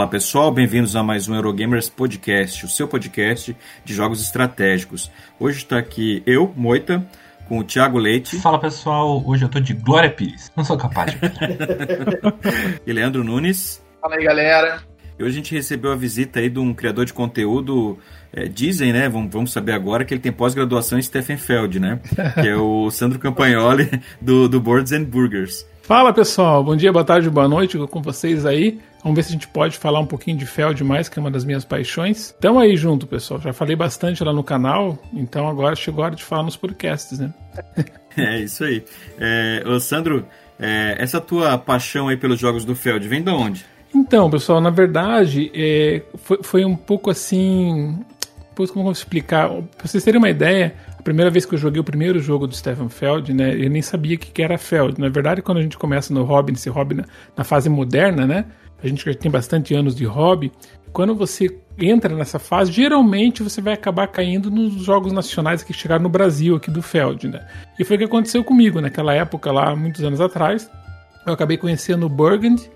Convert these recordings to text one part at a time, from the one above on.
Olá pessoal, bem-vindos a mais um Eurogamers Podcast, o seu podcast de jogos estratégicos. Hoje está aqui eu, Moita, com o Thiago Leite. Fala pessoal, hoje eu tô de Glória Pires, não sou capaz de. e Leandro Nunes. Fala aí galera. E hoje a gente recebeu a visita aí de um criador de conteúdo, é, dizem, né? Vamos, vamos saber agora que ele tem pós-graduação em Steffenfeld, né? que é o Sandro Campagnoli do, do Boards and Burgers. Fala pessoal, bom dia, boa tarde, boa noite com vocês aí. Vamos ver se a gente pode falar um pouquinho de Feld mais, que é uma das minhas paixões. Tamo aí junto, pessoal. Já falei bastante lá no canal, então agora chegou a hora de falar nos podcasts, né? é isso aí. É, ô Sandro, é, essa tua paixão aí pelos jogos do Feld vem de onde? Então, pessoal, na verdade, é, foi, foi um pouco assim. Depois, como eu vou explicar? Pra vocês terem uma ideia, a primeira vez que eu joguei o primeiro jogo do Stefan Feld, né, eu nem sabia o que era Feld. Na verdade, quando a gente começa no hobby, nesse hobby na, na fase moderna, né, a gente já tem bastante anos de hobby, quando você entra nessa fase, geralmente você vai acabar caindo nos jogos nacionais que chegaram no Brasil, aqui do Feld, né? E foi o que aconteceu comigo naquela época lá, muitos anos atrás. Eu acabei conhecendo o Burgundy,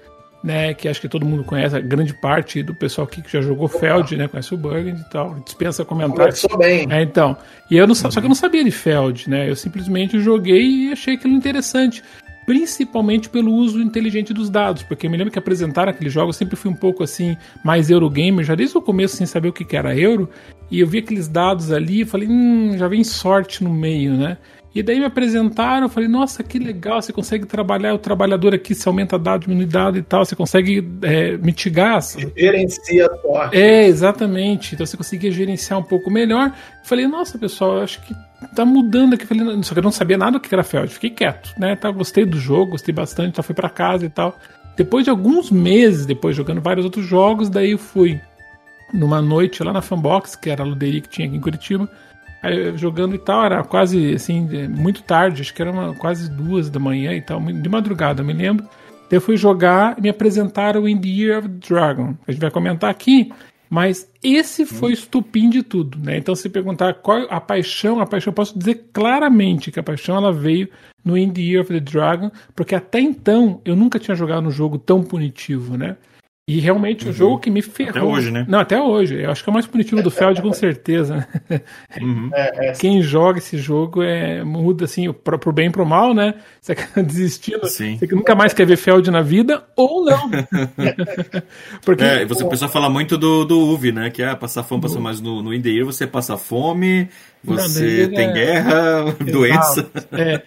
né, que acho que todo mundo conhece, a grande parte do pessoal aqui que já jogou Feld, né, conhece o Burgundy e tal, dispensa comentários. Começou bem. É, então. E eu não, só que eu não sabia de Feld, né, eu simplesmente joguei e achei aquilo interessante. Principalmente pelo uso inteligente dos dados, porque eu me lembro que apresentaram aquele jogo, eu sempre fui um pouco assim, mais Eurogamer, já desde o começo sem saber o que era euro, e eu vi aqueles dados ali e falei, hum, já vem sorte no meio, né? E daí me apresentaram, eu falei, nossa, que legal, você consegue trabalhar, o trabalhador aqui se aumenta dado, diminui dado e tal, você consegue é, mitigar. Gerencia a sorte. É, exatamente. Então você conseguia gerenciar um pouco melhor. Eu falei, nossa, pessoal, acho que tá mudando aqui. Eu falei, só que eu não sabia nada do que era Feld, fiquei quieto, né? Tá, gostei do jogo, gostei bastante, então fui para casa e tal. Depois de alguns meses, depois jogando vários outros jogos, daí eu fui numa noite lá na Fanbox, que era a luderia que tinha aqui em Curitiba jogando e tal, era quase assim, muito tarde, acho que era uma, quase duas da manhã e tal, de madrugada, me lembro. Eu fui jogar e me apresentaram In the Year of the Dragon. A gente vai comentar aqui, mas esse foi o estupim de tudo, né? Então, se perguntar qual a paixão, a paixão, eu posso dizer claramente que a paixão ela veio no In the Year of the Dragon, porque até então eu nunca tinha jogado um jogo tão punitivo, né? E realmente uhum. o jogo que me ferrou. Até hoje, né? Não, até hoje. Eu acho que é o mais punitivo do Feld, com certeza. Uhum. É, é, Quem joga esse jogo é muda assim, pro, pro bem e pro mal, né? Você acaba desistindo. Sim. Você nunca mais quer ver Feld na vida, ou não. Porque, é, você precisa falar muito do, do UV, né? Que é passar fome, passar mais no, no Indeir, você passa fome, você tem é... guerra, doença. É.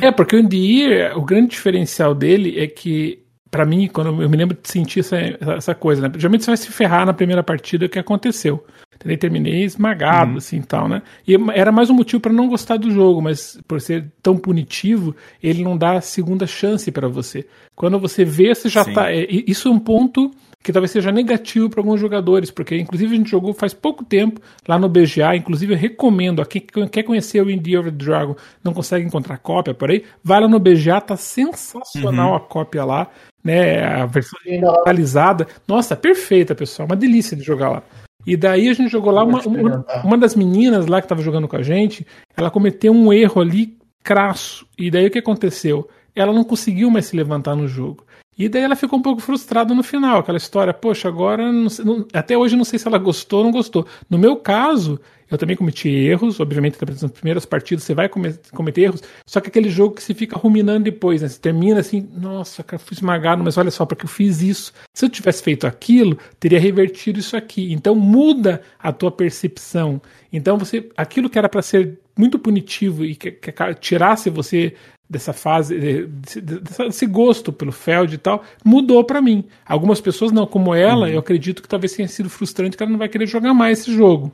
é, porque o Indeir, o grande diferencial dele é que para mim, quando eu me lembro de sentir essa, essa coisa, né? Geralmente você vai se ferrar na primeira partida que aconteceu. Entendeu? Terminei esmagado, uhum. assim, tal, né? E era mais um motivo para não gostar do jogo, mas por ser tão punitivo, ele não dá segunda chance para você. Quando você vê, você já Sim. tá... É, isso é um ponto que talvez seja negativo para alguns jogadores, porque inclusive a gente jogou faz pouco tempo lá no BGA, inclusive eu recomendo a quem quer conhecer o Indie of the Dragon, não consegue encontrar cópia por aí, vai lá no BGA, tá sensacional uhum. a cópia lá, né, a versão atualizada. Nossa, perfeita, pessoal, uma delícia de jogar lá. E daí a gente jogou lá, uma, uma, uma das meninas lá que estava jogando com a gente, ela cometeu um erro ali crasso. E daí o que aconteceu? Ela não conseguiu mais se levantar no jogo. E daí ela ficou um pouco frustrada no final, aquela história, poxa, agora não sei, não, até hoje não sei se ela gostou ou não gostou. No meu caso, eu também cometi erros, obviamente nas primeiras partidas você vai cometer erros, só que aquele jogo que se fica ruminando depois, né? Você termina assim, nossa, cara, fui esmagado, mas olha só, porque eu fiz isso. Se eu tivesse feito aquilo, teria revertido isso aqui. Então muda a tua percepção. Então você, aquilo que era para ser muito punitivo e que, que tirasse você dessa fase, desse, desse gosto pelo Feld e tal, mudou para mim. Algumas pessoas não, como ela, uhum. eu acredito que talvez tenha sido frustrante que ela não vai querer jogar mais esse jogo.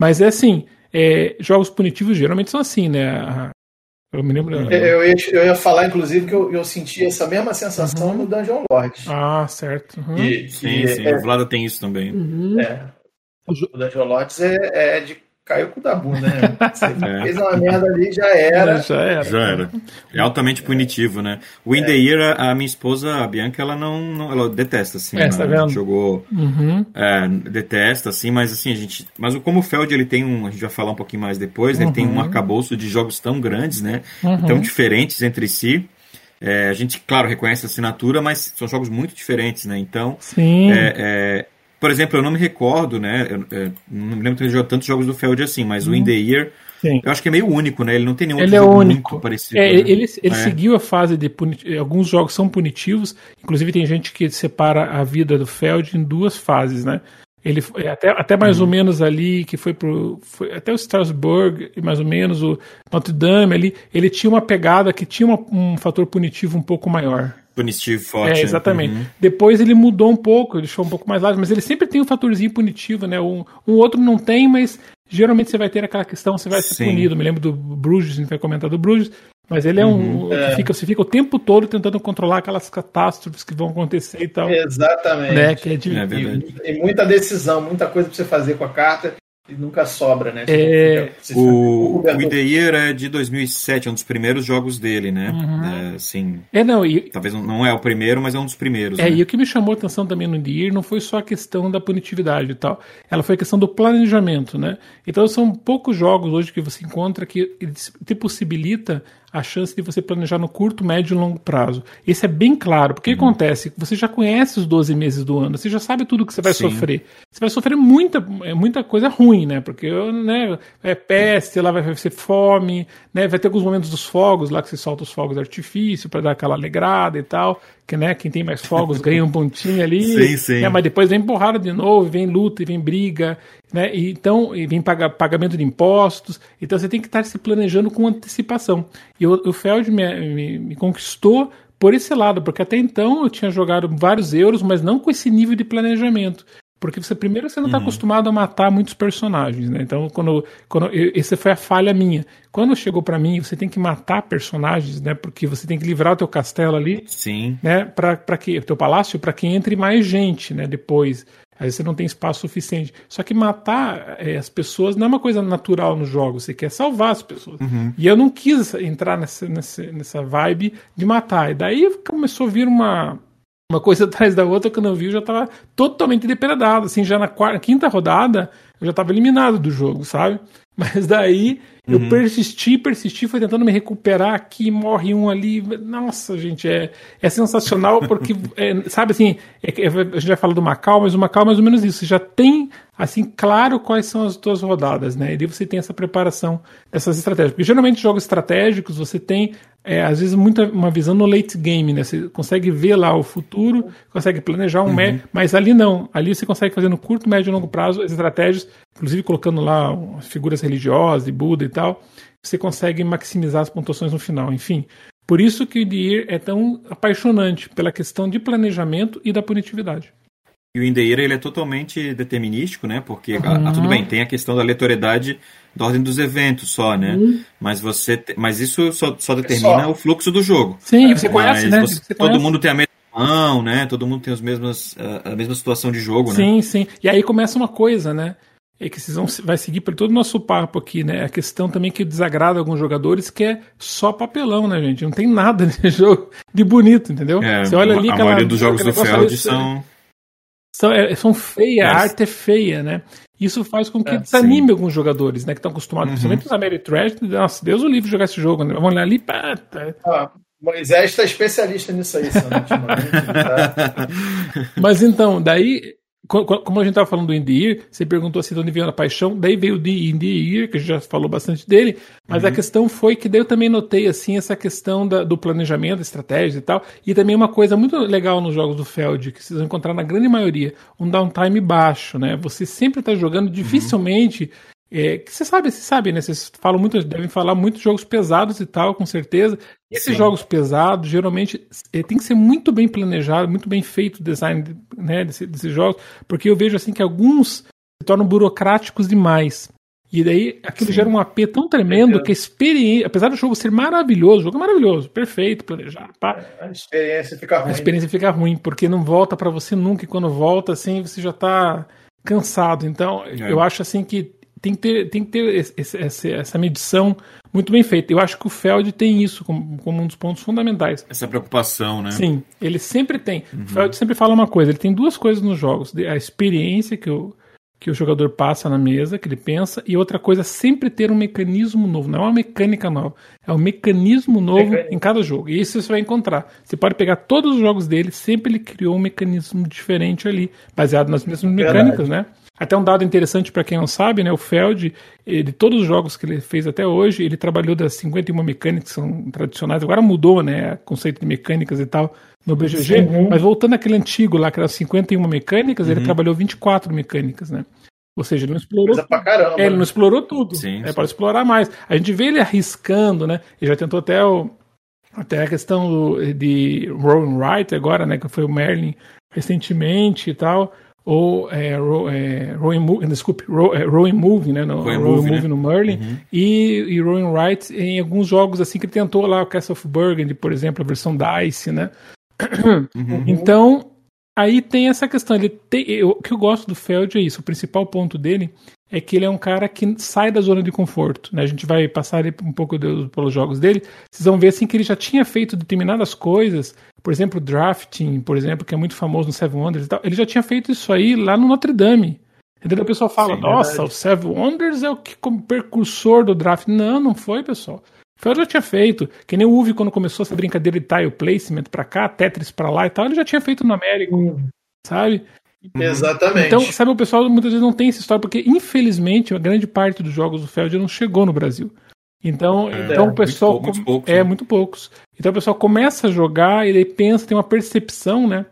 Mas é assim, é, jogos punitivos geralmente são assim, né? Eu me lembro. É, eu ia, eu ia falar, inclusive, que eu, eu senti essa mesma sensação uhum. no Dungeon Lords. Ah, certo. Uhum. E, sim, sim. É, o Vlada tem isso também. Uhum. É. O Dungeon Lords é, é de caiu com o da bunda, né? Você é. fez uma merda ali, já era. Já era. Já era. É altamente punitivo, né? O In é. the Year, a minha esposa, a Bianca, ela não, não ela detesta, assim. É, tá vendo? jogou. Uhum. É, detesta, assim, mas assim, a gente. Mas como o Feld ele tem um. A gente vai falar um pouquinho mais depois, uhum. ele tem um uhum. arcabouço de jogos tão grandes, né? Uhum. Tão diferentes entre si. É, a gente, claro, reconhece a assinatura, mas são jogos muito diferentes, né? Então, Sim. é, é, por exemplo, eu não me recordo, né? Eu, eu não me lembro de ter jogado tantos jogos do Feld assim, mas o In The Year, Sim. eu acho que é meio único, né? Ele não tem nenhum Ele é jogo único. muito parecido. É, né? ele ele É. seguiu a fase de puni- alguns jogos são punitivos, inclusive tem gente que separa a vida do Feld em duas fases, né? Ele foi até, até mais Uhum. ou menos ali que foi pro foi até o Strasbourg e mais ou menos o Notre Dame ali, ele tinha uma pegada que tinha uma- um fator punitivo um pouco maior. Punitivo forte. É, exatamente. Uhum. Depois ele mudou um pouco, ele deixou um pouco mais largo, mas ele sempre tem um fatorzinho punitivo, né? Um, um outro não tem, mas geralmente você vai ter aquela questão, você vai ser Sim. punido. Me lembro do Bruges, a gente vai comentar do Bruges, mas ele é um. É. Que fica, você fica o tempo todo tentando controlar aquelas catástrofes que vão acontecer e tal. Exatamente. Né? Que é de, É verdade. E, tem muita decisão, muita coisa pra você fazer com a carta e nunca sobra, né? É, Você O, o. In The Year é de 2007, é um dos primeiros jogos dele, né? Uhum. É, assim, é, não, e, talvez não- é o primeiro, mas é um dos primeiros. É, né? e o que me chamou a atenção também no DIR não foi só a questão da punitividade e tal. Ela foi a questão do planejamento, né? Então são poucos jogos hoje que você encontra que te possibilita a chance de você planejar no curto, médio e longo prazo. Isso é bem claro, porque o que acontece? Você já conhece os 12 meses do ano, você já sabe tudo que você vai Sim. sofrer. Você vai sofrer muita, muita coisa ruim, né? Porque né, é peste, lá vai ser fome, né? Vai ter alguns momentos dos fogos, lá que você solta os fogos de artifício para dar aquela alegrada e tal. Que, né, quem tem mais fogos ganha um pontinho ali. Sim, sim. né, mas depois vem porrada de novo, vem luta, e vem briga, né? E, então, e vem paga, pagamento de impostos. Então você tem que estar se planejando com antecipação. E o, o Feld me, me, me conquistou por esse lado, porque até então eu tinha jogado vários euros, mas não com esse nível de planejamento. Porque você primeiro você não está acostumado a matar muitos personagens, né? Então, quando, quando eu, essa foi a falha minha. Quando chegou para mim, você tem que matar personagens, né? Porque você tem que livrar o teu castelo ali, Sim. né? Para que o teu palácio, para que entre mais gente, né? Depois, aí você não tem espaço suficiente. Só que matar é, as pessoas não é uma coisa natural no jogo. Você quer salvar as pessoas. E eu não quis entrar nessa, nessa, nessa vibe de matar. E daí começou a vir uma uma coisa atrás da outra, quando eu vi, eu já tava totalmente depredado. Assim, já na quarta, quinta rodada, eu já tava eliminado do jogo, sabe? Mas daí eu persisti, persisti, fui tentando me recuperar aqui, morre um ali. Nossa, gente, é, é sensacional porque, é, sabe assim, é, que- a gente vai falar do Macau, mas o Macau é mais ou menos isso. Você já tem, assim, claro quais são as tuas rodadas, né? E daí você tem essa preparação dessas estratégias. Porque geralmente jogos estratégicos você tem, é, às vezes, muita, uma visão no late game, né? Você consegue ver lá o futuro, consegue planejar um médio, mas ali não. Ali você consegue fazer no curto, médio e longo prazo as estratégias, inclusive colocando lá figuras religiosas, de Buda e tal, você consegue maximizar as pontuações no final. Enfim, por isso que o Deer é tão apaixonante pela questão de planejamento e da punitividade. E o In The Year, ele é totalmente determinístico, né? Porque, Uhum. ah, tudo bem, tem a questão da aleatoriedade da ordem dos eventos só, né? Mas você mas isso só, só determina só. o fluxo do jogo. Sim, você conhece, mas né? você- Você todo conhece. mundo tem a mesma mão, né? Todo mundo tem as mesmas, a, mesma situação de jogo, né? Sim, sim. E aí começa uma coisa, né? É que vocês vão vai seguir por todo o nosso papo aqui, né? A questão também que desagrada alguns jogadores, que é só papelão, né, gente? Não tem nada nesse jogo de bonito, entendeu? É, Você olha ali a aquela- maioria dos jogos do Feld são... são, é, são feias, É. a arte é feia, né? Isso faz com que É, desanime alguns jogadores, né? Que estão acostumados, Uhum. principalmente os Ameritrash, nossa, Deus o livre jogar esse jogo, né? Vamos olhar ali, pá, tá. Ah, Moisés está especialista nisso aí, Sandro, ultimamente. tá? Mas então, daí, como a gente estava falando do Indir, você perguntou assim de onde veio a paixão, daí veio o de Indir, que a gente já falou bastante dele, mas a questão foi que daí eu também notei assim essa questão da- do planejamento, estratégia e tal, e também uma coisa muito legal nos jogos do Feld, que vocês vão encontrar na grande maioria, um downtime baixo, né? Você sempre está jogando, dificilmente. É, que você sabe, você sabe, né? Vocês falam muito, devem falar muitos jogos pesados e tal, com certeza. E esses Sim. jogos pesados, geralmente, eh, tem que ser muito bem planejado, muito bem feito o design né, desse- desses jogos, porque eu vejo assim que alguns se tornam burocráticos demais. E daí aquilo Sim. gera um AP tão tremendo que a experiência, apesar do jogo ser maravilhoso, o jogo é maravilhoso, perfeito, planejado, pá, A experiência fica a ruim. experiência fica ruim, porque não volta pra você nunca, e quando volta, assim, você já tá cansado. Então, É. eu acho assim que tem que ter, tem que ter esse- essa medição muito bem feita. Eu acho que o Feld tem isso como, como um dos pontos fundamentais. Essa preocupação, né? Sim, ele sempre tem. O Feld sempre fala uma coisa: ele tem duas coisas nos jogos: a experiência que o, que o jogador passa na mesa, que ele pensa, e outra coisa é sempre ter um mecanismo novo, não é uma mecânica nova, é um mecanismo novo Mecânica. em cada jogo. E isso você vai encontrar. Você pode pegar todos os jogos dele, sempre ele criou um mecanismo diferente ali, baseado nas mesmas mecânicas, Verdade. né? Até um dado interessante para quem não sabe, né? O Feld, de todos os jogos que ele fez até hoje, ele trabalhou das 51 mecânicas que são tradicionais. Agora mudou, né? O conceito de mecânicas e tal no BGG. Uhum. Mas voltando àquele antigo lá, que era 51 mecânicas, uhum. ele trabalhou 24 mecânicas, né? Ou seja, ele não explorou. Caramba, é, ele não explorou tudo. Sim, é, sim. Pode explorar mais. A gente vê ele arriscando, né? Ele já tentou até o, até a questão do, de Rowan Wright agora, né? Que foi o Merlin recentemente e tal ou é, ro, é, Rowing, desculpe, ro, é, Movie, né, no, Movie, né? no Merlin, uhum. e, e Rowing Wright em alguns jogos assim que ele tentou lá, o Castle of Burgundy, por exemplo, a versão DICE, né, uhum. então aí tem essa questão, ele tem, eu, o que eu gosto do Feld é isso, o principal ponto dele é que ele é um cara que sai da zona de conforto, né, a gente vai passar um pouco de, pelos jogos dele, vocês vão ver assim que ele já tinha feito determinadas coisas por exemplo, drafting, por exemplo, que é muito famoso no Seven Wonders e tal, ele já tinha feito isso aí lá no Notre Dame. Entendeu? O pessoal fala, Sim, nossa, verdade. o Seven Wonders é o que como precursor do draft. Não, não foi, pessoal. Foi já tinha feito. Que nem o Uvi, quando começou essa brincadeira de tile placement pra cá, Tetris pra lá e tal, ele já tinha feito no América, uhum. sabe? Exatamente. Então, sabe, o pessoal muitas vezes não tem essa história, porque infelizmente a grande parte dos jogos do Feld não chegou no Brasil. Então, é, então o pessoal. Muito, muito poucos, é, né? muito poucos. Então o pessoal começa a jogar e daí pensa, tem uma percepção, né?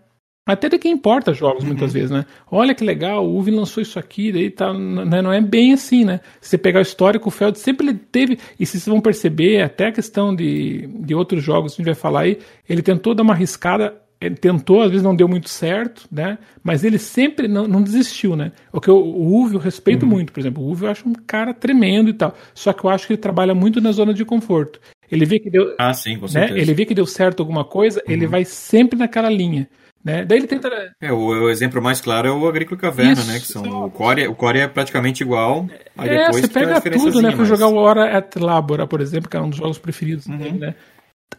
Até de quem importa jogos, uhum. muitas vezes, né? Olha que legal, o Uvi lançou isso aqui, daí tá. Né? Não é bem assim, né? Se você pegar o histórico, o Feld sempre ele teve. E vocês vão perceber, até a questão de, de outros jogos que a gente vai falar aí, ele tentou dar uma arriscada ele tentou, às vezes não deu muito certo, né? Mas ele sempre não, não desistiu, né? O que eu, o Uve eu respeito uhum. muito, por exemplo. O Uve eu acho um cara tremendo e tal. Só que eu acho que ele trabalha muito na zona de conforto. Ele vê que deu. Ah, sim, com né? certeza. Né? Ele vê que deu certo alguma coisa, uhum. ele vai sempre naquela linha. Né? Daí ele tenta. É, o, o exemplo mais claro é o Agrícola Caverna, Isso, né? Que são, o, core, o Core é praticamente igual. Aí é, você pega tudo, né? Pra jogar o Hora at Labora, por exemplo, que é um dos jogos preferidos uhum. dele, né?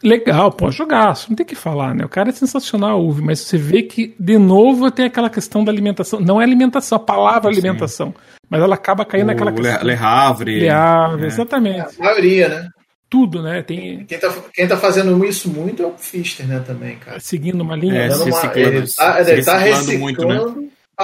Legal, pode jogar, não tem que falar, né? O cara é sensacional, Uve, mas você vê que, de novo, tem aquela questão da alimentação. Não é alimentação, a palavra Sim. alimentação. Mas ela acaba caindo o naquela questão. Le Havre. Le Havre, é. exatamente. A maioria, né? Tudo, né? Tem... Quem, tá, quem tá fazendo isso muito é o Fister, né, também, cara. Seguindo uma linha. É, se uma, ele tá, ele tá reciclando muito, né?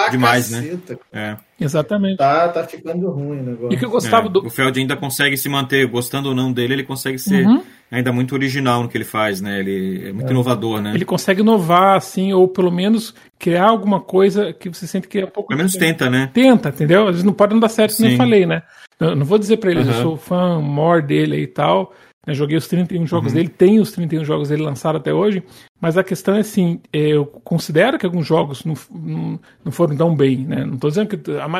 Demais, né? caceta. né? É. Exatamente. Tá, tá ficando ruim o negócio. E que eu gostava é, do. O Feld ainda consegue se manter, gostando ou não dele, ele consegue ser uhum. Ainda muito original no que ele faz, né? Ele é muito é. inovador, né? Ele consegue inovar, assim, ou pelo menos criar alguma coisa que você sente que é um pouco. Pelo menos tenta, né? Tenta, entendeu? Às vezes não pode não dar certo, eu falei, né? Eu não vou dizer pra eles, uhum. eu sou fã maior dele e tal. Eu joguei os 31 jogos uhum. dele, tenho os 31 jogos dele lançados até hoje, mas a questão é assim, eu considero que alguns jogos não, não, não foram tão bem, né? Não estou dizendo que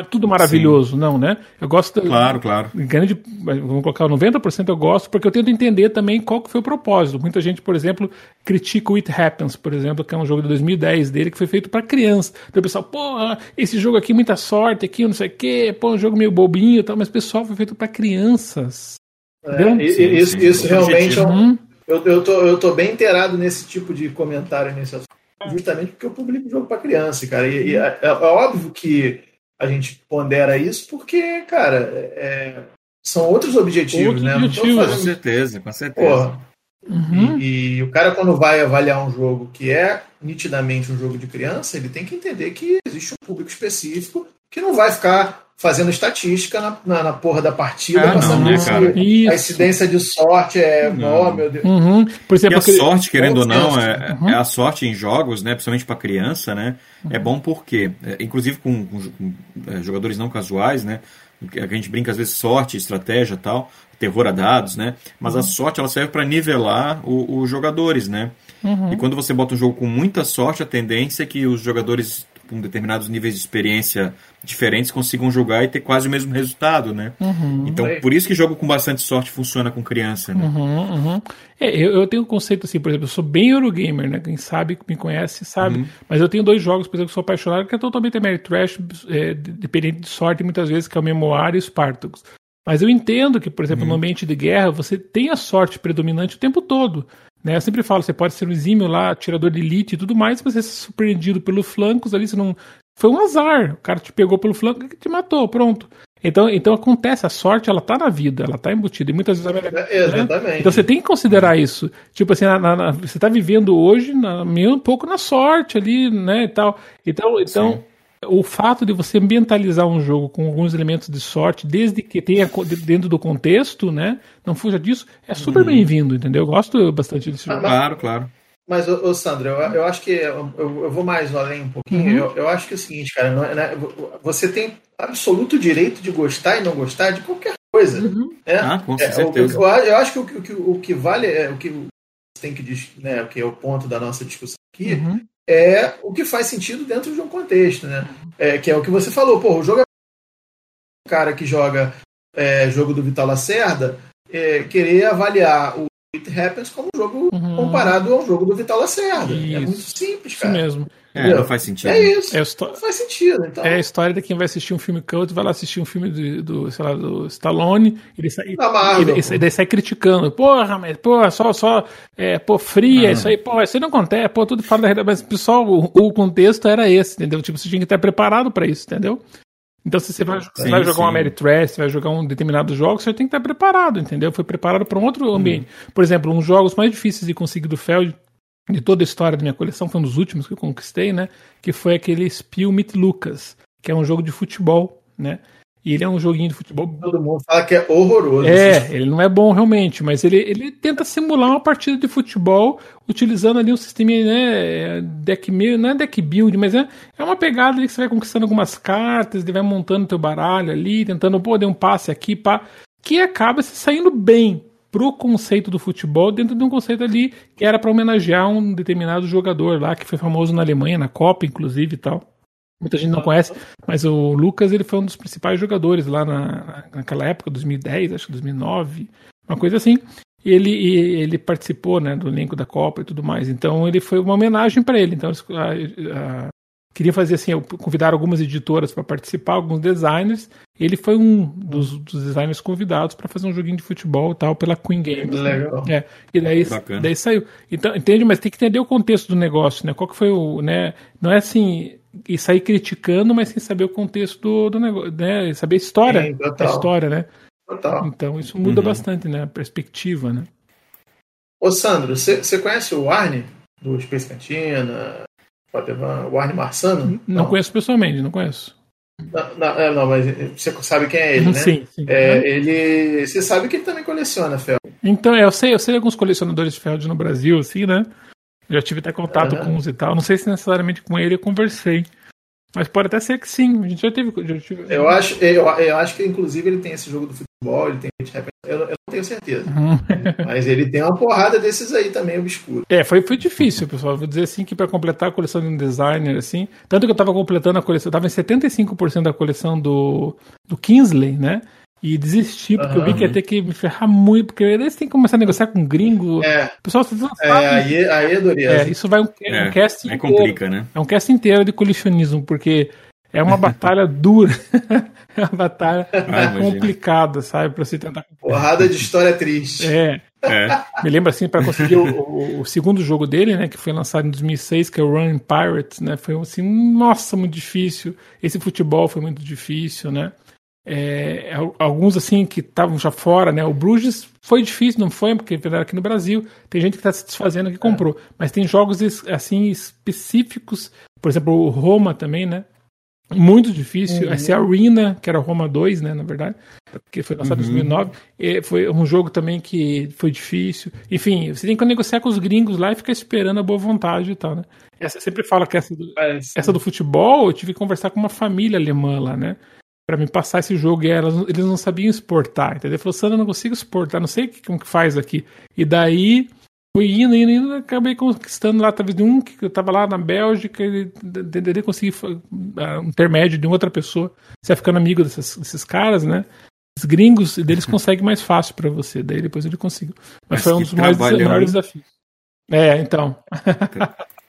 tudo maravilhoso, Sim. não, né? Eu gosto... Claro, claro. Grande, vamos colocar 90% eu gosto, porque eu tento entender também qual que foi o propósito. Muita gente, por exemplo, critica o It Happens, por exemplo, que é um jogo de 2010 dele, que foi feito para criança. Então o pessoal, pô, esse jogo aqui, muita sorte aqui, não sei o quê, pô, um jogo meio bobinho e tal, mas pessoal, foi feito para crianças. É, isso, isso realmente é um, eu, eu, tô, eu tô bem inteirado nesse tipo de comentário nesse assunto, justamente porque eu publico jogo para criança, cara. E, e é, é, óbvio que a gente pondera isso porque, cara, é, são outros objetivos, né? Objetivo, fazendo... Com certeza, com certeza. Porra. Uhum. E, e, o cara, quando vai avaliar um jogo que é nitidamente um jogo de criança, ele tem que entender que existe um público específico que não vai ficar fazendo estatística na, na, na porra da partida, ah, passando não, né, a incidência de sorte é. Não. Oh, meu Deus. Uhum. Por exemplo, e a sorte, querendo ou não, é, uhum. é, a sorte em jogos, né? Principalmente para criança, né? É bom porque, é, inclusive com, com, com é, jogadores não casuais, né? A gente brinca às vezes sorte, estratégia tal, terror a dados, né? Mas a uhum. sorte ela serve para nivelar os jogadores, né? Uhum. E quando você bota um jogo com muita sorte, a tendência é que os jogadores com determinados níveis de experiência diferentes consigam jogar e ter quase o mesmo resultado, né? Uhum. Então, por isso que jogo com bastante sorte funciona com criança, né? Uhum, uhum. É, eu, eu, tenho um conceito assim, por exemplo, eu sou bem Eurogamer, né? Quem sabe, me conhece, sabe. Uhum. Mas eu tenho dois jogos, por exemplo, que sou apaixonado, que é totalmente Ameritrash, é, dependente de sorte, muitas vezes, que é o Memoir e o Spartacus. Mas eu entendo que, por exemplo, uhum. no ambiente de guerra, você tem a sorte predominante o tempo todo. Né? Eu sempre falo, você pode ser um exímio lá, tirador de elite e tudo mais, mas você é surpreendido pelos flancos ali, você não, foi um azar. O cara te pegou pelo flanco e te matou, pronto. Então, então acontece, a sorte ela tá na vida, ela tá embutida. E muitas vezes. Né? Exatamente. Então você tem que considerar isso. Tipo assim, na, na, você tá vivendo hoje na, meio um pouco na sorte ali, né? E tal. Então, então o fato de você ambientalizar um jogo com alguns elementos de sorte, desde que tenha dentro do contexto, né? Não fuja disso, é super hum. bem-vindo, entendeu? Eu gosto bastante desse jogo. Claro, claro. Mas, ô, ô Sandro, eu, eu, acho que eu, eu, vou mais além um pouquinho. Uhum. Eu, eu, acho que é o seguinte, cara, não, né, você tem absoluto direito de gostar e não gostar de qualquer coisa. Uhum. Né? Ah, com é, certeza. Eu, eu, acho que o, que o que vale, é, o que tem que né, o que é o ponto da nossa discussão aqui, uhum. É o que faz sentido dentro de um contexto, né? É, que é o que você falou, pô, o jogo é um cara que joga é, jogo do Vital Lacerda, é, querer avaliar o It Happens como um jogo uhum. comparado ao jogo do Vital Lacerda. Isso. É muito simples, cara. Isso mesmo. É, não faz sentido. É isso. É não faz sentido. Então. É a história de quem vai assistir um filme cult, vai lá assistir um filme do, do sei lá, do Stallone, e ele sai, Marvel, ele, ele, sai criticando. Porra, mas, porra, só, só, é, pô, fria, ah. isso aí, pô, isso aí não acontece, pô, tudo fala da realidade. Mas, pessoal, o, o contexto era esse, entendeu? Tipo, você tinha que estar preparado para isso, entendeu? Então, se você vai, sim, vai jogar sim. uma Meritrash, vai jogar um determinado jogo, você tem que estar preparado, entendeu? Foi preparado para um outro hum. ambiente. Por exemplo, um dos jogos mais difíceis de conseguir do Feld, de toda a história da minha coleção, foi um dos últimos que eu conquistei, né? Que foi aquele Spiel mit Lucas, que é um jogo de futebol, né? E ele é um joguinho de futebol. Todo mundo fala que é horroroso. É, ele não é bom realmente, mas ele, ele tenta simular uma partida de futebol utilizando ali um sistema, né? Deck meio, não é deck build, mas é, é uma pegada ali que você vai conquistando algumas cartas, ele vai montando teu baralho ali, tentando, pô, dar um passe aqui, pá, que acaba se saindo bem pro conceito do futebol dentro de um conceito ali que era para homenagear um determinado jogador lá que foi famoso na Alemanha, na Copa, inclusive e tal. Muita gente não conhece, mas o Lucas ele foi um dos principais jogadores lá na, naquela época, 2010, acho que 2009, uma coisa assim. Ele, ele participou né, do elenco da Copa e tudo mais. Então ele foi uma homenagem para ele. Então a, a, queria fazer assim, convidar algumas editoras para participar, alguns designers. Ele foi um dos, dos designers convidados para fazer um joguinho de futebol tal pela Queen Games. Legal. Né? É, e daí, daí saiu. Então, entende? Mas tem que entender o contexto do negócio, né? Qual que foi o, né? Não é assim e sair criticando, mas sem saber o contexto do, do negócio, né? Saber a história, Sim, a história, né? Total. Então isso muda uhum. bastante, né? A perspectiva, né? Ô Sandro, você conhece o Arne do Space Cantina, o Arne Marçano? Não, não, conheço pessoalmente, não conheço. Não, não, é, não, mas você sabe quem é ele, né? Sim, sim. É, ele, você sabe que ele também coleciona ferro. Então, eu sei, eu sei alguns colecionadores de ferro no Brasil, assim, né? Já tive até contato uhum. com uns e tal. Não sei se necessariamente com ele eu conversei. Mas pode até ser que sim. A gente já teve. Já tive... Eu, acho, eu, eu acho que inclusive ele tem esse jogo do futebol, ele tem eu, eu não tenho certeza. Uhum. Mas ele tem uma porrada desses aí também obscuros. É, foi, foi difícil, pessoal. Vou dizer assim que para completar a coleção de um designer, assim. Tanto que eu estava completando a coleção, eu tava em 75% da coleção do, do Kingsley, né? e desisti, porque uhum. eu vi que ia ter que me ferrar muito, porque aí você tem que começar a negociar com um gringo. É. O pessoal vocês não é, aí, aí é. É, isso vai um, é, um cast é inteiro. complica, né? É um cast inteiro de colisionismo, porque é uma batalha dura. é uma batalha ah, complicada, sabe? Pra você tentar. Porrada de história triste. É. é. Me lembra assim, para conseguir o, o, o, segundo jogo dele, né, que foi lançado em 2006, que é o Running Pirates, né, foi assim, nossa, muito difícil. Esse futebol foi muito difícil, né? É, alguns assim que estavam já fora, né? O Bruges foi difícil, não foi, porque era aqui no Brasil. Tem gente que está se desfazendo que comprou, é. mas tem jogos assim específicos, por exemplo, o Roma também, né? Muito difícil. Uhum. Essa Arena, que era Roma 2, né, na verdade, que foi lançado em uhum. 2009, foi um jogo também que foi difícil. Enfim, você tem que negociar com os gringos lá e ficar esperando a boa vontade e tal, né? Essa, sempre fala que essa do, essa do futebol, eu tive que conversar com uma família alemã lá, né? para me passar esse jogo e elas, eles não sabiam exportar, entendeu? Falou, Sandra, eu não consigo exportar, não sei como que faz aqui. E daí fui indo, indo, indo, acabei conquistando lá, talvez de um que eu tava lá na Bélgica, e de, conseguir um intermédio de outra pessoa. Você vai ficando amigo desses, desses caras, né? Os gringos, deles conseguem mais fácil para você, daí depois ele conseguiu. Mas, Mas foi um dos mais, maiores desafios. É, então.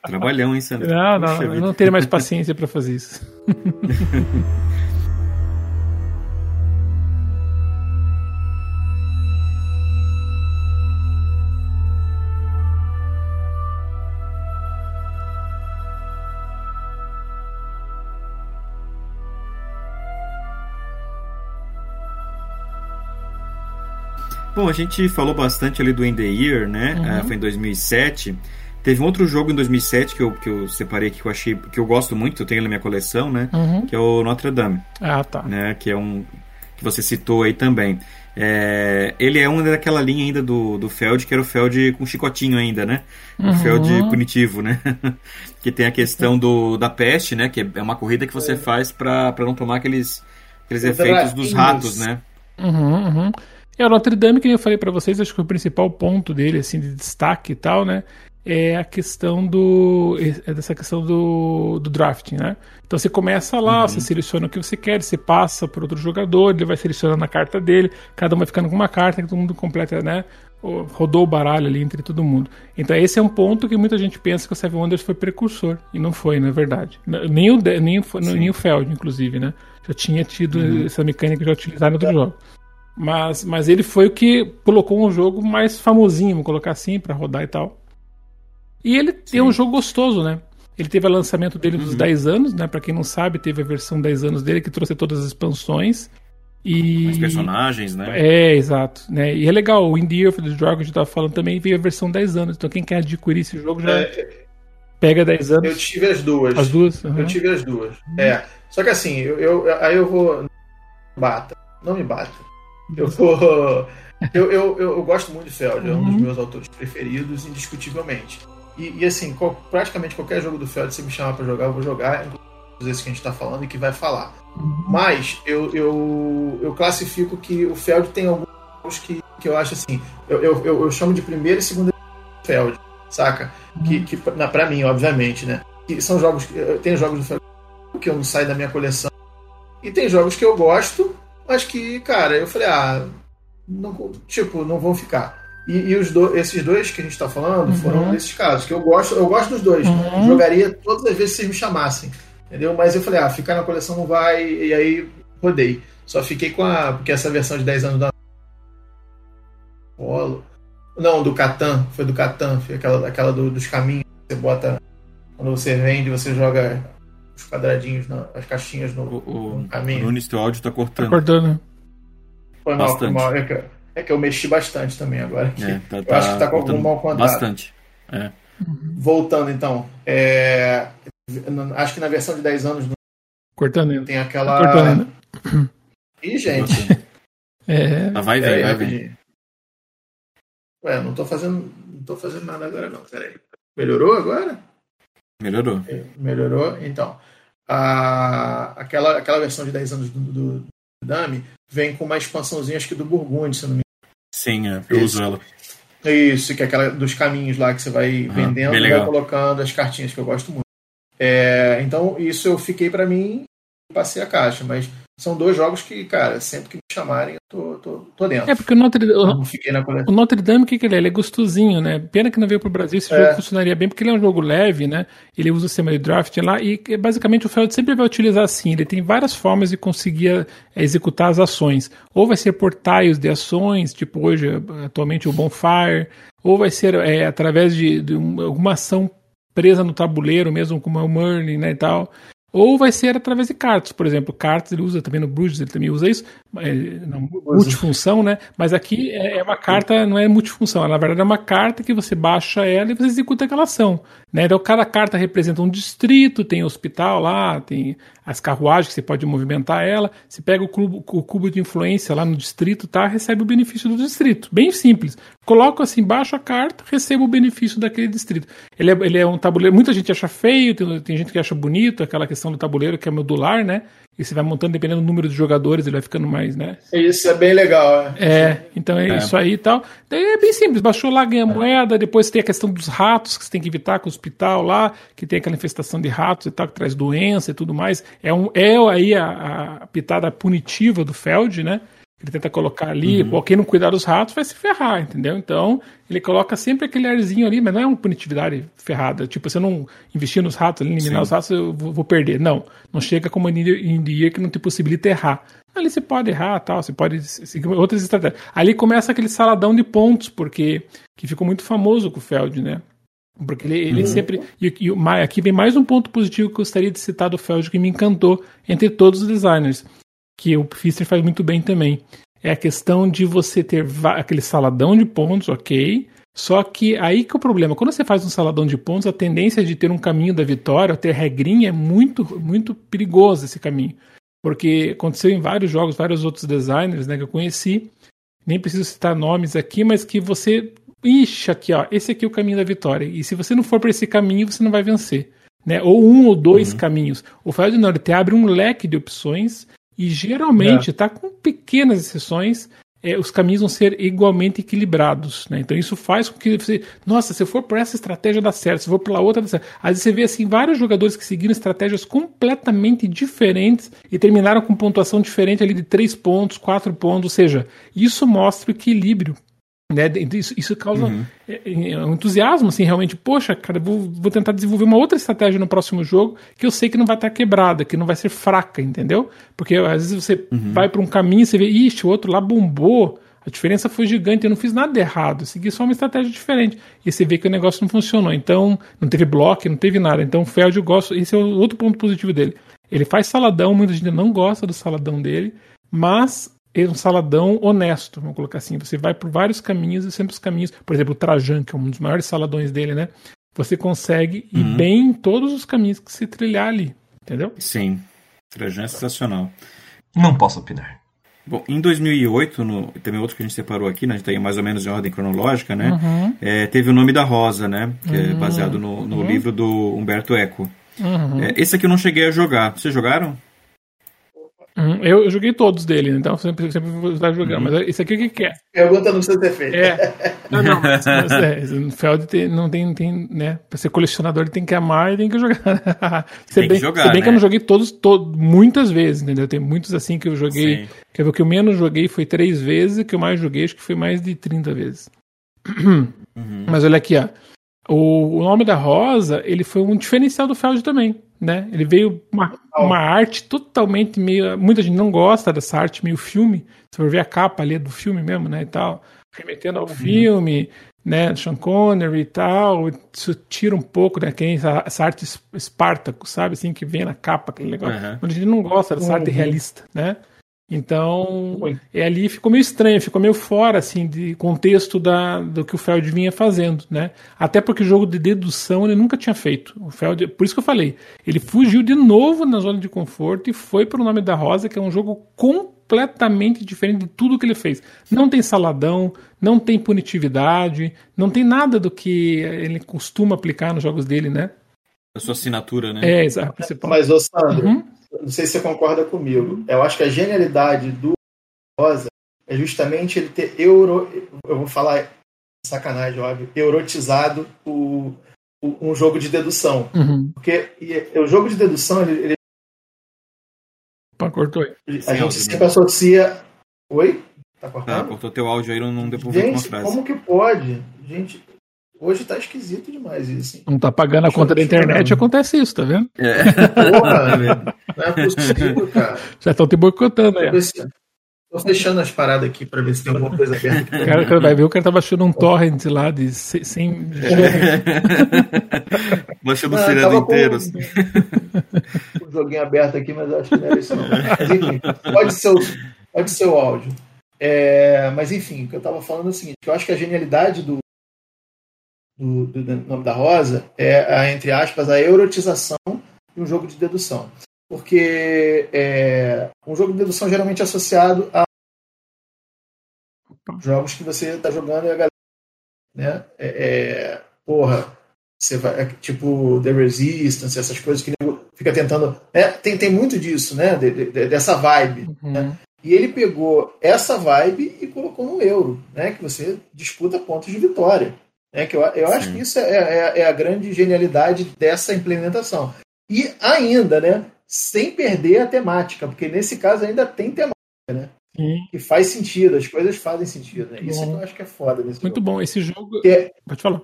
Trabalhão, hein, Sandra? Não, não, eu não teria mais paciência para fazer isso. Bom, a gente falou bastante ali do In The Year, né? Uhum. Uh, foi em 2007. Teve um outro jogo em 2007 que eu, que eu separei que eu achei que eu gosto muito, eu tenho na minha coleção, né? Uhum. Que é o Notre Dame. Ah, tá. Né? Que é um que você citou aí também. É, ele é uma daquela linha ainda do, do Feld, que era o Feld com chicotinho ainda, né? O uhum. Feld punitivo, né? que tem a questão do, da peste, né? Que é uma corrida que você é. faz para não tomar aqueles, aqueles efeitos dos ratos, né? Uhum, uhum. É, o Notre Dame, que eu falei para vocês, acho que o principal ponto dele, assim, de destaque e tal, né? é a questão do é dessa questão do, do drafting, né? Então você começa lá, uhum. você seleciona o que você quer, você passa para outro jogador, ele vai selecionando a carta dele, cada um vai ficando com uma carta, todo mundo completa, né? Rodou o baralho ali entre todo mundo. Então esse é um ponto que muita gente pensa que o Seven Wonders foi precursor e não foi, na é verdade. Nem o nem o, nem o Feld, inclusive, né? Já tinha tido uhum. essa mecânica já utilizada em outro é. Mas, mas ele foi o que colocou um jogo mais famosinho, vou colocar assim, para rodar e tal. E ele Sim. é um jogo gostoso, né? Ele teve o lançamento dele dos uhum. 10 anos, né? Pra quem não sabe, teve a versão 10 anos dele que trouxe todas as expansões. E... Os personagens, né? É, exato. Né? E é legal, o Indie of the Dragon que a gente tava falando também veio a versão 10 anos. Então quem quer adquirir esse jogo já é... pega 10 anos. Eu tive as duas. As duas? Uhum. Eu tive as duas. É. Só que assim, eu, eu, aí eu vou. Bata. Não me bata. Eu vou. eu, eu, eu, gosto muito de Feld, é um dos uhum. meus autores preferidos, indiscutivelmente. E, e assim, qual, praticamente qualquer jogo do Feld, se me chamar para jogar, eu vou jogar, inclusive esse que a gente está falando e que vai falar. Uhum. Mas eu, eu, eu classifico que o Feld tem alguns jogos que, que eu acho assim, eu, eu, eu, chamo de primeira e segunda Feld, saca? Uhum. Que, que na, pra mim, obviamente, né? Que são jogos. Tem jogos do Feld que eu não saio da minha coleção. E tem jogos que eu gosto, mas que, cara, eu falei, ah, não, tipo, não vão ficar. E, e os do, esses dois que a gente está falando uhum. foram desses casos, que eu gosto, eu gosto dos dois. Uhum. Jogaria todas as vezes que vocês me chamassem. Entendeu? Mas eu falei, ah, ficar na coleção não vai, e aí rodei. Só fiquei com a. Porque essa versão de 10 anos da. Polo. Não, do Catan, foi do Catan, foi aquela, aquela do, dos caminhos. Você bota. Quando você vende, você joga os quadradinhos, as caixinhas no, o, no caminho. Nunes, teu áudio tá cortando. Tá cortando. Foi mal, foi mal. É que, é que eu mexi bastante também agora. É, tá, eu tá, acho que tá com algum mal quadrado. Bastante. É. Voltando então. É, acho que na versão de 10 anos Cortando ainda. tem aquela. Tá cortando ainda. Ih, gente. é. Ah, vai, vai, vai, vai. Ué, não tô fazendo. Não tô fazendo nada agora não. Peraí. Melhorou agora? Melhorou. Melhorou? Então. A, aquela, aquela versão de 10 anos do, do, do Dame vem com uma expansãozinha, acho que do Burgundy, se não me Sim, é, eu uso ela. Isso, que é aquela dos caminhos lá que você vai uhum, vendendo e vai colocando as cartinhas, que eu gosto muito. É, então, isso eu fiquei para mim passei a caixa, mas são dois jogos que, cara, sempre que me chamarem, eu tô, tô, tô dentro. É, porque o Notre, o, o Notre Dame, o que, que ele é? Ele é gostosinho, né? Pena que não veio pro Brasil, esse é. jogo funcionaria bem, porque ele é um jogo leve, né? Ele usa o sistema de draft lá, e basicamente o Feld sempre vai utilizar assim, ele tem várias formas de conseguir é, executar as ações. Ou vai ser por tiles de ações, tipo hoje, atualmente o Bonfire, ou vai ser é, através de, de alguma ação presa no tabuleiro mesmo, como é o Merlin, né, e tal. Ou vai ser através de cartas, por exemplo. Cartas ele usa também no Bruges, ele também usa isso. É, não, multifunção, né? Mas aqui é, é uma carta, não é multifunção. Na verdade é uma carta que você baixa ela e você executa aquela ação. Né? Então cada carta representa um distrito, tem hospital lá, tem as carruagens que você pode movimentar ela. Você pega o cubo, o cubo de influência lá no distrito, tá? Recebe o benefício do distrito. Bem simples. Coloco assim, baixo a carta, recebo o benefício daquele distrito. Ele é, ele é um tabuleiro. Muita gente acha feio, tem, tem gente que acha bonito, aquela questão do tabuleiro que é modular, né? E você vai montando dependendo do número de jogadores, ele vai ficando mais, né? Isso é bem legal, é. É, então é, é. isso aí e tal. Daí é bem simples, baixou lá, ganha é. moeda, depois tem a questão dos ratos que você tem que evitar com o hospital lá, que tem aquela infestação de ratos e tal, que traz doença e tudo mais. É, um, é aí a, a pitada punitiva do Feld, né? Ele tenta colocar ali, uhum. pô, quem não cuidar dos ratos vai se ferrar, entendeu? Então, ele coloca sempre aquele arzinho ali, mas não é uma punitividade ferrada. Tipo, se eu não investir nos ratos, eliminar Sim. os ratos, eu vou, perder. Não, não chega como em dia que não te possibilita errar. Ali você pode errar, tal, você pode seguir outras estratégias. Ali começa aquele saladão de pontos, porque que ficou muito famoso com o Feld, né? Porque ele, ele uhum. sempre. E, e, aqui vem mais um ponto positivo que eu gostaria de citar do Feld que me encantou entre todos os designers que o Pfister faz muito bem também. é a questão de você ter aquele saladão de pontos, ok. Só que aí que é o problema. Quando você faz um saladão de pontos, a tendência de ter um caminho da vitória, ter regrinha, é muito, muito perigoso esse caminho. Porque aconteceu em vários jogos, vários outros designers né, que eu conheci. Nem preciso citar nomes aqui, mas que você. Ixi, aqui, ó. Esse aqui é o caminho da vitória. E se você não for para esse caminho, você não vai vencer. Né? Ou um ou dois uhum. caminhos. O Fire Norte abre um leque de opções e geralmente é. com pequenas exceções. É, os caminhos vão ser igualmente equilibrados. Né? Então isso faz com que você. Nossa, se for por essa estratégia dá certo, se for pela outra dá certo. Às vezes você vê assim vários jogadores que seguiram estratégias completamente diferentes e terminaram com pontuação diferente ali de 3 pontos, 4 pontos. Ou seja, isso mostra o equilíbrio né? Isso, isso causa uhum. É, é, um entusiasmo, assim, realmente. Poxa, cara, vou, vou tentar desenvolver uma outra estratégia no próximo jogo que eu sei que não vai estar quebrada, que não vai ser fraca, entendeu? Porque às vezes você uhum. vai para um caminho e você vê, ixi, o outro lá bombou, a diferença foi gigante, eu não fiz nada errado, segui só uma estratégia diferente. E você vê que o negócio não funcionou. Então, não teve bloco, não teve nada. Então, o Feld eu gosto, esse é o outro ponto positivo dele. Ele faz saladão, muita gente não gosta do saladão dele, mas é um saladão honesto, vamos colocar assim. Você vai por vários caminhos e sempre os caminhos, por exemplo, o Trajan, que é um dos maiores saladões dele, né? Você consegue ir uhum. bem em todos os caminhos que se trilhar ali, entendeu? Sim. Trajan é sensacional. Não posso opinar. Bom, em 2008, no, também outro que a gente separou aqui, né, a gente tem mais ou menos em ordem cronológica, né? Uhum. É, teve o nome da Rosa, né? Que é uhum. é baseado no, no uhum. livro do Humberto Eco. Uhum. É, esse aqui eu não cheguei a jogar. Vocês jogaram? Uhum. Eu, eu, joguei todos dele, então sempre, sempre vou estar jogando. Uhum. Mas esse aqui o que, que é? Pergunta no seu defeito. É. Não, não, mas, mas é, Feld tem, não tem, tem, né? Pra ser colecionador ele tem que amar e tem que jogar. se tem bem, que jogar, se bem né? que eu não joguei todos, todos, muitas vezes, entendeu? Tem muitos assim que eu joguei. Sim. Quer ver o que eu menos joguei foi três vezes, e o que eu mais joguei acho que foi mais de 30 vezes. Uhum. Mas olha aqui, ó. O, o nome da Rosa, ele foi um diferencial do Feld também né? Ele veio uma, uma arte totalmente meio. Muita gente não gosta dessa arte meio filme. Se for ver a capa ali do filme mesmo, né? E tal, remetendo ao uhum. filme, né? Sean Connery e tal. Isso tira um pouco, né? Quem, essa, essa arte Espartaco, sabe? Assim, que vem na capa, aquele negócio. Uhum. Muita gente não gosta dessa uhum. arte realista, né? Então, é ali ficou meio estranho, ficou meio fora assim de contexto da, do que o Feld vinha fazendo, né? Até porque o jogo de dedução ele nunca tinha feito. O Feld, por isso que eu falei, ele fugiu de novo na zona de conforto e foi para o nome da Rosa, que é um jogo completamente diferente de tudo que ele fez. Não tem saladão, não tem punitividade, não tem nada do que ele costuma aplicar nos jogos dele, né? A sua assinatura, né? É, exato. Mas, ô Sandro, uhum não sei se você concorda comigo. Eu acho que a genialidade do Rosa é justamente ele ter euro, eu vou falar sacanagem, óbvio, eurotizado o, o um jogo de dedução. Uhum. Porque e, o jogo de dedução, ele. ele Pá, cortou aí. A gente sempre associa. Oi? Tá cortando? Tá, cortou teu áudio aí, não, não deu pra ouvir frase. Como que pode? Gente, Hoje tá esquisito demais isso. Hein? Não tá pagando a conta da internet, acontece isso, tá vendo? É. Porra, não é possível, cara. Já estão te boicotando aí. Tô fechando as paradas aqui pra ver se tem alguma coisa aberta. O cara, vai ver, o cara tá baixando um torrent lá de sem. baixando o seriado inteiro. Assim. Um joguinho aberto aqui, mas acho que não era isso não. Mas enfim, pode ser o, pode ser o áudio. É, mas enfim, o que eu tava falando é o seguinte: eu acho que a genialidade do, do, do, do nome da Rosa é, a, entre aspas, a erotização de um jogo de dedução. Porque é, um jogo de dedução geralmente é associado a jogos que você está jogando e a galera. Né? É, é, porra, você vai, é, tipo The Resistance, essas coisas que fica tentando. Né? Tem, tem muito disso, né? De, de, dessa vibe. Uhum. Né? E ele pegou essa vibe e colocou no euro, né? Que você disputa pontos de vitória. Né? Que eu, eu acho que isso é, é, é, a grande genialidade dessa implementação. E ainda, né? Sem perder a temática, porque nesse caso ainda tem temática, né? Sim. Que faz sentido, as coisas fazem sentido. Né? Isso eu acho que é foda nesse Muito jogo. bom, esse jogo. É... Pode falar.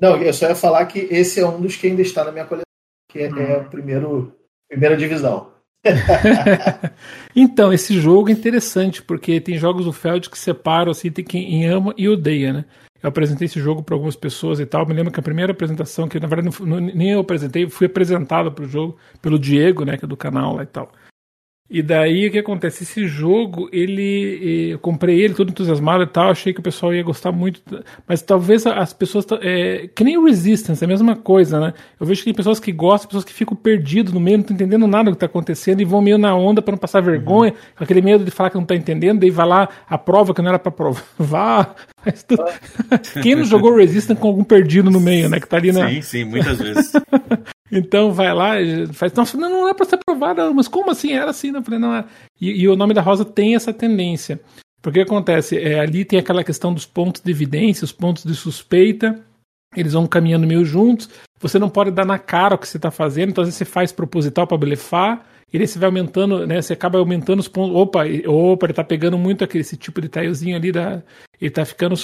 Não, eu só ia falar que esse é um dos que ainda está na minha coleção, que é, hum. é a primeiro, primeira divisão. então, esse jogo é interessante, porque tem jogos do Feld que separam assim, tem quem ama e odeia, né? Eu apresentei esse jogo para algumas pessoas e tal. Me lembro que a primeira apresentação, que na verdade não, nem eu apresentei, fui apresentado para o jogo pelo Diego, né, que é do canal lá e tal. E daí o que acontece? Esse jogo, ele. Eu comprei ele todo entusiasmado e tal, achei que o pessoal ia gostar muito. Mas talvez as pessoas. É, que nem o Resistance, é a mesma coisa, né? Eu vejo que tem pessoas que gostam, pessoas que ficam perdidas no meio, não estão entendendo nada do que está acontecendo e vão meio na onda para não passar vergonha, uhum. com aquele medo de falar que não está entendendo, daí vai lá, a prova que não era para provar. Quem não jogou Resistance com algum perdido no meio, né? Que tá ali na. Sim, sim, muitas vezes. Então vai lá, faz, nossa, não, não é para ser aprovada, mas como assim? Era assim, não? Falei, não é. E, e, o nome da rosa tem essa tendência. Porque acontece? É, ali tem aquela questão dos pontos de evidência, os pontos de suspeita, eles vão caminhando meio juntos. Você não pode dar na cara o que você está fazendo, então às vezes você faz proposital para blefar, e aí você vai aumentando, né? Você acaba aumentando os pontos. Opa, opa, ele tá pegando muito aquele esse tipo de tilezinho ali da. Ele tá ficando.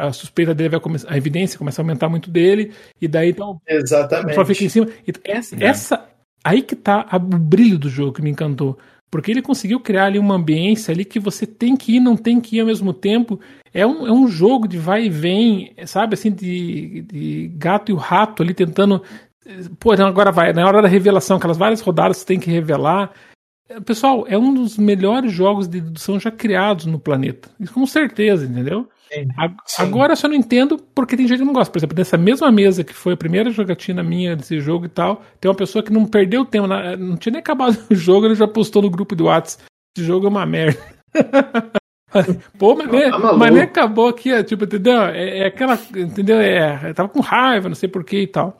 A suspeita dele vai começar. A evidência começa a aumentar muito dele. E daí então. Exatamente. Só fica em cima. Essa, é. essa. Aí que tá a, o brilho do jogo que me encantou. Porque ele conseguiu criar ali uma ambiência ali que você tem que ir, não tem que ir ao mesmo tempo. É um, é um jogo de vai e vem, sabe, assim, de, de gato e o rato ali tentando Pô, então agora vai, na hora da revelação, aquelas várias rodadas você tem que revelar. Pessoal, é um dos melhores jogos de dedução já criados no planeta. Isso com certeza, entendeu? Sim. Agora eu só não entendo porque tem gente que não gosta. Por exemplo, nessa mesma mesa que foi a primeira jogatina minha desse jogo e tal, tem uma pessoa que não perdeu tempo, não tinha nem acabado o jogo, ele já postou no grupo do WhatsApp. Esse jogo é uma merda. Pô, mas, nem, tá mas nem acabou aqui, é, tipo, entendeu? É, é aquela, entendeu? É, eu tava com raiva, não sei porquê e tal.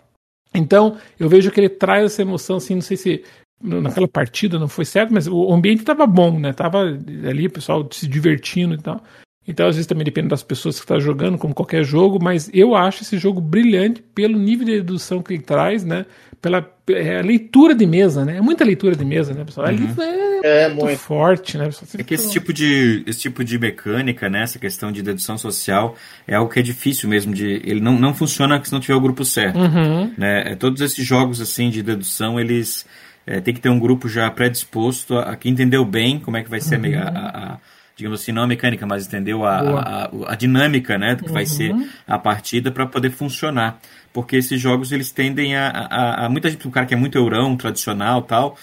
Então, eu vejo que ele traz essa emoção, assim, não sei se naquela partida não foi certo, mas o ambiente estava bom, né? Tava ali o pessoal se divertindo e tal. Então, às vezes também depende das pessoas que estão tá jogando, como qualquer jogo, mas eu acho esse jogo brilhante pelo nível de redução que ele traz, né? Pela é, leitura de mesa, né? É muita leitura de mesa, né, pessoal? Uhum. É, é, muito, muito, forte, né? É que esse tipo, de, esse tipo de mecânica, né? Essa questão de dedução social é algo que é difícil mesmo de... Ele não, não funciona se não tiver o grupo certo, uhum. né? É, todos esses jogos, assim, de dedução, eles... É, tem que ter um grupo já predisposto a, a que entendeu bem como é que vai ser uhum. a, a, a digamos assim, não a mecânica, mas entendeu a, a, a, dinâmica né, do que uhum. vai ser a partida para poder funcionar. Porque esses jogos eles tendem a, a, a, Muita gente, o cara que é muito eurão, tradicional tal,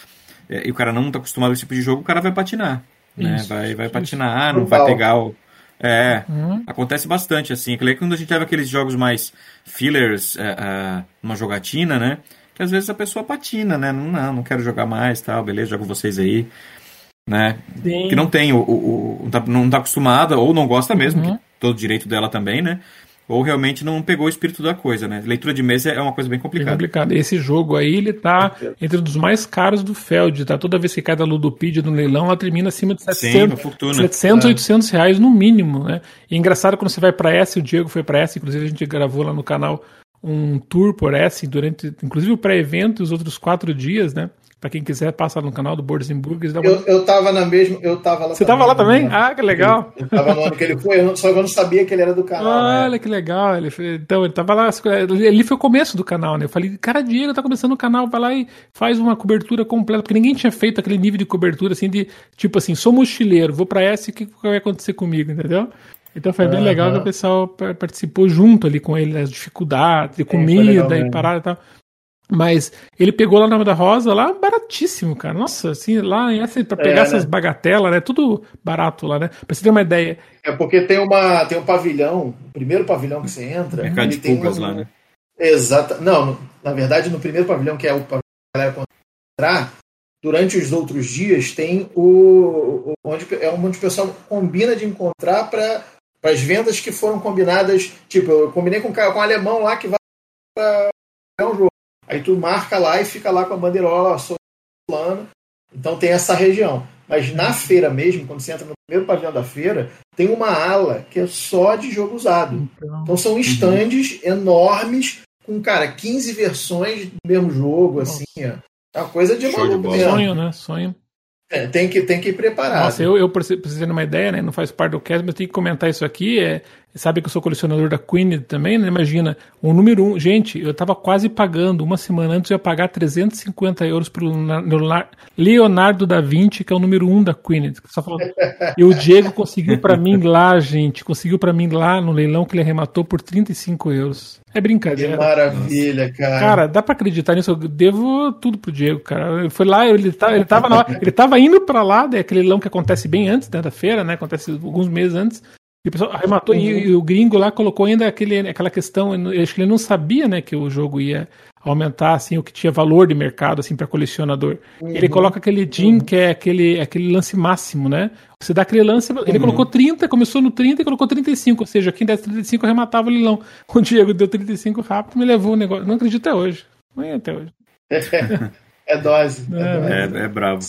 é, e o cara não está acostumado com esse tipo de jogo, o cara vai patinar. Né? Isso, vai vai isso, patinar, isso. não vai pegar o. É, uhum. acontece bastante assim. É quando a gente leva aqueles jogos mais fillers é, é, numa jogatina, né? Que às vezes a pessoa patina, né? Não, não, não quero jogar mais, tal, beleza, jogo vocês aí né? Sim. Que não tem o, o, o, não está acostumada ou não gosta mesmo, uhum. todo direito dela também, né? Ou realmente não pegou o espírito da coisa, né? Leitura de mesa é uma coisa bem complicada. Bem complicado. Esse jogo aí, ele tá entre os mais caros do Feld, tá? Toda vez que cai da Ludopedia no leilão, ela termina acima de 700, Sim, 700 é. 800 reais no mínimo, né? E engraçado quando você vai para S, o Diego foi para S, inclusive a gente gravou lá no canal um tour por S durante, inclusive o pré-evento e os outros quatro dias, né? Para quem quiser, passa no canal do Boards and Burgers. Uma... Eu, eu tava na mesma. Eu tava lá Você também, tava lá também? Né? Ah, que legal. Eu, eu tava no ano que ele foi, eu, só que eu não sabia que ele era do canal. Né? Olha né? que legal. Ele foi, então, ele tava lá. Ele foi o começo do canal, né? Eu falei, cara, Diego tá começando o canal, vai lá e faz uma cobertura completa. Porque ninguém tinha feito aquele nível de cobertura assim de tipo assim, sou mochileiro, vou pra essa e o que vai acontecer comigo, entendeu? Então foi bem uhum. legal que o pessoal participou junto ali com ele, as dificuldades, de comida e parada e tal. Mas ele pegou lá na da Rosa, lá baratíssimo, cara. Nossa, assim, lá essa, pra pegar é, essas né? bagatelas, né? Tudo barato lá, né? Pra você ter uma ideia. É porque tem, uma, tem um pavilhão, o primeiro pavilhão que você entra. Mercado de pulgas um, lá, né? Exato. Não, na verdade, no primeiro pavilhão, que é o pavilhão que a galera entrar, durante os outros dias tem o. onde, é onde o pessoal combina de encontrar para as vendas que foram combinadas. Tipo, eu combinei com, com um alemão lá que vai para um jogo. Aí tu marca lá e fica lá com a bandeirola, sou fulano. Então tem essa região. Mas na feira mesmo, quando você entra no primeiro pavilhão da feira, tem uma ala que é só de jogo usado. Então, então são estandes uhum. enormes com, cara, 15 versões do mesmo jogo, assim, ó. É uma coisa de maluco mesmo. Sonho, né? Sonho. É, tem que, tem que ir preparado. Nossa, eu, eu precisei de uma ideia, né? Não faz parte do cast, mas tem que comentar isso aqui. É, sabe que eu sou colecionador da Queen também, né? Imagina, o número um. Gente, eu tava quase pagando, uma semana antes eu ia pagar 350 euros pro Leonardo da Vinci, que é o número um da Queen. E o Diego conseguiu para mim lá, gente, conseguiu para mim lá no leilão que ele arrematou por 35 euros. É brincadeira. Que maravilha, cara. Cara, dá pra acreditar nisso. Eu devo tudo pro Diego, cara. Foi lá, ele, tá, ele, tava, ele tava indo pra lá, é aquele leilão que acontece bem antes né, da feira, né? Acontece alguns meses antes. E o pessoal arrematou, uhum. e, e, o gringo lá colocou ainda aquele, aquela questão, acho que ele não sabia, né, que o jogo ia aumentar, assim, o que tinha valor de mercado, assim, para colecionador. Uhum. Ele coloca aquele DIN, uhum. que é aquele, aquele lance máximo, né? Você dá aquele lance, ele uhum. colocou 30, começou no 30 e colocou 35, ou seja, quem desse 35 arrematava o leilão. O Diego deu 35 rápido, me levou o negócio. Não acredito até hoje. Não é até hoje. é dose. É, é, dose. é, é bravo.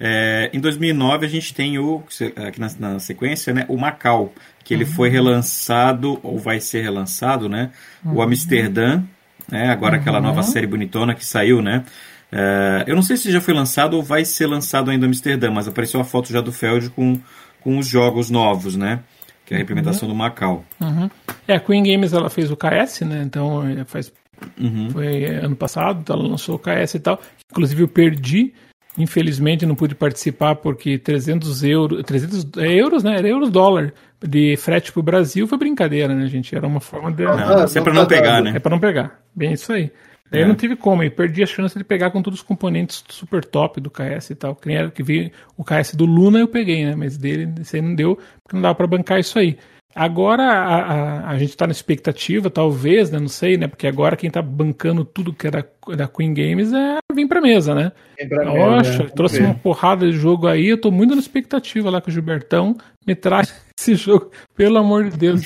É, em 2009 a gente tem o aqui na, na, sequência, né, o Macau, que ele uhum. foi relançado ou vai ser relançado, né? Uhum. O Amsterdã, né? Agora uhum. aquela nova série bonitona que saiu, né? É, eu não sei se já foi lançado ou vai ser lançado ainda Amsterdã, mas apareceu a foto já do Feld com, com os jogos novos, né? Que é a implementação do Macau. Uhum. É, a Queen Games ela fez o KS, né? Então é, faz Uhum. Foi ano passado, então ela lançou o KS e tal. Inclusive eu perdi Infelizmente não pude participar porque 300 euros, 300 é euros, né? Era euros dólar de frete pro Brasil foi brincadeira, né, gente? Era uma forma de. Não, é para não pegar, né? É para não pegar. Bem isso aí. Daí é. eu não tive como, e perdi a chance de pegar com todos os componentes super top do KS e tal. Que, era, que vi o KS do Luna eu peguei, né? Mas dele, isso aí não deu, porque não dava para bancar isso aí. Agora a, a, a gente está na expectativa, talvez, né? Não sei, né? Porque agora quem está bancando tudo que é da, da Queen Games é vir pra mesa, né? Poxa, mesa, trouxe uma porrada de jogo aí, eu tô muito na expectativa lá que o Gilbertão me traz esse jogo, pelo amor de Deus.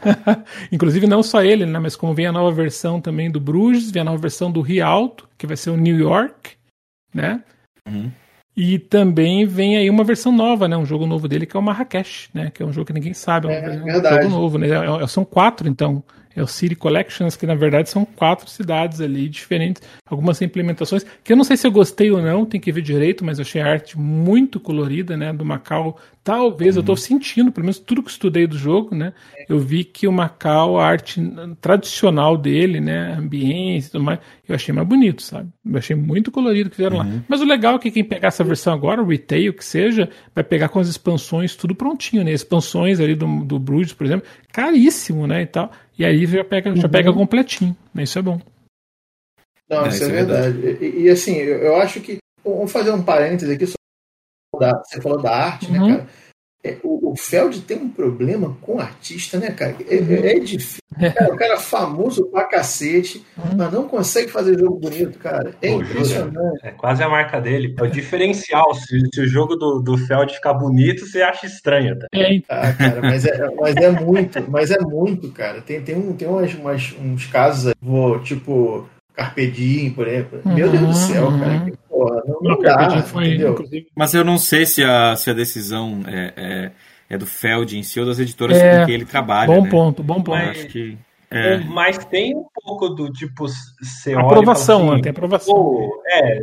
Inclusive não só ele, né? Mas como vem a nova versão também do Bruges, vem a nova versão do Rialto, que vai ser o New York, né? Uhum. E também vem aí uma versão nova, né? Um jogo novo dele que é o Marrakech, né? Que é um jogo que ninguém sabe. É, é um verdade. jogo novo, né? É, é, são quatro, então. É o City Collections, que na verdade são quatro cidades ali diferentes, algumas implementações, que eu não sei se eu gostei ou não, tem que ver direito, mas eu achei a arte muito colorida, né? Do Macau Talvez uhum. eu estou sentindo, pelo menos tudo que estudei do jogo, né? Eu vi que o Macau, a arte tradicional dele, né? Ambiente e tudo mais, eu achei mais bonito, sabe? Eu achei muito colorido que fizeram uhum. lá. Mas o legal é que quem pegar essa versão agora, o retail que seja, vai pegar com as expansões tudo prontinho, né? Expansões ali do, do Bruges, por exemplo, caríssimo, né? E tal. E aí já pega, uhum. já pega completinho, né? Isso é bom. Não, é, isso é, é verdade. verdade. E, e, assim, eu, eu acho que. Vamos fazer um parêntese aqui da, você falou da arte, né, uhum. né, cara? É, o, o Feld tem um problema com artista, né, cara? É, uhum. é difícil. Cara, o cara é famoso pra cacete, uhum. mas não consegue fazer jogo bonito, cara. É Pô, impressionante. É quase a marca dele. É o diferencial. Se, se, o jogo do, do Feld ficar bonito, você acha estranho. Tá? É. Ah, cara, mas é, mas é muito, mas é muito, cara. Tem, tem, um, tem umas, umas uns casos, vou, tipo, Carpe Diem, por exemplo. Uhum, Meu Deus do céu, uhum. cara. porra, não, não dá, foi, Mas eu não sei se a, se a decisão é, é, é, do Feld em si ou das editoras é, com que ele trabalha. Bom né? ponto, bom ponto. Mas, acho que, é. Mas tem um pouco do tipo. Você aprovação, assim, tem aprovação. Pô, é,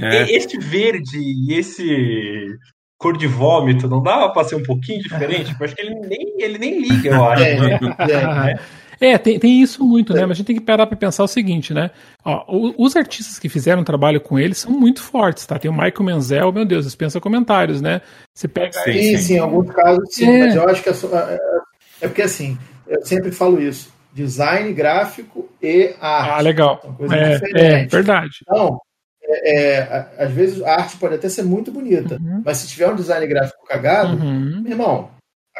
é. Esse verde e esse cor de vômito, não dava para ser um pouquinho diferente? Eu acho que ele nem, ele nem liga, eu acho. É, né? É. É, tem, tem isso muito, né? Mas a gente tem que parar para pensar o seguinte, né? Ó, os artistas que fizeram trabalho com ele são muito fortes, tá? Tem o Michael Menzel, meu Deus, dispensa comentários, né? Você pega. Sim, sim, sim, em alguns casos sim, é. mas eu acho que é, é, é porque assim, eu sempre falo isso: design gráfico e arte. Ah, legal. É, é, verdade. Então, é, é, às vezes a arte pode até ser muito bonita, uhum. mas se tiver um design gráfico cagado, uhum. meu irmão,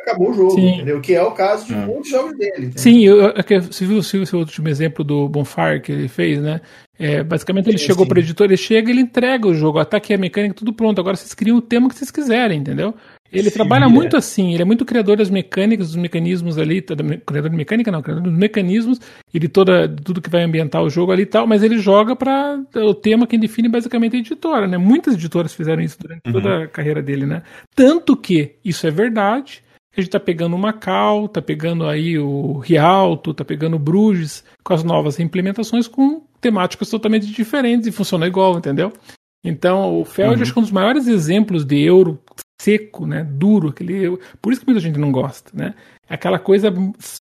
acabou o jogo, Sim. entendeu? Que é o caso de hum. muitos jogos dele. Entendeu? Sim, eu, é você viu, viu o último exemplo do Bonfire que ele fez, né? É, basicamente ele sim, chegou para o editor, ele chega ele entrega o jogo, ataque a mecânica, tudo pronto. Agora vocês criam o tema que vocês quiserem, entendeu? Ele sim, trabalha é. muito assim, ele é muito criador das mecânicas, dos mecanismos ali, criador de mecânica não, criador dos mecanismos e de toda, tudo que vai ambientar o jogo ali e tal, mas ele joga para o tema quem define basicamente a editora, né? Muitas editoras fizeram isso durante uhum. toda a carreira dele, né? Tanto que isso é verdade, a gente tá pegando o Macau, tá pegando aí o Rialto, tá pegando o Bruges, com as novas implementações com temáticas totalmente diferentes e funciona igual, entendeu? Então, o Feld uhum. acho que é um dos maiores exemplos de euro seco, né? Duro, aquele. Por isso que muita gente não gosta, né? Aquela coisa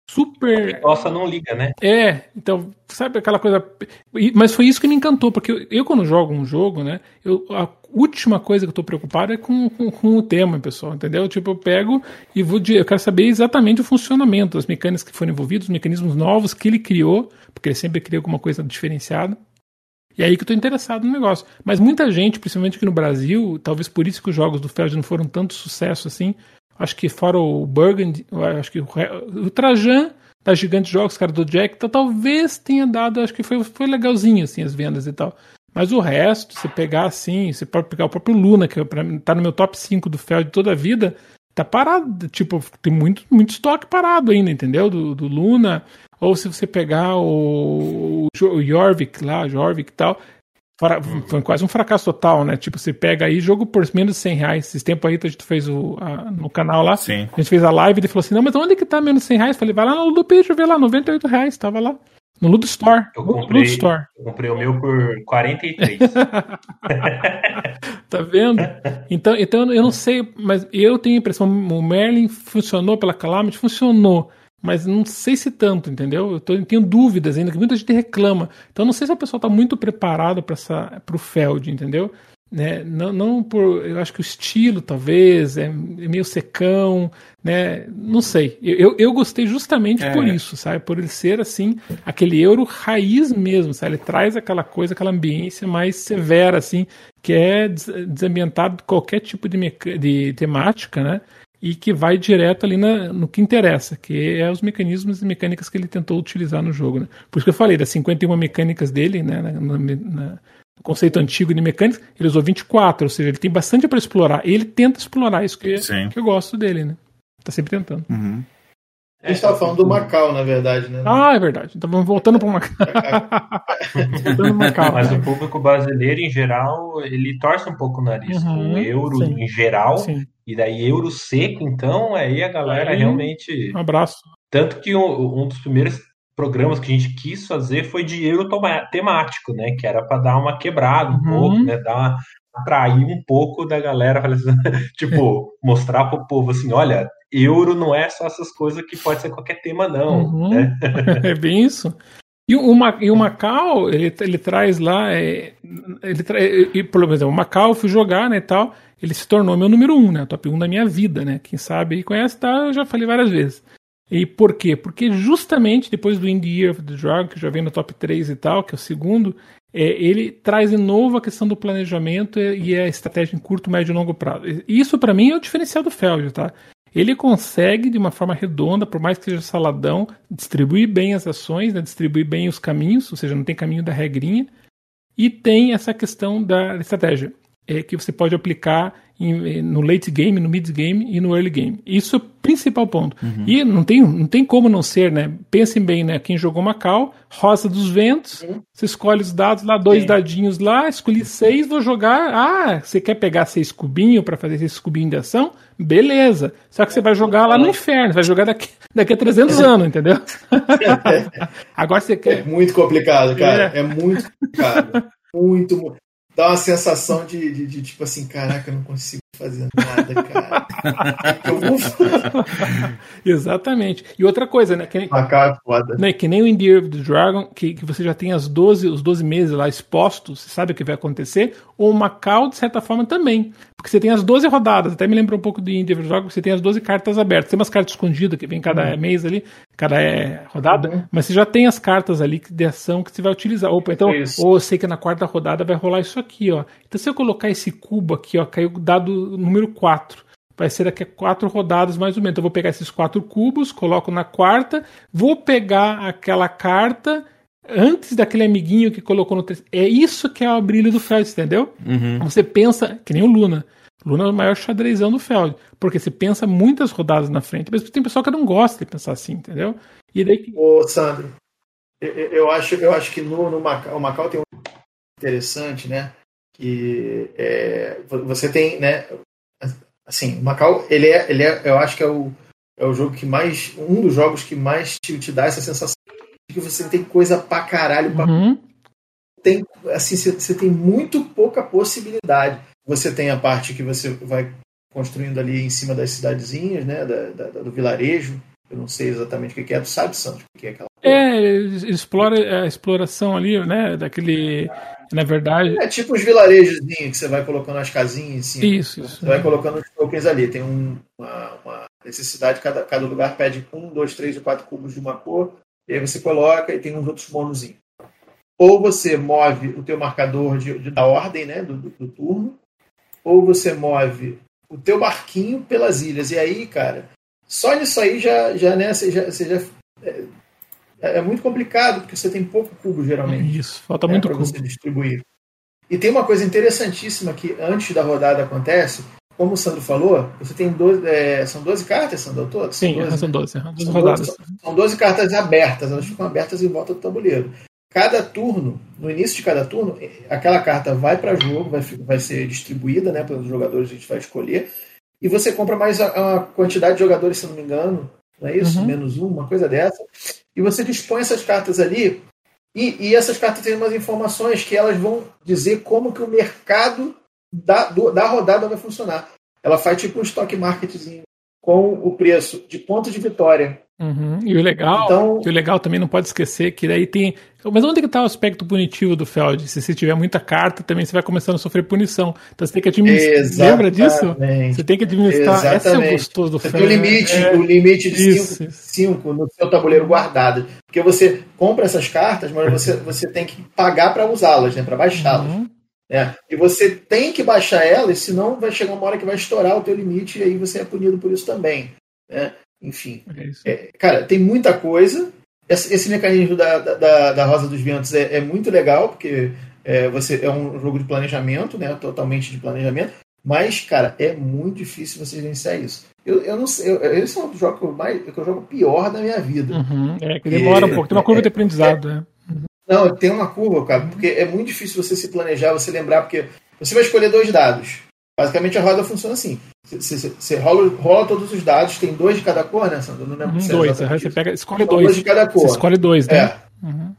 super. Nossa, não liga, né? É, então, sabe aquela coisa. Mas foi isso que me encantou, porque eu, quando jogo um jogo, né? Eu, a última coisa que eu tô preocupado é com, com, com, o tema, pessoal, entendeu? Tipo, eu pego e vou. Eu quero saber exatamente o funcionamento, as mecânicas que foram envolvidas, os mecanismos novos que ele criou, porque ele sempre cria alguma coisa diferenciada. E é aí que eu tô interessado no negócio. Mas muita gente, principalmente aqui no Brasil, talvez por isso que os jogos do Feld não foram tanto sucesso assim, Acho que fora o Burgundy, acho que o, o Trajan da Gigante Jogos, cara do Jack, então, talvez tenha dado, acho que foi, foi legalzinho assim as vendas e tal. Mas o resto, você pegar assim, você pode pegar o próprio Luna, que pra, tá no meu top 5 do Feld de toda a vida, tá parado, tipo, tem muito, muito estoque parado ainda, entendeu? Do, do Luna. Ou se você pegar o, o Jorvik lá, Jorvik e tal, foi quase um fracasso total, né? Tipo, você pega aí jogo por menos de 100 reais. Esses tempos aí a gente fez o, a, no canal lá. Sim. A gente fez a live e ele falou assim: Não, mas onde que tá menos de 100 reais? Falei, vai lá no Ludopage, vê lá, 98 reais. Tava lá. No Ludo Store. Eu comprei, Ludo Store. Eu comprei o meu por 43. tá vendo? Então, então eu não sei, mas eu tenho a impressão, o Merlin funcionou pela Calamity? Funcionou mas não sei se tanto, entendeu? Eu tô, tenho dúvidas ainda, que muita gente reclama. Então não sei se a pessoa está muito preparada para o Feld, entendeu? Né? Não, não por. Eu acho que o estilo, talvez, é, é meio secão, né? Não sei. Eu, eu gostei justamente é. por isso, sabe? Por ele ser assim, aquele euro raiz mesmo, sabe? Ele traz aquela coisa, aquela ambiência mais severa, assim, que é desambientado de qualquer tipo de, de temática, né? E que vai direto ali na, no que interessa, que é os mecanismos e mecânicas que ele tentou utilizar no jogo. Né? Por isso que eu falei, das 51 mecânicas dele, né, na, na, no conceito antigo de mecânicas, ele usou 24, ou seja, ele tem bastante para explorar. E ele tenta explorar isso que, que eu gosto dele, né? Tá sempre tentando. Uhum. A gente estava falando do Macau, na verdade, né? Ah, é verdade. Então vamos voltando para o Macau. voltando Macau. Mas o público brasileiro, em geral, ele torce um pouco o nariz uhum, com o euro sim. em geral. Sim. E daí euro seco, então, aí a galera aí, realmente. Um abraço. Tanto que um, um, dos primeiros programas que a gente quis fazer foi de euro temático, né? Que era para dar uma quebrada um uhum. pouco, né? Dar uma, atrair um pouco da galera, tipo, mostrar pro povo assim, olha, euro não é só essas coisas que pode ser qualquer tema, não. Uhum. Né? é bem isso. E o, e o Macau, ele, ele traz lá, é, ele tra, e, por exemplo, o Macau eu fui jogar, né, e tal, ele se tornou meu número um, né, top 1 da minha vida, né, quem sabe e conhece, tá, eu já falei várias vezes. E por quê? Porque justamente depois do Indie Year of the Dragon, que já vem no top 3 e tal, que é o segundo, é, ele traz de novo a questão do planejamento e a estratégia em curto, médio e longo prazo. Isso para mim é o diferencial do Feld, tá? Ele consegue, de uma forma redonda, por mais que seja saladão, distribuir bem as ações, né, distribuir bem os caminhos, ou seja, não tem caminho da regrinha, e tem essa questão da estratégia, é, que você pode aplicar no late game, no mid game e no early game. Isso é o principal ponto. Uhum. E não tem, não tem como não ser, né? Pensem bem, né? Quem jogou Macau, Rosa dos Ventos, uhum. você escolhe os dados lá, dois Sim. dadinhos lá, escolhi seis, vou jogar. Ah, você quer pegar seis cubinhos para fazer seis cubinhos de ação? Beleza. Só que você vai jogar lá no inferno, vai jogar daqui, daqui a 300 anos, entendeu? Agora você quer. É muito complicado, cara. É, é muito complicado. muito dá uma sensação de, de, de, tipo assim, caraca, eu não consigo fazer nada, cara. eu vou Exatamente. E outra coisa, né? Que nem, é foda. Né, que nem o Indie of the Dragon, que, que você já tem as 12, os 12 meses lá expostos, você sabe o que vai acontecer, ou o Macau, de certa forma, também. Porque você tem as 12 rodadas, até me lembra um pouco do Indie of the Dragon, você tem as 12 cartas abertas. Tem umas cartas escondidas que vem cada uhum. mês ali, cada é, rodada, uhum. mas você já tem as cartas ali de ação que você vai utilizar. Opa, então, ou eu sei que na quarta rodada vai rolar isso aqui, ó. Então, se eu colocar esse cubo aqui, ó, caiu dado número 4. Vai ser daqui a quatro rodadas mais ou menos. Então, eu vou pegar esses quatro cubos, coloco na quarta, vou pegar aquela carta antes daquele amiguinho que colocou no terceiro. É isso que é o brilho do Feld, entendeu? Uhum. Você pensa, que nem o Luna. Luna é o maior xadrezão do Feld, porque você pensa muitas rodadas na frente, mas tem pessoal que não gosta de pensar assim, entendeu? E daí... Ô, Sandro, eu, eu, acho, eu acho que no, no Macau, o Macau tem um interessante, né? Que é, você tem, né? Assim, o Macau, ele é, ele é, eu acho que é o, é o jogo que mais, um dos jogos que mais te, te dá essa sensação de que você tem coisa pra caralho. Pra... Uhum. Tem, assim, você, você tem muito pouca possibilidade. Você tem a parte que você vai construindo ali em cima das cidadezinhas, né, da, da, do vilarejo. Eu não sei exatamente o que é. Tu sabe, Santos, o que é aquela É, explora a exploração ali, né, daquele... Na verdade... É tipo os vilarejos que você vai colocando as casinhas em cima. Isso, isso. Você vai colocando os tokens ali. Tem um, uma, uma, necessidade, cada, cada lugar pede um, dois, três ou quatro cubos de uma cor, e aí você coloca e tem uns outros bônusinhos. Ou você move o teu marcador de, de da ordem né, do, do, do turno, ou você move o teu barquinho pelas ilhas. E aí, cara, só nisso aí já, já, né, você já, você já é, é, muito complicado, porque você tem pouco cubo, geralmente. Isso, falta muito cubo. você distribuir. E tem uma coisa interessantíssima que antes da rodada acontece, como o Sandro falou, você tem 12, é, são 12 cartas, Sandro, todas? Sim, são 12, são 12, 12 são rodadas. 12, são 12 cartas abertas, elas ficam abertas em volta do tabuleiro. Cada turno, no início de cada turno, aquela carta vai para jogo, vai, vai ser distribuída né, pelos jogadores, a gente vai escolher, e você compra mais uma quantidade de jogadores, se não me engano, não é isso? Uhum. Menos um, uma coisa dessa. E você dispõe essas cartas ali, e, e, essas cartas têm umas informações que elas vão dizer como que o mercado da, do, da rodada vai funcionar. Ela faz tipo um stock marketzinho com o preço de ponto de vitória Uhum. E o legal, então, e o legal também não pode esquecer que daí tem. Mas onde que está o aspecto punitivo do Feld? Se você tiver muita carta, também você vai começando a sofrer punição. Então você tem que administrar. Lembra disso? Você tem que administrar. Exatamente. Esse é o gostoso do Feld. o limite, é, o limite de 5 no seu tabuleiro guardado. Porque você compra essas cartas, mas você, você tem que pagar para usá-las, né? Para baixá-las. Uhum. É, e você tem que baixar elas, senão vai chegar uma hora que vai estourar o teu limite e aí você é punido por isso também. Né? Enfim. É é, cara, tem muita coisa. Esse, esse mecanismo da, da, da, Rosa dos Ventos é, é muito legal, porque é, você é um jogo de planejamento, né? Totalmente de planejamento. Mas, cara, é muito difícil você gerenciar isso. Eu, eu não sei, eu, esse é um jogo que eu, mais, que eu jogo pior da minha vida. Uhum, é, que demora um pouco, tem uma curva de aprendizado, né? Uhum. Não, tem uma curva, cara, porque é muito difícil você se planejar, você lembrar, porque você vai escolher dois dados. Basicamente a roda funciona assim. Você rola, rola, todos os dados, tem dois de cada cor, né, Sandro? Não lembro uhum, dois, você pega, escolhe dois. dois de cada cor. Você escolhe dois, né? É. Uhum.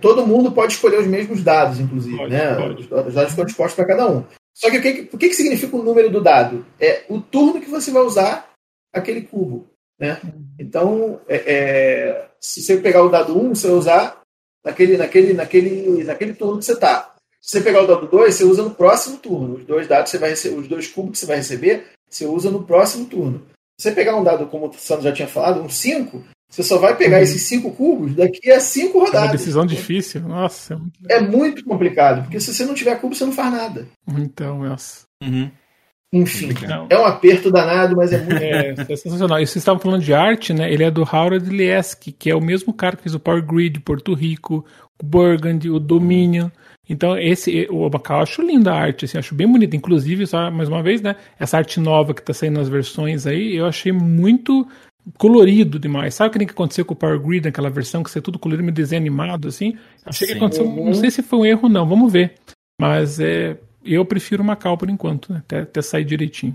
Todo mundo pode escolher os mesmos dados, inclusive, pode, né? Pode. Os dados ficam dispostos para cada um. Só que o que, o que significa o número do dado? É o turno que você vai usar aquele cubo. Né? Uhum. Então, é, é, se você pegar o dado 1, você vai usar naquele, naquele, naquele, naquele turno que você está. Se você pegar o dado 2, você usa no próximo turno. Os dois dados você vai receber, os dois cubos que você vai receber, você usa no próximo turno. Se você pegar um dado, como o Sandro já tinha falado, um 5, você só vai pegar uhum. esses 5 cubos daqui a 5 rodadas. É uma decisão difícil. Nossa. É muito complicado, porque se você não tiver cubo, você não faz nada. Então, nossa. Uhum. Enfim, é um aperto danado, mas é muito. É, é sensacional. E vocês estavam falando de arte, né? Ele é do Howard Lieski, que é o mesmo cara que fez o Power Grid, Porto Rico, o Burgundy, o Dominion. Então, esse, o Macau eu acho linda a arte, assim, acho bem bonita. Inclusive, só mais uma vez, né? Essa arte nova que está saindo nas versões aí, eu achei muito colorido demais. Sabe o que tem que acontecer com o Power Grid, naquela versão que você é tudo colorido, meio desenho animado, assim? Achei Sim. que aconteceu. Não sei se foi um erro, não, vamos ver. Mas é, eu prefiro o Macau por enquanto, né? Até, até sair direitinho.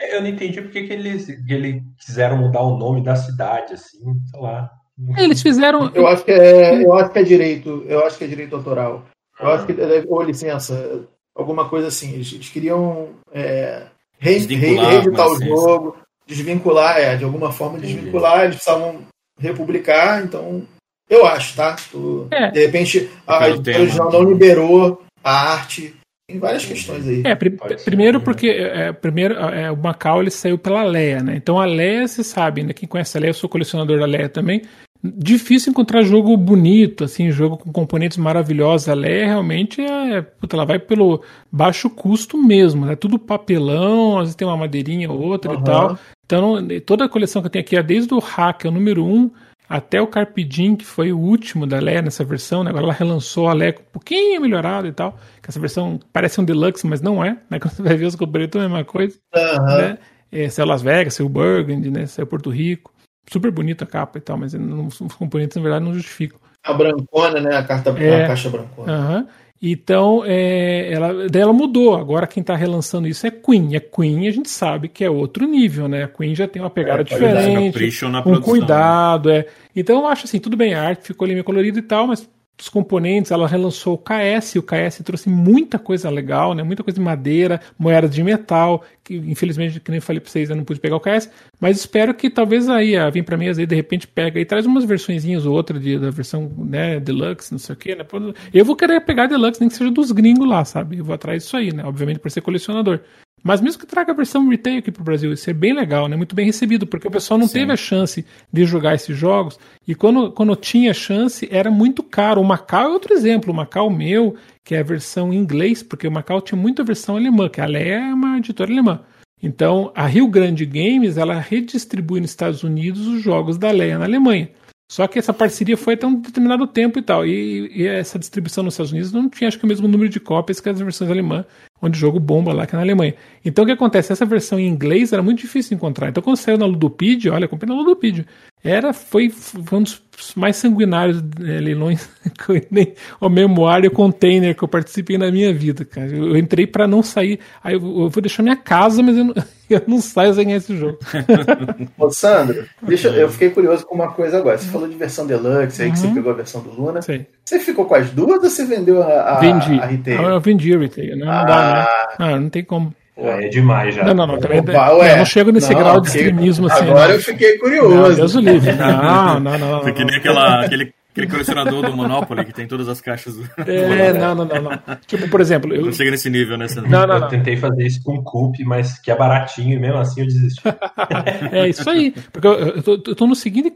É, eu não entendi porque que eles, que eles quiseram mudar o nome da cidade, assim, sei lá. Eles fizeram. Eu acho que é, eu acho que é direito. Eu acho que é direito autoral. Eu acho que ou licença, alguma coisa assim. Eles, eles queriam é, reeditar o jogo, desvincular, é, de alguma forma desvincular. Eles precisavam republicar, então eu acho, tá? Tu, é. De repente a editora não liberou a arte. Tem várias questões aí. É, pr primeiro porque é, primeiro, é, o Macau ele saiu pela Leia, né? Então a Leia, você sabe, né? Quem conhece a Leia, eu sou colecionador da Leia também. Difícil encontrar jogo bonito, assim, jogo com componentes maravilhosos. A Leia realmente é. Puta, ela vai pelo baixo custo mesmo, né? Tudo papelão, às vezes tem uma madeirinha ou outra uhum. e tal. Então, toda a coleção que eu tenho aqui é desde o Hack, é o número 1, um, até o Carpidin, que foi o último da Leia nessa versão, né? Agora ela relançou a Leia um pouquinho melhorado e tal. Que essa versão parece um deluxe, mas não é, né? Quando você vai ver os componentes, é a mesma coisa. Uhum. Né? É, saiu Las Vegas, saiu Burgundy, né? Saiu Porto Rico super bonita a capa e tal, mas não, os componentes na verdade não justificam. A brancona, né? A, carta, é, a caixa brancona. Uh -huh. Então, é, ela, daí ela mudou. Agora quem está relançando isso é Queen. A Queen a gente sabe que é outro nível, né? A Queen já tem uma pegada é, diferente, um cuidado. É. Então eu acho assim, tudo bem, a arte ficou ali meio colorida e tal, mas dos componentes, ela relançou o KS, o KS trouxe muita coisa legal, né? Muita coisa de madeira, moeda de metal, que infelizmente, que nem falei para vocês, eu não pude pegar o KS, mas espero que talvez aí a Vim para mim aí de repente pega e traz umas versõezinhas ou outra de, da versão, né, deluxe, não sei o quê, né? Eu vou querer pegar deluxe nem que seja dos gringos lá, sabe? Eu vou atrás disso aí, né? Obviamente por ser colecionador. Mas mesmo que traga a versão retail aqui para o Brasil, isso é bem legal, né? Muito bem recebido, porque o pessoal não Sim. teve a chance de jogar esses jogos. E quando, quando tinha chance, era muito caro. O Macau é outro exemplo. O Macau meu, que é a versão em inglês, porque o Macau tinha muita versão alemã, que a Leia é uma editora alemã. Então, a Rio Grande Games, ela redistribui nos Estados Unidos os jogos da Leia na Alemanha. Só que essa parceria foi até um determinado tempo e tal. E, e, essa distribuição nos Estados Unidos não tinha, acho que, o mesmo número de cópias que as versões alemãs, onde o jogo bomba lá, que é na Alemanha. Então o que acontece? Essa versão em inglês era muito difícil de encontrar. Então quando saiu na Ludopedia, olha, comprei na Ludopedia. Era, foi, foi um dos mais sanguinários é, leilões, nem o memória o container que eu participei na minha vida, cara. Eu, eu entrei para não sair. Aí eu, eu, vou deixar minha casa, mas eu não, eu não saio sem esse jogo. Ô, Sandro, deixa, eu fiquei curioso com uma coisa agora. Você falou de versão deluxe, aí uhum. que você uhum. pegou a versão do Luna. Sei. Você ficou com as duas ou você vendeu a, a, vendi. a retail? Eu vendi a retail. Não, ah. não dá, né? Ah, não tem como. É demais já. Não, não, não. Também, Opa, eu não chego nesse não, grau de extremismo assim. Agora eu fiquei curioso. Não, Deus o livre. Não, não, não. Foi que nem aquela, aquele, aquele colecionador do Monopoly que tem todas as caixas. Do... É, não, não, não, não. Tipo, por exemplo. Eu não chega nesse nível, né? Não, não, não. Eu tentei fazer isso com o Coop, mas que é baratinho e mesmo assim eu desisti. é isso aí. Porque eu, eu, tô, eu tô no seguinte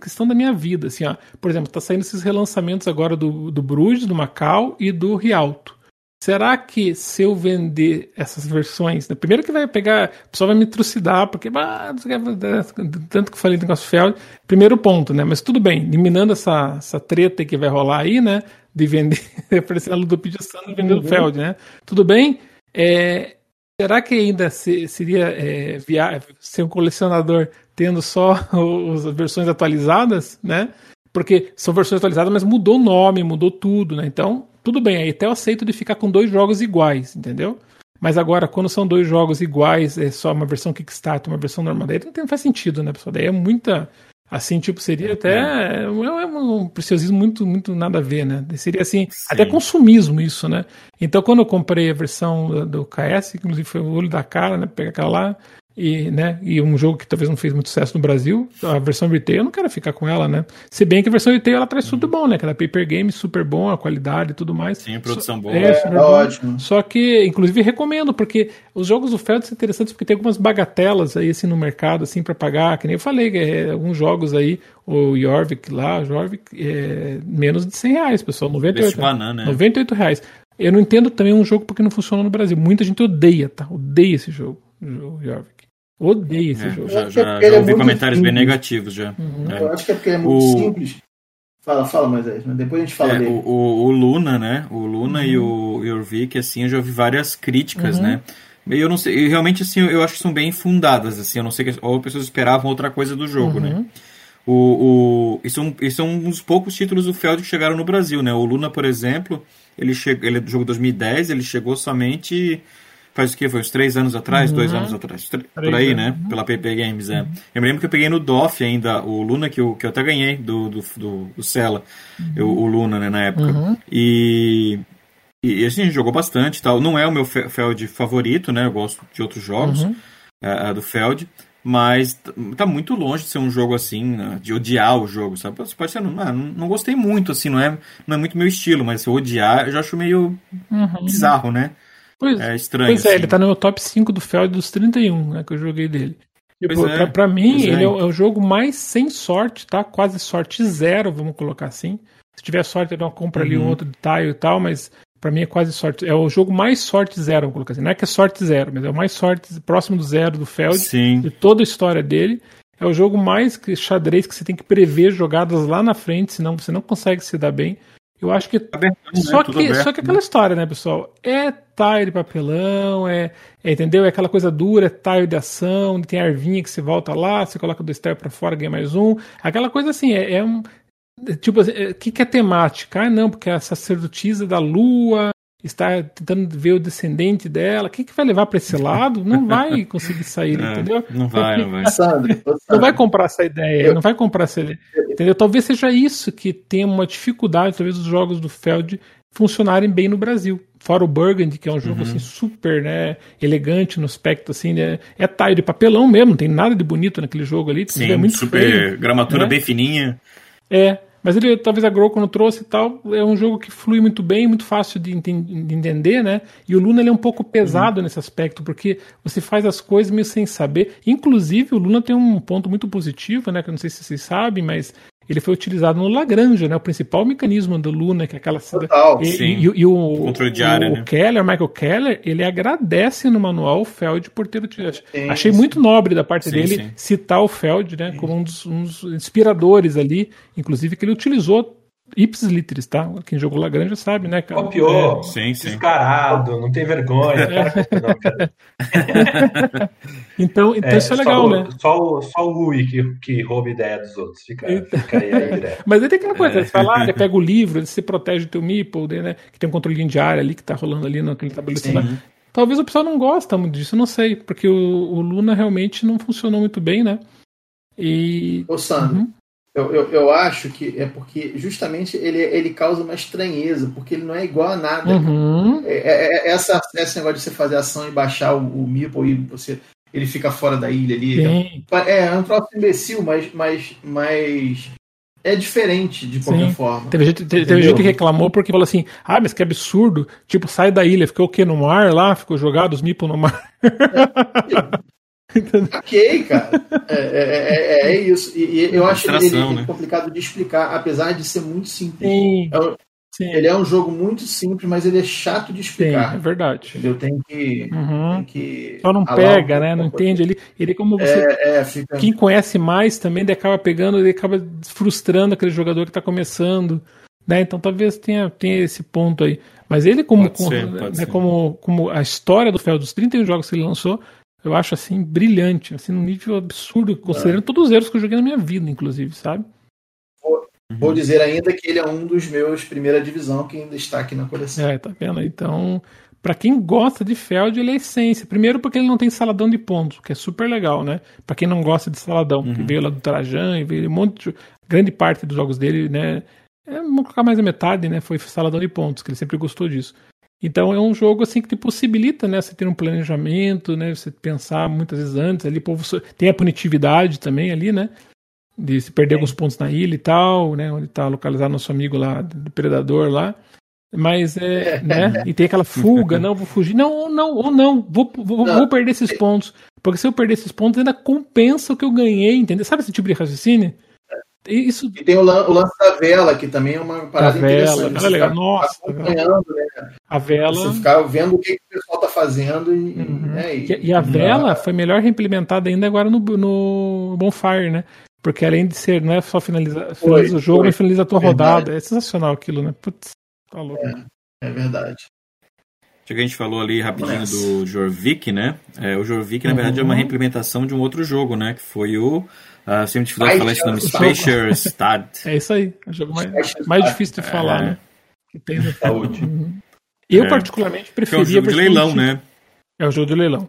questão da minha vida, assim, ó. Por exemplo, tá saindo esses relançamentos agora do, do Bruges, do Macau e do Rialto. Será que se eu vender essas versões, né, primeiro que vai pegar, o pessoal vai me trucidar, porque ah, tanto que eu falei do negócio Feld, primeiro ponto, né? Mas tudo bem, eliminando essa, essa treta que vai rolar aí, né? De vender, aparecendo a Ludopedia Sandro vendendo uhum. Feld, né? Tudo bem? É, será que ainda se, seria é, viável ser um colecionador tendo só as versões atualizadas, né? Porque são versões atualizadas, mas mudou o nome, mudou tudo, né? Então, tudo bem, aí até eu aceito de ficar com dois jogos iguais, entendeu? Mas agora, quando são dois jogos iguais, é só uma versão Kickstarter, uma versão normal, daí não, tem, não faz sentido, né, pessoal? Daí é muita. Assim, tipo, seria até é, é um preciosismo muito, muito nada a ver, né? Seria assim, Sim. até consumismo isso, né? Então, quando eu comprei a versão do, do KS, inclusive foi o olho da cara, né? Pegar aquela lá, e, né, e um jogo que talvez não fez muito sucesso no Brasil, a versão retail eu não quero ficar com ela, né? Se bem que a versão retail ela traz tudo bom, né? Aquela paper game super bom, a qualidade e tudo mais. Sim, produção Só, boa. É, é, é ótimo. Só que, inclusive, recomendo, porque os jogos do Feld são interessantes porque tem algumas bagatelas aí assim no mercado, assim, para pagar, que nem eu falei, é, alguns jogos aí, o Jorvik lá, Jorvik, é menos de 100 reais, pessoal, 98, banana, né? 98 reais. Eu não entendo também um jogo porque não funciona no Brasil. Muita gente odeia, tá? Odeia esse jogo, o Jorvik. Odeio esse é, jogo. Já, já, é já ouvi é comentários simples. bem negativos já. Uhum. É. Eu acho que é porque é muito o... simples. Fala, fala mas depois a gente fala é, dele. O, o, Luna, né? O Luna uhum. e o, e o Vic, assim, eu já ouvi várias críticas, uhum. né? E eu não sei, realmente, assim, eu acho que são bem fundadas, assim, eu não sei, que, ou pessoas esperavam outra coisa do jogo, né? Uhum. O, o, isso, é um, isso é um dos poucos títulos do Feld que chegaram no Brasil, né? O Luna, por exemplo, ele, chegou, ele é do jogo 2010, ele chegou somente faz o que? Foi uns três anos atrás, uhum. dois anos atrás, por aí, né? Uhum. Pela PP Games, é. Uhum. Eu me lembro que eu peguei no DOF ainda o Luna, que eu, que eu até ganhei do, do, do, do Cela, eu, o Luna, né, na época. Uhum. E, e assim, a gente jogou bastante tal. Não é o meu Feld favorito, né? Eu gosto de outros jogos uh, do Feld. Mas tá muito longe de ser um jogo assim, né, de odiar o jogo, sabe? Você pode ser, ah, não, não gostei muito, assim, não é, não é muito meu estilo, mas se eu odiar, eu já acho meio uhum. bizarro, né? Pois, é estranho. Pois é, ele assim. tá no meu top 5 do Feld dos 31, né, que eu joguei dele. Tipo, é, pra, pra, mim, ele é. é. o jogo mais sem sorte, tá? Quase sorte zero, vamos colocar assim. Se tiver sorte, ele compra uhum. ali um uhum. outro detalhe e tal, mas para mim é quase sorte. É o jogo mais sorte zero, vamos colocar assim. Não é que é sorte zero, mas é o mais sorte próximo do zero do Feld, Sim. de toda a história dele. É o jogo mais xadrez que você tem que prever jogadas lá na frente, senão você não consegue se dar bem. Eu acho que. Aberto, né? só, que aberto, só que aquela né? história, né, pessoal? É tile de papelão, é, é, entendeu? É aquela coisa dura, é tile de ação, tem arvinha que você volta lá, você coloca do style para fora, ganha mais um. Aquela coisa assim, é, é um. É, tipo, o assim, é, que, que é temática? Ah, não, porque é a sacerdotisa da lua está tentando ver o descendente dela. Quem que vai levar para esse lado? Não vai conseguir sair, é, entendeu? Não vai, não vai. Sandro, não vai comprar essa ideia, eu... não vai comprar essa ideia. Entendeu? Talvez seja isso que tem uma dificuldade, talvez, os jogos do Feld funcionarem bem no Brasil. Fora o Burgundy, que é um jogo uhum. assim super, né, elegante no aspecto assim, né, é taio de papelão mesmo, não tem nada de bonito naquele jogo ali, Sim, é muito super feio, gramatura né? bem fininha. É, mas ele, talvez a Grow, quando trouxe e tal, é um jogo que flui muito bem, muito fácil de, de entender, né? E o Luna ele é um pouco pesado uhum. nesse aspecto, porque você faz as coisas meio sem saber. Inclusive, o Luna tem um ponto muito positivo, né? Que eu não sei se vocês sabem, mas ele foi utilizado no Lagrange, né? O principal mecanismo do Luna, que é aquela Total, e, sim. E, e, e o, o, controle de área, o, né? Keller, o Michael Keller, ele agradece no manual o Feld por ter utilizado. Sim, Achei sim. muito nobre da parte sim, dele citar o Feld, né? Como um dos, um dos inspiradores ali, inclusive que ele utilizou Ips literis, tá? Quem jogou Lagrange sabe, né, cara? Copiou, é, sim, sim. descarado, não tem vergonha. Cara, então, então é, isso é legal, o, né? Só o, só o Rui que, que rouba ideia dos outros. Fica, fica aí, aí Mas aí tem aquela coisa, é. você vai lá, ele pega o livro, você protege o teu meeple, né? Que tem um controle de área ali que tá rolando ali naquele. Lá. Talvez o pessoal não gosta muito disso, eu não sei, porque o, o Luna realmente não funcionou muito bem, né? E. Ô, Sandro, uhum. Eu, eu, eu, acho que é porque justamente ele, ele causa uma estranheza, porque ele não é igual a nada. Uhum. É, é, é essa, esse negócio de você fazer ação e baixar o, o Meeple e você, ele fica fora da ilha ali. É, é um troço imbecil, mas, mas, mas é diferente de qualquer Sim. forma. Teve gente, teve, teve gente que reclamou porque falou assim: ah, mas que absurdo. Tipo, sai da ilha, ficou o quê? No mar lá? Ficou jogado os Meeple no mar. É, ok, cara. É, é, é, é isso. E, e eu acho ele, ele né? complicado de explicar, apesar de ser muito simples. Sim. Sim. Ele é um jogo muito simples, mas ele é chato de explicar. Sim, é verdade. Eu tenho que. Uhum. Tem que Só não pega, um né? Não entende. Ele, ele como você. É, é, fica... Quem conhece mais também, ele acaba pegando, ele acaba frustrando aquele jogador que está começando. Né? Então talvez tenha, tenha esse ponto aí. Mas ele, como, ser, né, como, como a história do Fel dos 31 jogos que ele lançou, eu acho assim brilhante, assim num nível absurdo, considerando é. todos os erros que eu joguei na minha vida, inclusive, sabe? Vou, vou dizer ainda que ele é um dos meus primeira divisão que ainda está aqui na coleção. É, tá vendo? Então, para quem gosta de Feld, ele é essência. Primeiro porque ele não tem saladão de pontos, que é super legal, né? Para quem não gosta de saladão, uhum. que veio lá do Trajan e veio um monte de, grande parte dos jogos dele, né? É, vamos colocar mais a metade, né? Foi saladão de pontos, que ele sempre gostou disso. Então é um jogo assim que te possibilita, né, você ter um planejamento, né, você pensar muitas vezes antes ali, pô, você, tem a punitividade também ali, né, de se perder é. alguns pontos na ilha e tal, né, onde está localizado nosso amigo lá, do predador lá. Mas é, né, e tem aquela fuga, não, vou fugir, não, não, ou não, vou, vou, não. vou perder esses pontos, porque se eu perder esses pontos ainda compensa o que eu ganhei, entendeu? Sabe esse tipo de raciocínio? Isso... E tem o, lance da vela, que também é uma parada a vela, interessante. Vela legal. Nossa, acompanhando, né? A vela. Você ficar vendo o que, que o pessoal está fazendo. E, uhum. né? e, e, a vela foi melhor reimplementada ainda agora no, no Bonfire, né? Porque além de ser, não é só finalizar, finaliza o jogo, foi. mas finaliza a tua verdade. rodada. É sensacional aquilo, né? Putz, tá louco. É, é verdade. Já que a gente falou ali rapidinho Nossa. do Jorvik, né? É, o Jorvik, na verdade, uhum. é uma uhum. reimplementação de um outro jogo, né? Que foi o Uh, sempre dificuldade de falar esse nome. Spacer Start. É isso aí. É o jogo mais, mais difícil de falar, é. né? Que tem na saúde. Uhum. Eu, é. particularmente, preferia. Que é o jogo de leilão, né? É o jogo de leilão.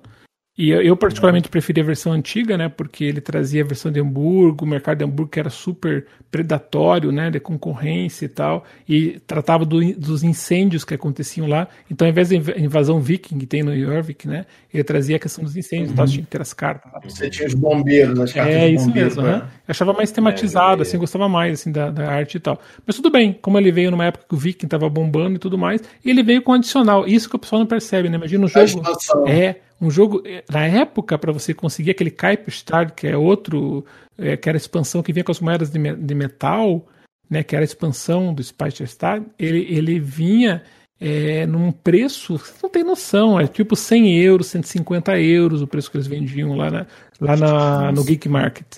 E eu, eu particularmente preferi a versão antiga, né? Porque ele trazia a versão de Hamburgo, o mercado de Hamburgo que era super predatório, né? De concorrência e tal. E tratava do, dos incêndios que aconteciam lá. Então, ao invés da invasão viking que tem no Jorvik, né? Ele trazia a questão dos incêndios. Uhum. Então, tinha que ter as cartas. Você tinha os bombeiros, as cartas É, isso mesmo. Né? Eu achava mais tematizado, é, assim, gostava mais assim, da, da, arte e tal. Mas tudo bem, como ele veio numa época que o viking tava bombando e tudo mais, e ele veio com adicional. Isso que o pessoal não percebe, né? Imagina um jogo... É um jogo eh, na época para você conseguir aquele Star que é outro é, que era a expansão que vinha com as moedas de, de metal né que era a expansão do Spice Star ele, ele vinha é, num preço você não tem noção é tipo 100 euros 150 euros o preço que eles vendiam lá na, lá na, no Geek Market.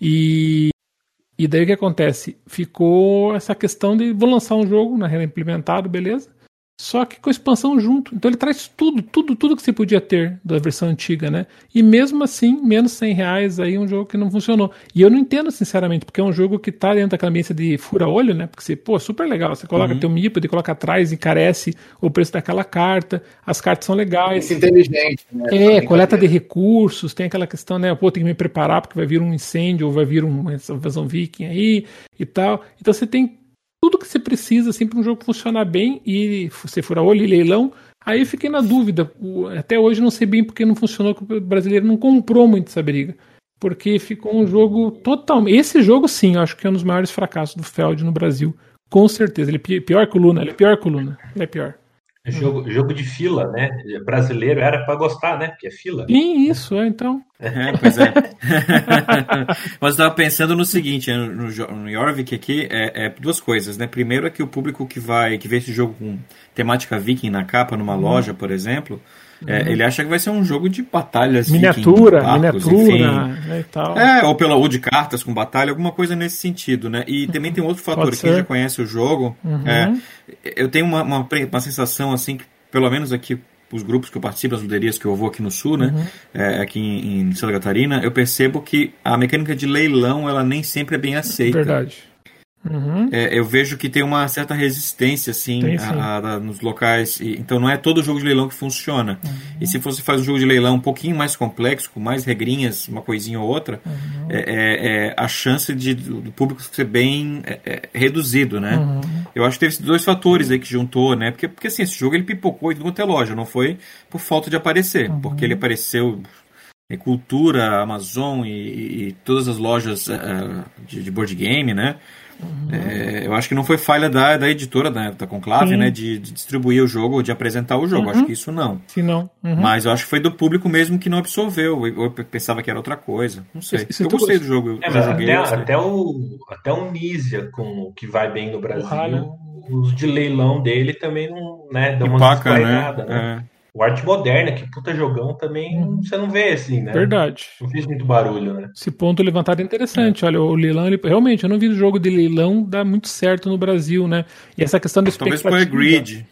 E e daí o que acontece? Ficou essa questão de vou lançar um jogo na né, implementado beleza só que com a expansão junto. Então ele traz tudo, tudo, tudo que você podia ter da versão antiga, né? E mesmo assim, menos 100 reais aí um jogo que não funcionou. E eu não entendo, sinceramente, porque é um jogo que tá dentro daquela ambiência de fura-olho, né? Porque você, pô, super legal. Você coloca uhum. teu MIP, coloca atrás, encarece o preço daquela carta, as cartas são legais. Isso inteligente, né? É, coleta de recursos, tem aquela questão, né? Pô, tem que me preparar porque vai vir um incêndio ou vai vir uma invasão viking aí e tal. Então você tem tudo que você precisa assim, para um jogo funcionar bem e você fura olho e leilão. Aí fiquei na dúvida. Até hoje não sei bem porque não funcionou, que o brasileiro não comprou muito essa briga. Porque ficou um jogo totalmente. Esse jogo, sim, acho que é um dos maiores fracassos do Feld no Brasil. Com certeza. Ele é pior que o Luna. Ele é pior que o Luna. Ele é pior. Jogo, jogo de fila, né? Brasileiro era para gostar, né? Porque é fila. Sim, isso, é, então. É, pois é. Mas eu estava pensando no seguinte, no, no Jorvik aqui, é, é, duas coisas, né? Primeiro é que o público que vai, que vê esse jogo com temática viking na capa, numa hum. loja, por exemplo, é, uhum. ele acha que vai ser um jogo de batalhas. Miniatura, viking, barcos, miniatura né, e tal. É, ou, pela, ou de cartas com batalha, alguma coisa nesse sentido, né? E também tem outro fator, Pode quem ser. já conhece o jogo, uhum. é, eu tenho uma, uma, uma sensação assim que, pelo menos aqui os grupos que eu participo, as luderias que eu vou aqui no sul, né, uhum. é, aqui em, em Santa Catarina, eu percebo que a mecânica de leilão ela nem sempre é bem aceita. Verdade. Uhum. É, eu vejo que tem uma certa resistência assim tem, a, a, nos locais. E, então não é todo jogo de leilão que funciona. Uhum. E se você faz um jogo de leilão um pouquinho mais complexo, com mais regrinhas, uma coisinha ou outra, uhum. é, é, é, a chance de, do público ser bem é, é, reduzido, né? Uhum. Eu acho que teve dois fatores aí que juntou, né? Porque, porque assim, esse jogo ele pipocou em tudo é loja, não foi por falta de aparecer, uhum. porque ele apareceu em Cultura, Amazon e, e todas as lojas uh, de, de board game, né? Uhum. É, eu acho que não foi falha da, da editora, da, da Conclave, Sim. né? De, de, distribuir o jogo, de apresentar o jogo. Uhum. Acho que isso não. Sim, não. Uhum. Mas eu acho que foi do público mesmo que não absorveu. Eu pensava que era outra coisa. Não sei. Eu gostei do jogo. É, joguei, até, até, o, até o Nisia, com, que vai bem no Brasil, os de leilão dele também não né, dão uma Paca, né? né? É. O Arte Moderna, que puta jogão, também hum. você não vê assim, né? Verdade. Não fez muito barulho, né? Esse ponto levantado é interessante. É. Olha, o leilão, ele, realmente, eu não vi o jogo de leilão dar muito certo no Brasil, né? E essa questão da expectativa... Talvez para grid.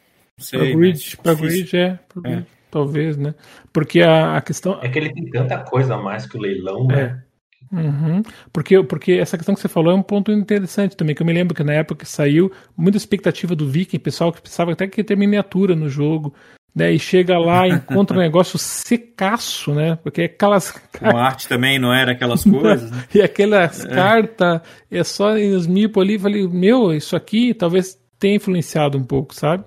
Para grid, pra grid, é. Pra é. Grid, talvez, né? Porque a, a, questão... É que ele tem tanta coisa a mais que o leilão, né? É. Uhum. Porque, porque essa questão que você falou é um ponto interessante também, que eu me lembro que na época que saiu, muita expectativa do Viking, pessoal que pensava até que ia ter miniatura no jogo, né, e chega lá e encontra um negócio secaço, né? Porque aquelas. Com arte também não era aquelas coisas. Né? e aquelas é. cartas, é só os mipo ali, falei, meu, isso aqui talvez tenha influenciado um pouco, sabe?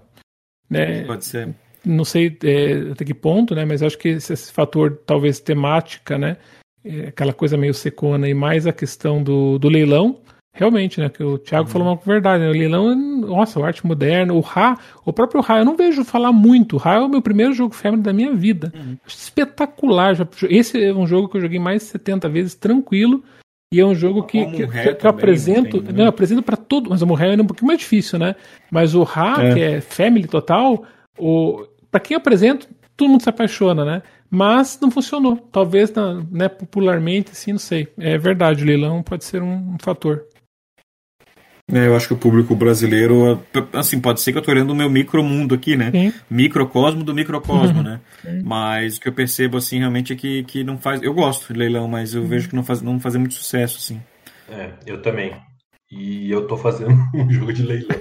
Né? Pode ser. Não sei é, até que ponto, né? Mas acho que esse, esse fator, talvez temática, né? É, aquela coisa meio secona e mais a questão do, do leilão Realmente, né? Que o Thiago uhum. falou uma verdade. Né? O leilão, nossa, o arte moderna, o Ra, o próprio Ra, eu não vejo falar muito. O Ra é o meu primeiro jogo family da minha vida. Uhum. Espetacular. Esse é um jogo que eu joguei mais de 70 vezes, tranquilo. E é um jogo que, que, que, que eu apresento. Tem, né? Não, eu apresento para todo. Mas o Morré é um pouquinho mais difícil, né? Mas o Ra, é. que é family total, o, para quem eu apresento, todo mundo se apaixona, né? Mas não funcionou. Talvez, né, popularmente, assim, não sei. É verdade, o leilão pode ser um, um fator. É, eu acho que o público brasileiro, assim, pode ser que eu estou olhando o meu micromundo aqui, né? Sim. Microcosmo do microcosmo, uhum. né? Sim. Mas o que eu percebo, assim, realmente é que, que não faz. Eu gosto de leilão, mas eu uhum. vejo que não faz, não faz muito sucesso, assim. É, eu também. E eu tô fazendo um jogo de leilão.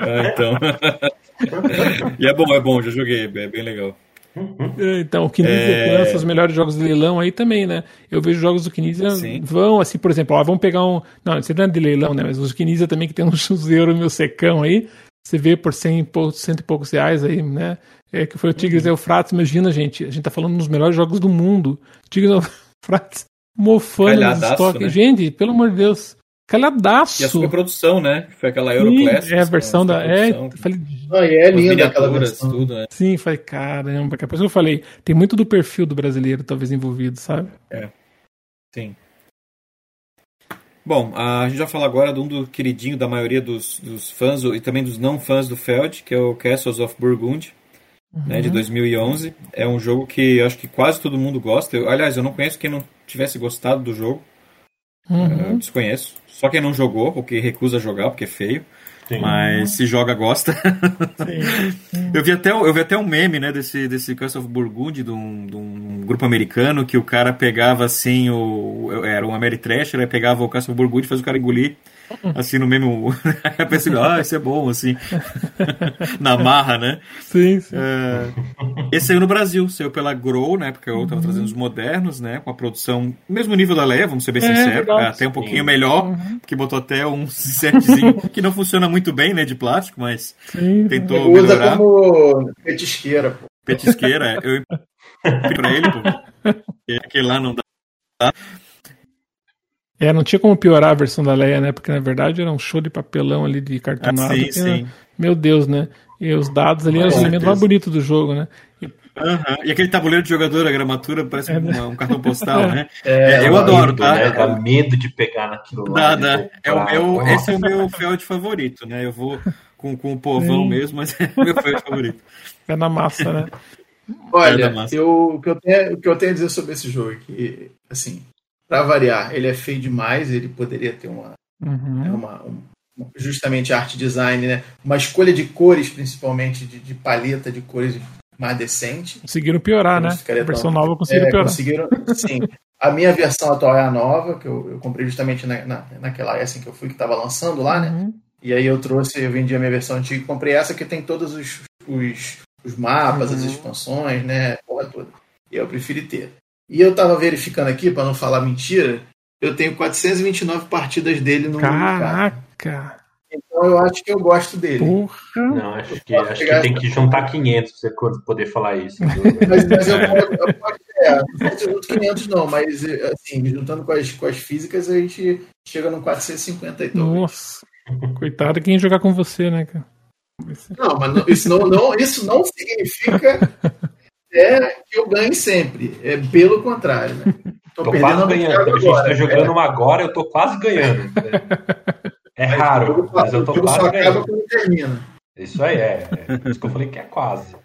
é, então. e é bom, é bom, já joguei, é bem legal. É, então, o Kinesia é... lança os melhores jogos de leilão aí também, né? Eu vejo jogos do Kinesia vão, assim, por exemplo, ó, vamos pegar um. Não, você não é de leilão, né? Mas os Kinesia também que tem uns euros mil secão aí. Você vê por cento e poucos reais aí, né? É, que foi o Tigres uhum. Eufrates. Imagina, gente, a gente tá falando dos melhores jogos do mundo. Tigres Eufrates mofando no estoque. Né? Gente, pelo amor de Deus. Calhadaço. E a superprodução, né? Foi aquela Euroclassics. É a versão da. É, falei, ah, e é linda aquela versão. Tudo, né? Sim, falei, caramba. Por isso que eu falei, tem muito do perfil do brasileiro, talvez, envolvido, sabe? É. Sim. Bom, a gente vai falar agora de um do queridinho da maioria dos, dos fãs e também dos não fãs do Feld, que é o Castles of Burgundy, uhum. né, de 2011. É um jogo que acho que quase todo mundo gosta. Eu, aliás, eu não conheço quem não tivesse gostado do jogo. Uhum. Uh, desconheço. Só quem não jogou, ou que recusa jogar porque é feio. Sim. Mas se joga, gosta. eu, vi até, eu vi até um meme, né, desse, desse Castle of Burgundy, de um, de um grupo americano, que o cara pegava assim, o, era um Ameritrash, ele pegava o Castle of Burgundy e fazia o cara engolir assim no mesmo. a pessoa, ah, isso é bom, assim. Na marra, né? Sim, sim. É... Esse saiu no Brasil, saiu pela Grow, né? Porque eu tava uhum. trazendo os modernos, né? Com a produção, mesmo nível da Leia, vamos ser bem é, sinceros. É, até um pouquinho sim. melhor, uhum. porque botou até um setzinho que não funciona muito bem, né? De plástico, mas sim, tentou Usa melhorar. como petisqueira, pô. Petisqueira, é. Eu pra ele, pô. Aquele lá não dá. É, não tinha como piorar a versão da Leia, né? Porque na verdade era um show de papelão ali de cartonado. Ah, sim, sim. Meu Deus, né? E os dados ali eram os elementos mais bonitos do jogo, né? E... Uhum. e aquele tabuleiro de jogador, a gramatura, parece é, né? um cartão postal, né? É, eu adoro, medo, tá? Né? Dá medo de pegar naquilo lá. Dá, dá. É o meu, esse é o meu Feld favorito, né? Eu vou com, com o povão sim. mesmo, mas é o meu Feld favorito. É na massa, né? Olha, eu, o, que eu tenho, o que eu tenho a dizer sobre esse jogo é que, assim, para variar, ele é feio demais, ele poderia ter uma, uhum. Né, uma, uma, justamente arte design, né? Uma escolha de cores, principalmente de, de paleta de cores mais decente. Conseguiram piorar, né? A versão tão... nova conseguiram é, piorar. Conseguiram, sim. A minha versão atual é a nova, que eu, eu comprei justamente na, na, naquela assim que eu fui que estava lançando lá, né? Uhum. E aí eu trouxe, eu vendi a minha versão antiga e comprei essa que tem todos os, os, os mapas, uhum. as expansões, né? Porra toda. E eu preferi ter. E eu tava verificando aqui, para não falar mentira, eu tenho 429 partidas dele no Caraca! Então eu acho que eu gosto dele. Porra! Não, acho que, acho que tem que juntar 500 pra você poder falar isso. mas, mas eu, eu, posso, é, não junto 500 não, mas assim, juntando com as, com as físicas, a gente chega no 450 e Nossa! Coitado quem jogar com você, né, cara? Não, mas não, isso, não, não, isso não significa é que eu ganhe sempre. É pelo contrário, né? Tô, tô quase ganhando. A gente tá jogando é. uma agora, eu tô quase ganhando. É raro, mas eu tô quase ganhando. Isso aí é. é. Isso que eu falei que é quase.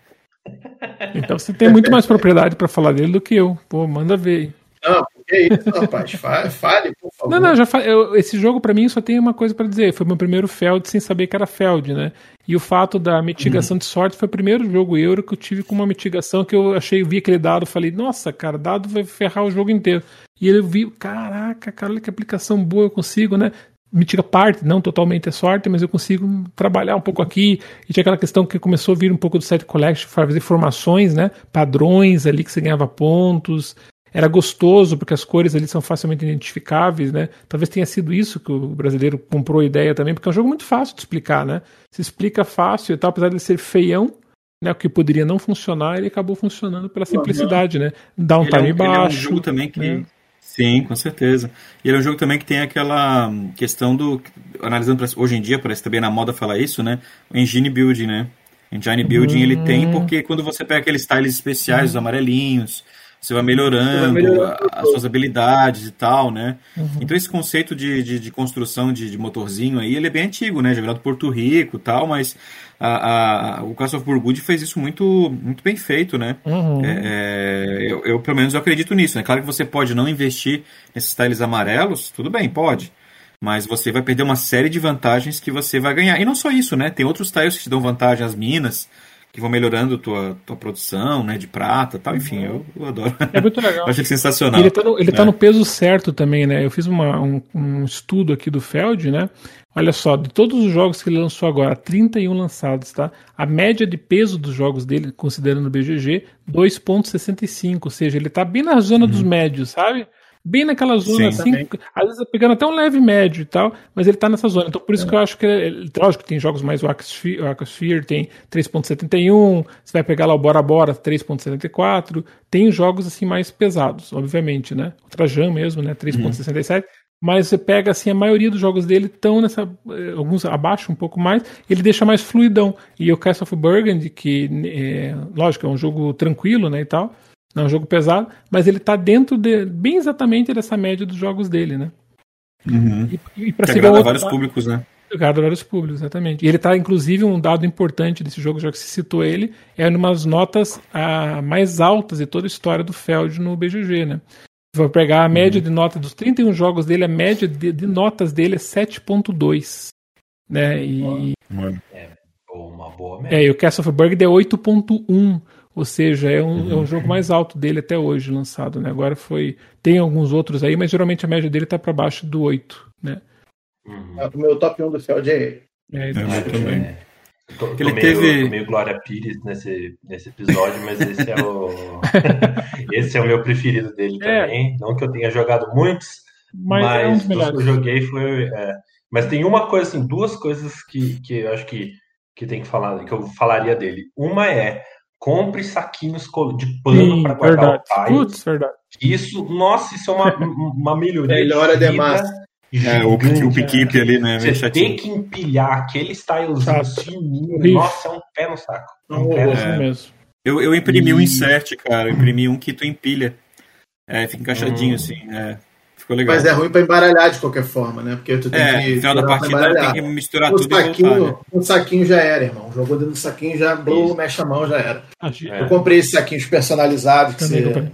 Então você tem muito mais propriedade para falar dele do que eu. Pô, manda ver. Não, que isso, rapaz. Fale, fale, por favor. Não, não, já fa... eu, esse jogo para mim só tem uma coisa para dizer. Foi meu primeiro Feld sem saber que era Feld, né? E o fato da mitigação uhum. de sorte foi o primeiro jogo euro que eu tive com uma mitigação que eu achei, vi aquele dado, falei, nossa, cara, dado vai ferrar o jogo inteiro. E ele viu, caraca, cara, olha que aplicação boa eu consigo, né? mitiga parte, não totalmente é sorte, mas eu consigo trabalhar um pouco aqui. E tinha aquela questão que começou a vir um pouco do set collection, fazer formações, né? Padrões ali que você ganhava pontos era gostoso, porque as cores ali são facilmente identificáveis, né? Talvez tenha sido isso que o brasileiro comprou a ideia também, porque é um jogo muito fácil de explicar, né? Se explica fácil e tal, apesar de ser feião, né? O que poderia não funcionar, ele acabou funcionando pela simplicidade, né? Dá um ele time é um, baixo. Ele é um jogo também que. Né? Sim, com certeza. E ele é um jogo também que tem aquela questão do. Analisando hoje em dia, parece também na moda falar isso, né? O engine building, né? Engine building hum. ele tem hum. porque quando você pega aqueles tiles especiais, hum. os amarelinhos, você vai melhorando, vai melhorando as suas habilidades e tal, né? Uhum. Então esse conceito de, de, de construção de, de, motorzinho aí, ele é bem antigo, né? Já virado Porto Rico e tal, mas a, a, o Castle of Burgundy fez isso muito, muito bem feito, né? Uhum. É, é, eu, eu, pelo menos, eu acredito nisso, né? Claro que você pode não investir nesses tiles amarelos, tudo bem, pode. Mas você vai perder uma série de vantagens que você vai ganhar. E não só isso, né? Tem outros tiles que te dão vantagem, as minas, que vão melhorando tua, tua produção, né, de prata tal. Enfim, eu, eu adoro. É muito legal. eu achei sensacional. ele tá no, ele tá é. tá no peso certo também, né? Eu fiz uma, um, um, estudo aqui do Feld, né? Olha só, de todos os jogos que ele lançou agora, 31 lançados, tá? A média de peso dos jogos dele, considerando o BGG, 2.65, ou seja, ele tá bem na zona uhum. dos médios, sabe? Bem naquela zona, Sim, assim, às vezes pegando até um leve médio e tal, mas ele tá nessa zona. Então por isso é. que eu acho que, ele, lógico que tem jogos mais, o Aquasphere, tem 3.71, você vai pegar lá o Bora Bora 3.74, tem jogos assim mais pesados, obviamente, né? O Trajan mesmo, né, 3.67, uhum. mas você pega assim, a maioria dos jogos dele estão nessa, eh, alguns abaixo um pouco mais, ele deixa mais fluidão. E o Castle of Burgundy, que, é, lógico, é um jogo tranquilo, né, e tal, é um jogo pesado, mas ele está dentro de bem exatamente dessa média dos jogos dele, né? Uhum. E, e para seguir outro, vários públicos, né? Agrada vários públicos, exatamente. E ele está, inclusive, um dado importante desse jogo, já que se citou ele, é umas notas ah, mais altas de toda a história do Feld no BGG, né? Vou pegar a média uhum. de nota dos 31 jogos dele, a média de, de notas dele é 7.2. né? E. É, uma boa média. É, e o Castle of Burgundy é 8.1. Ou seja, é um, uhum. é um jogo mais alto dele até hoje lançado, né? Agora foi. Tem alguns outros aí, mas geralmente a média dele tá para baixo do 8, né? Uhum. O meu top 1 do Feld é ele. É, é, também. É. Tô, tô ele meio, teve... meio Glória Pires nesse, nesse episódio, mas esse é o esse é o meu preferido dele é. também. Não que eu tenha jogado muitos, mas, mas é um que eu joguei foi. É... Mas tem uma coisa, assim, duas coisas que, que eu acho que, que tem que falar, que eu falaria dele. Uma é compre saquinhos de pano para guardar verdade. o pai. Putz, verdade. Isso, nossa, isso é uma, uma melhoria. Melhora de massa. É, o, o piquip ali, né? Você tem que empilhar aquele stylezinho fininho. Nossa, é um pé no saco. É um pé no saco. mesmo. Eu, eu imprimi e... um insert, cara. Eu imprimi um que tu empilha. É, fica encaixadinho hum. assim. É, ficou legal. Mas é ruim pra embaralhar de qualquer forma, né? Porque tu tem é, que. No final da partida tem que misturar o tudo saquinho, e voltar, né? O saquinho já era, irmão. Jogou dentro do saquinho, já blow, mexe a mão, já era. É. Eu comprei esses saquinhos personalizados que você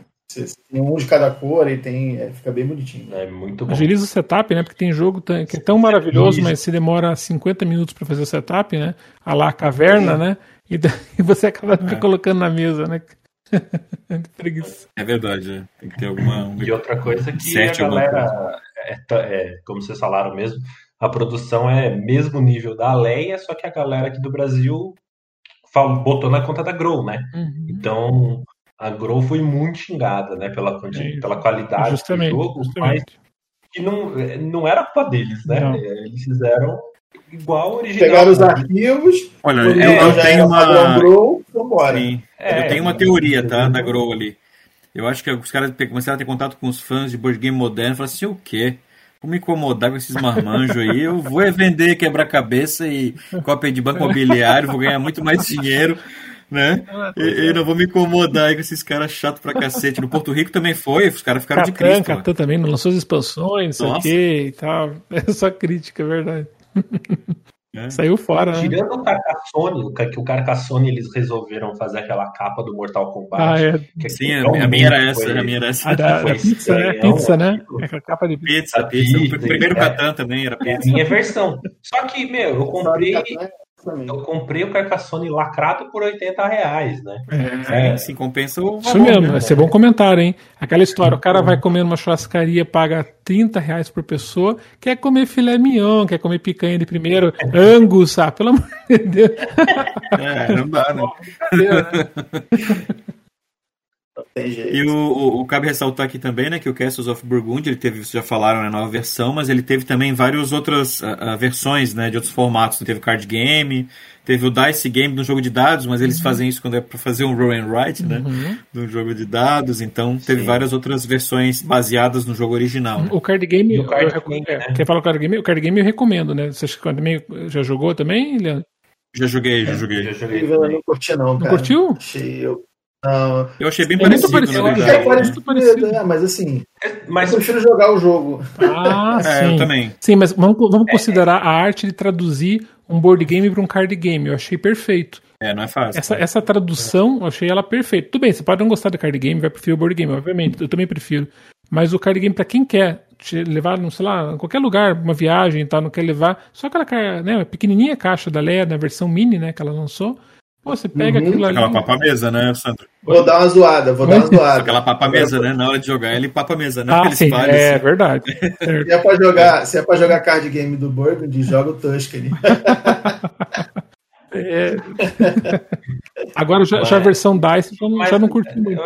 tem um de cada cor e tem. É, fica bem bonitinho. É muito bom. Agiliza o setup, né? Porque tem jogo que é tão maravilhoso, mas se demora 50 minutos para fazer o setup, né? A lá a caverna, né? E, e, você acaba é. colocando na mesa, né? é verdade, né? Tem que ter alguma. Um... E outra coisa que a galera, é, é, como vocês falaram mesmo, a produção é mesmo nível da Leia, só que a galera aqui do Brasil botou na conta da Grow, né? Uhum. Então a Grow foi muito xingada, né, pela, é pela qualidade justamente, do jogo, justamente. mas que não, não era culpa deles, né? Não. Eles fizeram igual original. Pegaram os arquivos. Olha, eu, eu tenho uma. Grow, Sim. É, eu tenho uma teoria, tá? Da Grow ali. Eu acho que os caras começaram a ter contato com os fãs de board game moderno e falaram assim: o quê? Vou me incomodar com esses marmanjos aí. Eu vou é vender quebra-cabeça e cópia de banco imobiliário, vou ganhar muito mais dinheiro né? E, e, não vou me incomodar aí com esses caras chatos pra cacete. No Porto Rico também foi, os caras ficaram Catan, de Cristo. Catan também não lançou as expansões, não sei o que e tal. É só crítica, é verdade. É. Saiu fora, né? Tirando o Carcassonne, que o Carcassonne eles resolveram fazer aquela capa do Mortal Kombat. Ah, é. Que Sim, a, a, minha era essa, foi, a minha era essa. A da, da pizza, né? Pizza, né? Aquela capa de pizza. Pizza, pizza. pizza. O primeiro é, Catan também era pizza. É a minha versão. Só que, meu, eu comprei eu comprei o Carcassonne lacrado por 80 reais, né? É, é. se compensa o Isso mesmo, vai ser bom comentário, hein? Aquela história, o cara vai comer numa churrascaria, paga 30 reais por pessoa, quer comer filé mignon, quer comer picanha de primeiro, angus, ah, pelo amor de Deus. É, não dá, né? E o, o, o, cabe ressaltar aqui também, né, que o Castles of Burgundy, ele teve, vocês já falaram, né, nova versão, mas ele teve também várias outras uh, versões, né, de outros formatos. Teve card game, teve o dice game no jogo de dados, mas eles uhum. fazem isso quando é para fazer um roll and write, né, uhum. no jogo de dados. Então teve Sim. várias outras versões baseadas no jogo original. Né? O card game, o card game é, né? quer falar o card game? O card game eu recomendo, né? Você já jogou também, Leandro? Já joguei, já joguei. Já joguei. Eu não curti não, cara. Não curtiu? Achei, eu não, eu achei bem é parecido, parecido, na verdade. É parecido, parecido. É, mas assim, mas eu prefiro jogar o jogo. Ah, é, sim. eu também. Sim, mas vamos, vamos considerar a arte de traduzir um board game para um card game. Eu achei perfeito. É, não é fácil. Essa, essa tradução, eu achei ela perfeita. Tudo bem, você pode não gostar do card game, vai preferir o board game, obviamente. Eu também prefiro. Mas o card game, para quem quer te levar, não sei lá, em qualquer lugar, uma viagem e tal, não quer levar, só aquela né, pequenininha caixa da Leia, na versão mini, né, que ela lançou. Pô, você pega uhum. aquilo ali. Aquela papa mesa, né, Sandro? Vou dar uma zoada, vou dar uma zoada. Aquela papa mesa, né? Na hora de jogar, ele papa mesa, né? Ah, sim, é assim. verdade. se, é pra jogar, se é pra jogar card game do Burgundy, joga o Tuscany. é. Agora, já, já, a versão DICE, eu não, já não curti muito.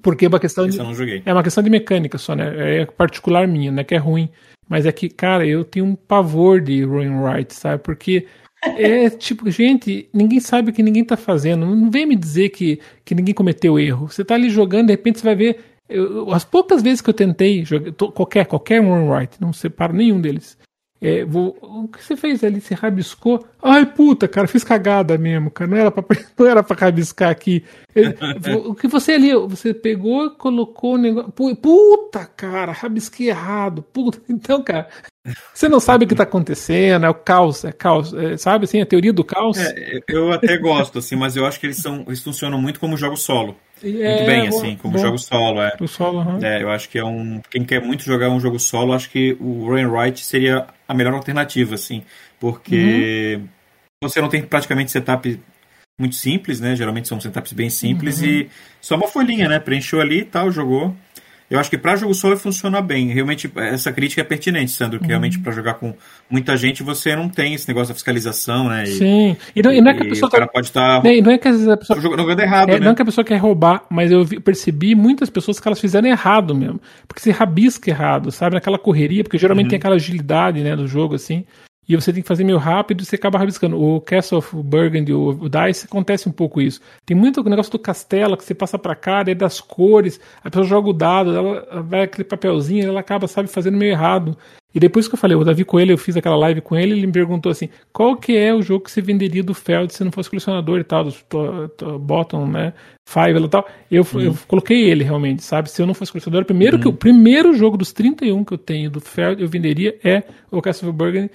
Porque é uma questão de, é uma questão de mecânica só, né? É particular minha, né? Que é ruim. Mas é que, cara, eu tenho um pavor de Ruin Wright, sabe? Porque é tipo, gente, ninguém sabe o que ninguém tá fazendo. Não vem me dizer que, que ninguém cometeu erro. Você tá ali jogando, de repente você vai ver. Eu, as poucas vezes que eu tentei jogar, qualquer, qualquer one right, não separo nenhum deles. É, vou, o que você fez ali? Você rabiscou? Ai, puta, cara, fiz cagada mesmo, cara. Não era pra, não era pra rabiscar aqui. o que você ali, você pegou, colocou o negócio. Puta, cara, rabisquei errado. Puta. Então, cara, Você não sabe o que está acontecendo, é o caos, é caos, é, sabe assim, a teoria do caos. É, eu até gosto, assim, mas eu acho que eles são, eles funcionam muito como jogo solo. É, muito bem, assim, como jogo solo, é. O solo, uhum. é. Eu acho que é um. Quem quer muito jogar um jogo solo, acho que o Rain Wright seria a melhor alternativa, assim. Porque uhum. você não tem praticamente setup muito simples, né? Geralmente são setups bem simples uhum. e só uma folhinha, né? Preencheu ali e tal, jogou. Eu acho que para jogo solo funciona bem. Realmente, essa crítica é pertinente, Sandro, que uhum. realmente para jogar com muita gente você não tem esse negócio da fiscalização, né? E, Sim. E não, e não é que a pessoa. O cara tá... pode estar. Tá... Não é que a pessoa. Jogando errado, é, né? Não é que a pessoa quer roubar, mas eu percebi muitas pessoas que elas fizeram errado mesmo. Porque se rabisca errado, sabe? Naquela correria, porque geralmente uhum. tem aquela agilidade, né, do jogo, assim e você tem que fazer meio rápido e você acaba rabiscando. O Castle of Burgundy, o, o Dice, acontece um pouco isso. Tem muito negócio do castelo que você passa para cá, daí das cores, a pessoa joga o dado, ela vai aquele papelzinho, ela acaba, sabe, fazendo meio errado. E depois que eu falei, o Davi Coelho, eu fiz aquela live com ele, ele me perguntou assim, qual que é o jogo que você venderia do Feld se não fosse colecionador e tal, do to, to, Bottom, né, Five e tal. Eu, uhum. eu coloquei ele realmente, sabe? Se eu não fosse colecionador, o primeiro, uhum. que, o primeiro jogo dos 31 que eu tenho do Feld, eu venderia é o Castle of Burgundy,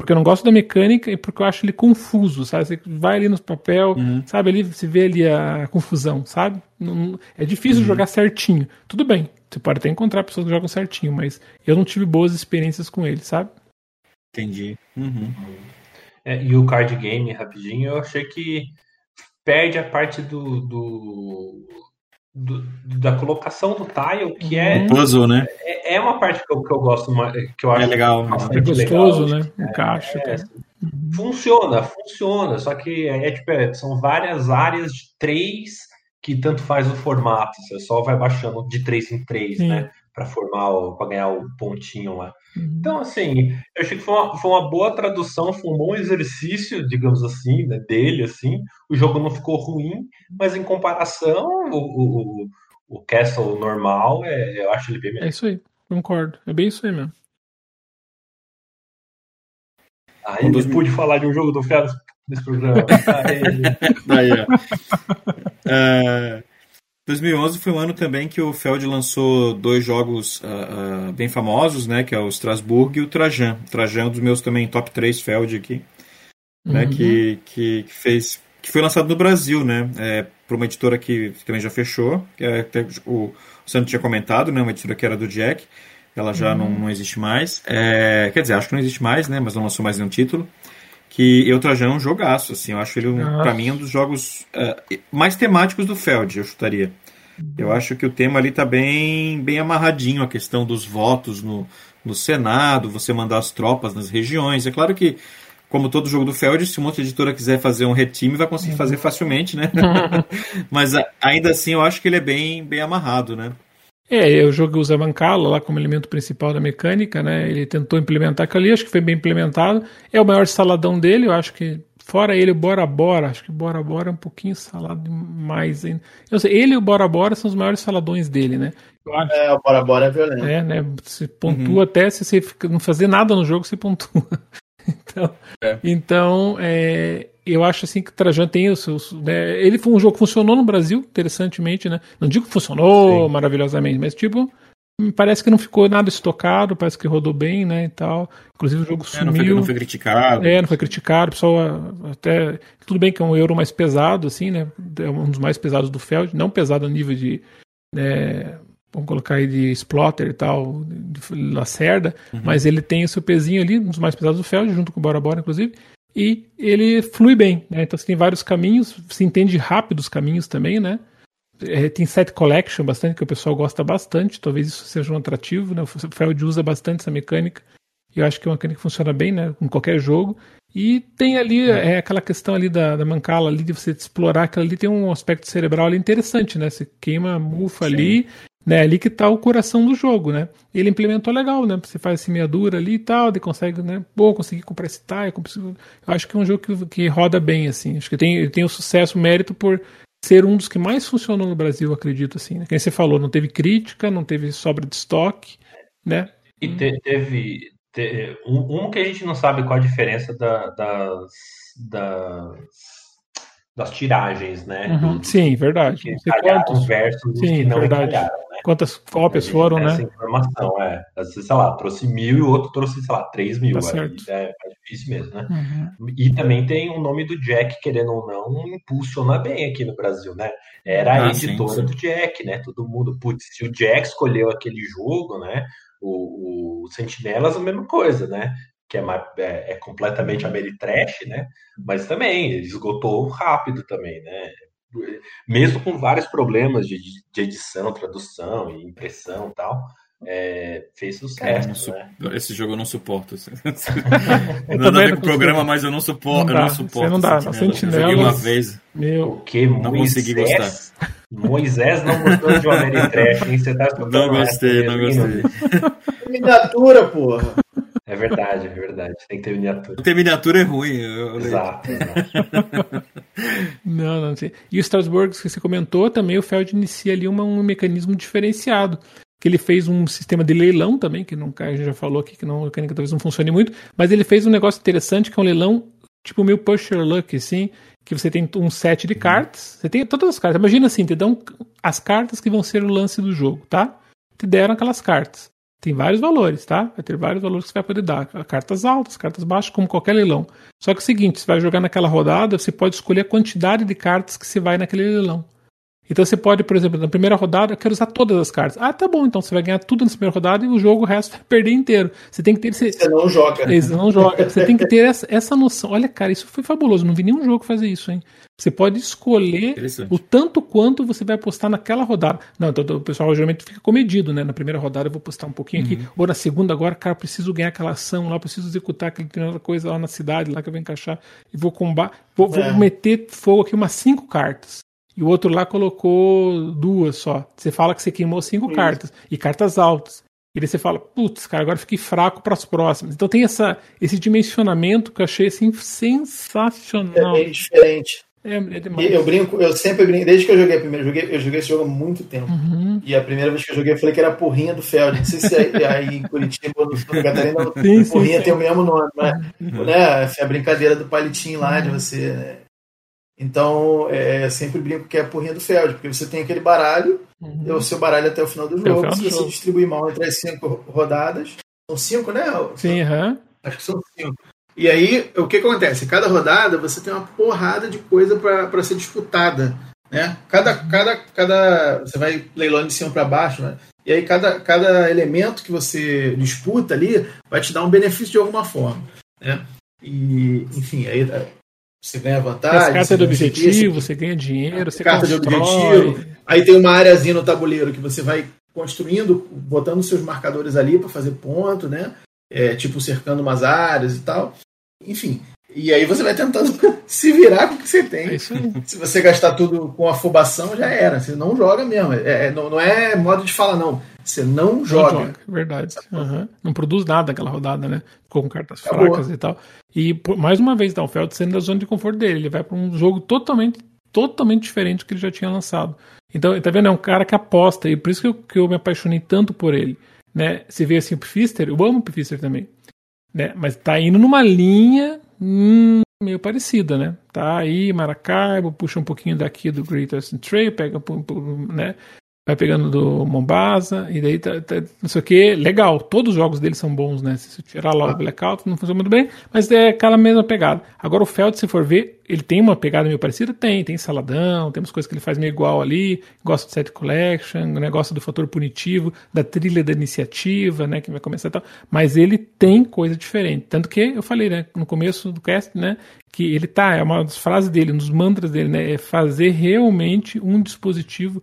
porque eu não gosto da mecânica e porque eu acho ele confuso, sabe? Você vai ali no papel, uhum. sabe? Ali você vê ali a confusão, sabe? Não, é difícil uhum. jogar certinho. Tudo bem, você pode até encontrar pessoas que jogam certinho, mas eu não tive boas experiências com ele, sabe? Entendi. Uhum. É, e o card game, rapidinho, eu achei que perde a parte do, do do, da colocação do tile, que é. puzzle, né? É, é, uma parte que eu, que eu gosto, que eu acho é legal, é gostoso, legal, né? Encaixa. É, funciona, funciona, só que é, tipo, é, são várias áreas de três que tanto faz o formato, você só vai baixando de três em três, Sim. né? Para formar, para ganhar o pontinho lá. Uhum. Então, assim, eu achei que foi uma, foi uma boa tradução, foi um bom exercício, digamos assim, né, dele, assim. O jogo não ficou ruim, mas em comparação, o, o, o Castle normal, é, eu acho ele bem melhor. É isso aí, concordo. É bem isso aí mesmo. Aí um dos... pude falar de um jogo do Félix nesse programa. Aí, ó. Uh, 2011 foi um ano também que o Feld lançou dois jogos uh, uh, bem famosos, né? Que é o Strasbourg e o Trajan. O Trajan é um dos meus também top 3 Feld aqui. Né, uhum. Né, que, que, que, fez. Que foi lançado no Brasil, né? É, por uma editora que também já fechou. Que é, o, o Sandro tinha comentado, né? Uma editora que era do Jack. Ela já uhum. não, não existe mais. É, quer dizer, acho que não existe mais, né? Mas não lançou mais nenhum título que eu Trajan é um jogaço, assim, eu acho ele, um, pra mim, um dos jogos uh, mais temáticos do Feld, eu chutaria. Eu uhum. acho que o tema ali tá bem, bem amarradinho, a questão dos votos no, no Senado, você mandar as tropas nas regiões. É claro que, como todo jogo do Feld, se uma outra editora quiser fazer um retime, vai conseguir fazer uhum. facilmente, né? Mas ainda assim, eu acho que ele é bem, bem amarrado, né? É, o jogo usa Mancala lá como elemento principal da mecânica, né? Ele tentou implementar aquilo ali, acho que foi bem implementado. É o maior saladão dele, eu acho que fora ele o Bora Bora, acho que Bora Bora é um pouquinho salado demais ainda. Eu sei, ele e o Bora Bora são os maiores saladões dele, né? Acho, é, o Bora Bora é violento. É, né? Você pontua uhum. até se você não fazer nada no jogo, você pontua. então, é. então é, eu acho assim que Trajan tem os seus. Né, ele foi um jogo que funcionou no Brasil, interessantemente, né? Não digo que funcionou Sim. maravilhosamente, mas tipo, parece que não ficou nada estocado, parece que rodou bem, né? E tal. Inclusive o jogo sumiu. É, não, foi, não foi criticado. É, não foi criticado. O pessoal até. Tudo bem que é um euro mais pesado, assim, né? É um dos mais pesados do Feld, não pesado a nível de. Né, vamos colocar aí de Splotter e tal, de Lacerda, uhum. mas ele tem o seu pezinho ali, um dos mais pesados do Feld, junto com o Bora Bora, inclusive e ele flui bem, né? Então você tem vários caminhos, se entende rápido os caminhos também, né? É, tem set collection bastante, que o pessoal gosta bastante, talvez isso seja um atrativo, né? O Feld usa bastante essa mecânica, e eu acho que é uma mecânica que funciona bem, né? Com qualquer jogo. E tem ali é, aquela questão ali da, da mancala ali, de você explorar aquela ali, tem um aspecto cerebral ali interessante, né? Você queima a mufa Sim. ali né, ali que está o coração do jogo, né? Ele implementou legal, né? Você faz semeadura ali e tal, e consegue, né? Pô, consegui comprar esse tile. Eu acho que é um jogo que, que roda bem, assim. Acho que tem, tem o sucesso, o mérito por ser um dos que mais funcionou no Brasil, acredito, assim. Né? Quem você falou, não teve crítica, não teve sobra de estoque, né? E te, teve, teve um, um, que a gente não sabe qual a diferença da, das, das das tiragens, né? Uhum, sim, verdade. Que calharam versos sim, que não verdade. né? quantas cópias foram, né? Essa informação, é. Sei lá, trouxe mil e o outro trouxe, sei lá, três mil. Tá é, é, difícil mesmo, né? Uhum. E também tem o nome do Jack, querendo ou não, impulsiona bem aqui no Brasil, né? Era a ah, editora sim, sim. do Jack, né? Todo mundo, putz, se o Jack escolheu aquele jogo, né? O, o Sentinelas, a mesma coisa, né? Que é, é, é completamente Ameritrash, né? Mas também, esgotou rápido também, né? mesmo com vários problemas de, de edição, tradução e impressão e tal, é, fez sucesso. né? Esse jogo eu não suporto. Nada a ver com o programa, mas eu não suporto. Não, dá, eu não suporto. Não dá, Sentinela. Joguei uma vez. Meu. O que? Não Moisés, consegui gostar. Moisés não gostou de Trash, hein? Você tá Não gostei, não gostei. Miniatura, porra. É verdade, é verdade. Tem que ter miniatura. Ter miniatura é ruim. Eu, exato, exato. não, não sei. E o Strasbourg, que você comentou, também o Feld inicia ali uma, um mecanismo diferenciado. Que ele fez um sistema de leilão também, que não, a gente já falou aqui que não, a mecânica talvez não funcione muito, mas ele fez um negócio interessante que é um leilão tipo meio pusher luck, assim, que você tem um set de cartas, você tem todas as cartas. Imagina assim, te dão as cartas que vão ser o lance do jogo, tá? Te deram aquelas cartas. Tem vários valores, tá? Vai ter vários valores que você vai poder dar. Cartas altas, cartas baixas, como qualquer leilão. Só que é o seguinte, você vai jogar naquela rodada, você pode escolher a quantidade de cartas que você vai naquele leilão. Então você pode, por exemplo, na primeira rodada, eu quero usar todas as cartas. Ah, tá bom, então você vai ganhar tudo na primeira rodada e o jogo, o resto vai perder inteiro. Você tem que ter. Você, você não joga. Você não joga. Você tem que ter essa, essa noção. Olha, cara, isso foi fabuloso. Não vi nenhum jogo fazer isso, hein? Você pode escolher o tanto quanto você vai apostar naquela rodada. Não, então o pessoal geralmente fica comedido, né? Na primeira rodada eu vou postar um pouquinho uhum. aqui. Ou na segunda, agora, cara, preciso ganhar aquela ação lá, preciso executar aquela coisa lá na cidade, lá que eu vou encaixar e vou combater. Vou, é. vou meter fogo aqui umas cinco cartas. E o outro lá colocou duas só. Você fala que você queimou cinco Isso. cartas. E cartas altas. E daí você fala, putz, cara, agora fiquei fraco para as próximas. Então tem essa, esse dimensionamento que eu achei assim sensacional. É bem diferente. É, é demais. Eu brinco, eu sempre brinco, desde que eu joguei eu joguei, eu joguei esse jogo há muito tempo. Uhum. E a primeira vez que eu joguei, eu falei que era porrinha do Feld. Não sei se aí, aí em Curitiba ou no Santa Catarina, sim, porrinha sim, tem sim. o mesmo nome, né? Uhum. né? É a brincadeira do palitinho lá, de você né? Então, é, sempre brinco que é a porrinha do Feld, porque você tem aquele baralho, uhum. é o seu baralho até o final do jogo. Final se você distribuir mal entre as cinco rodadas, são cinco, né? Sim, uhum. Acho que são cinco. E aí, o que acontece? Cada rodada você tem uma porrada de coisa para ser disputada. Né? Cada, cada, cada. Você vai leilando de cima para baixo, né? E aí, cada, cada elemento que você disputa ali vai te dar um benefício de alguma forma. Né? E, enfim, aí você ganha vantagem. As cartas de objetivo, você ganha dinheiro, você carta constrói. de objetivo. Aí tem uma áreazinha no tabuleiro que você vai construindo, botando seus marcadores ali para fazer ponto, né? É, tipo cercando umas áreas e tal. Enfim. E aí você vai tentando se virar com o que você tem. É se você gastar tudo com afobação, já era. Você não joga mesmo. É, é não, não é modo de falar, não. Você não joga. Não joga, verdade. Uhum. Não produz nada aquela rodada, né? Ficou com cartas Acabou. fracas e tal. E mais uma vez, tá, o Feld saindo da zona de conforto dele. Ele vai para um jogo totalmente, totalmente diferente do que ele já tinha lançado. Então, tá vendo? É um cara que aposta, e por isso que eu, que eu me apaixonei tanto por ele. Né? Você vê assim o Pfister, eu amo o Pfister também. Né? Mas tá indo numa linha hum, meio parecida, né? Tá aí, Maracaibo, puxa um pouquinho daqui do Great Western Trail, pega, né? Vai pegando do Mombasa, e daí tá, tá, não sei o que, legal, todos os jogos dele são bons, né? Se tirar lá o Blackout, não funciona muito bem, mas é aquela mesma pegada. Agora o Feld, se for ver, ele tem uma pegada meio parecida? Tem, tem saladão, tem umas coisas que ele faz meio igual ali, gosta do set collection, negócio do fator punitivo, da trilha da iniciativa, né, que vai começar e tal, mas ele tem coisa diferente, tanto que eu falei, né, no começo do cast, né, que ele tá, é uma das frases dele, dos mantras dele, né, é fazer realmente um dispositivo,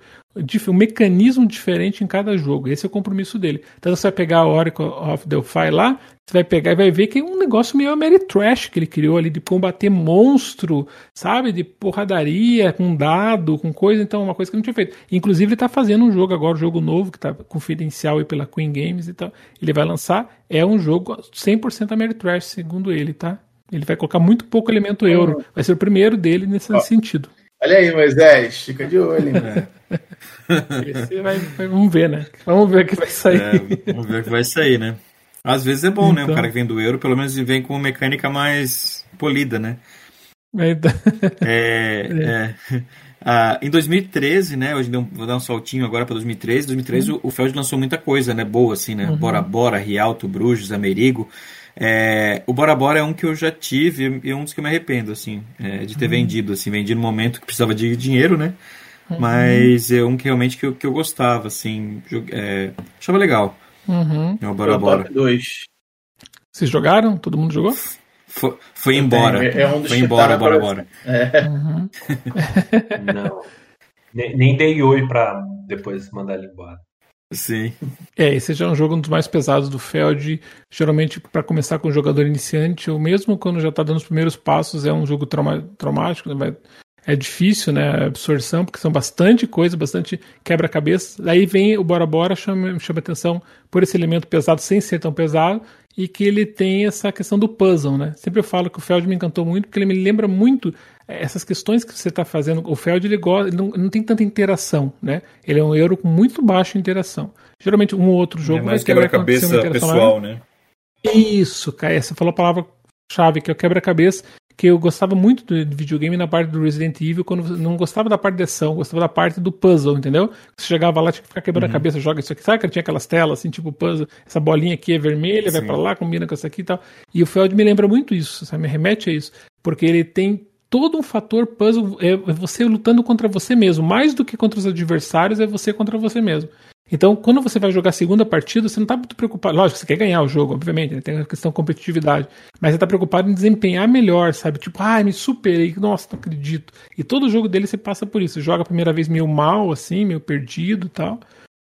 um mecanismo diferente em cada jogo. Esse é o compromisso dele. Então você vai pegar a Oracle of Delphi lá, você vai pegar e vai ver que é um negócio meio Ameritrash que ele criou ali de combater monstro, sabe? De porradaria, com dado, com coisa, então uma coisa que não tinha feito. Inclusive ele está fazendo um jogo agora, um jogo novo, que está confidencial aí pela Queen Games e tal. Ele vai lançar, é um jogo 100% Ameritrash, segundo ele, tá? Ele vai colocar muito pouco elemento euro. Vai ser o primeiro dele nesse Ó, sentido. Olha aí, Moisés, fica de olho, né? vai, vai, vamos ver, né? Vamos ver o que vai sair. É, vamos ver o que vai sair, né? Às vezes é bom, então... né? O então. cara que vem do euro, pelo menos vem com mecânica mais polida, né? Então... é, é. Ah, em 2013, né? Hoje vou dar um saltinho agora para 2013. 2013 uhum. o, o Feld lançou muita coisa, né? Boa, assim, né? Uhum. Bora Bora, Rialto, Bruges, Amerigo. É, o Bora Bora é um que eu já tive e é um dos que eu me arrependo, assim, é, de ter uhum. vendido, assim, vendi no momento que precisava de dinheiro, né? Uhum. Mas é um que realmente que eu, que eu gostava, assim, é, achava legal. Uhum. É o Bora Bora. 2. Vocês jogaram? Todo mundo jogou? Foi, foi embora. É, é um foi embora, bora, bora. É. Uhum. Não. Nem, nem dei oi pra depois mandar ele embora. Sim. É, esse já é um jogo um dos mais pesados do Feld. Geralmente, para começar com um jogador iniciante, ou mesmo quando já está dando os primeiros passos, é um jogo trauma, traumático. Né? É difícil, né? A absorção, porque são bastante coisa, bastante quebra-cabeça. Daí vem o Bora Bora, chama, chama atenção por esse elemento pesado sem ser tão pesado, e que ele tem essa questão do puzzle, né? Sempre eu falo que o Feld me encantou muito, porque ele me lembra muito essas questões que você está fazendo. O Feld ele, gosta, ele não, não, tem tanta interação, né? Ele é um euro com muito baixa interação. Geralmente um ou outro jogo é mais quebra-cabeça pessoal, né? Isso, Caia, você falou a palavra chave, que é o quebra-cabeça que eu gostava muito do videogame na parte do Resident Evil, quando não gostava da parte de ação, gostava da parte do puzzle, entendeu? Você chegava lá, tinha que ficar quebrando uhum. a cabeça, joga isso aqui. Sabe que tinha aquelas telas assim, tipo puzzle, essa bolinha aqui é vermelha, Sim. vai para lá, combina com essa aqui e tal. E o Feld me lembra muito isso, sabe? Me remete a isso. Porque ele tem todo um fator puzzle, é você lutando contra você mesmo. Mais do que contra os adversários, é você contra você mesmo. Então, quando você vai jogar a segunda partida, você não está muito preocupado. Lógico, você quer ganhar o jogo, obviamente, né? tem a questão de competitividade. Mas você está preocupado em desempenhar melhor, sabe? Tipo, ai, ah, me superei, nossa, não acredito. E todo jogo dele você passa por isso. Você joga a primeira vez meio mal, assim, meio perdido e tal.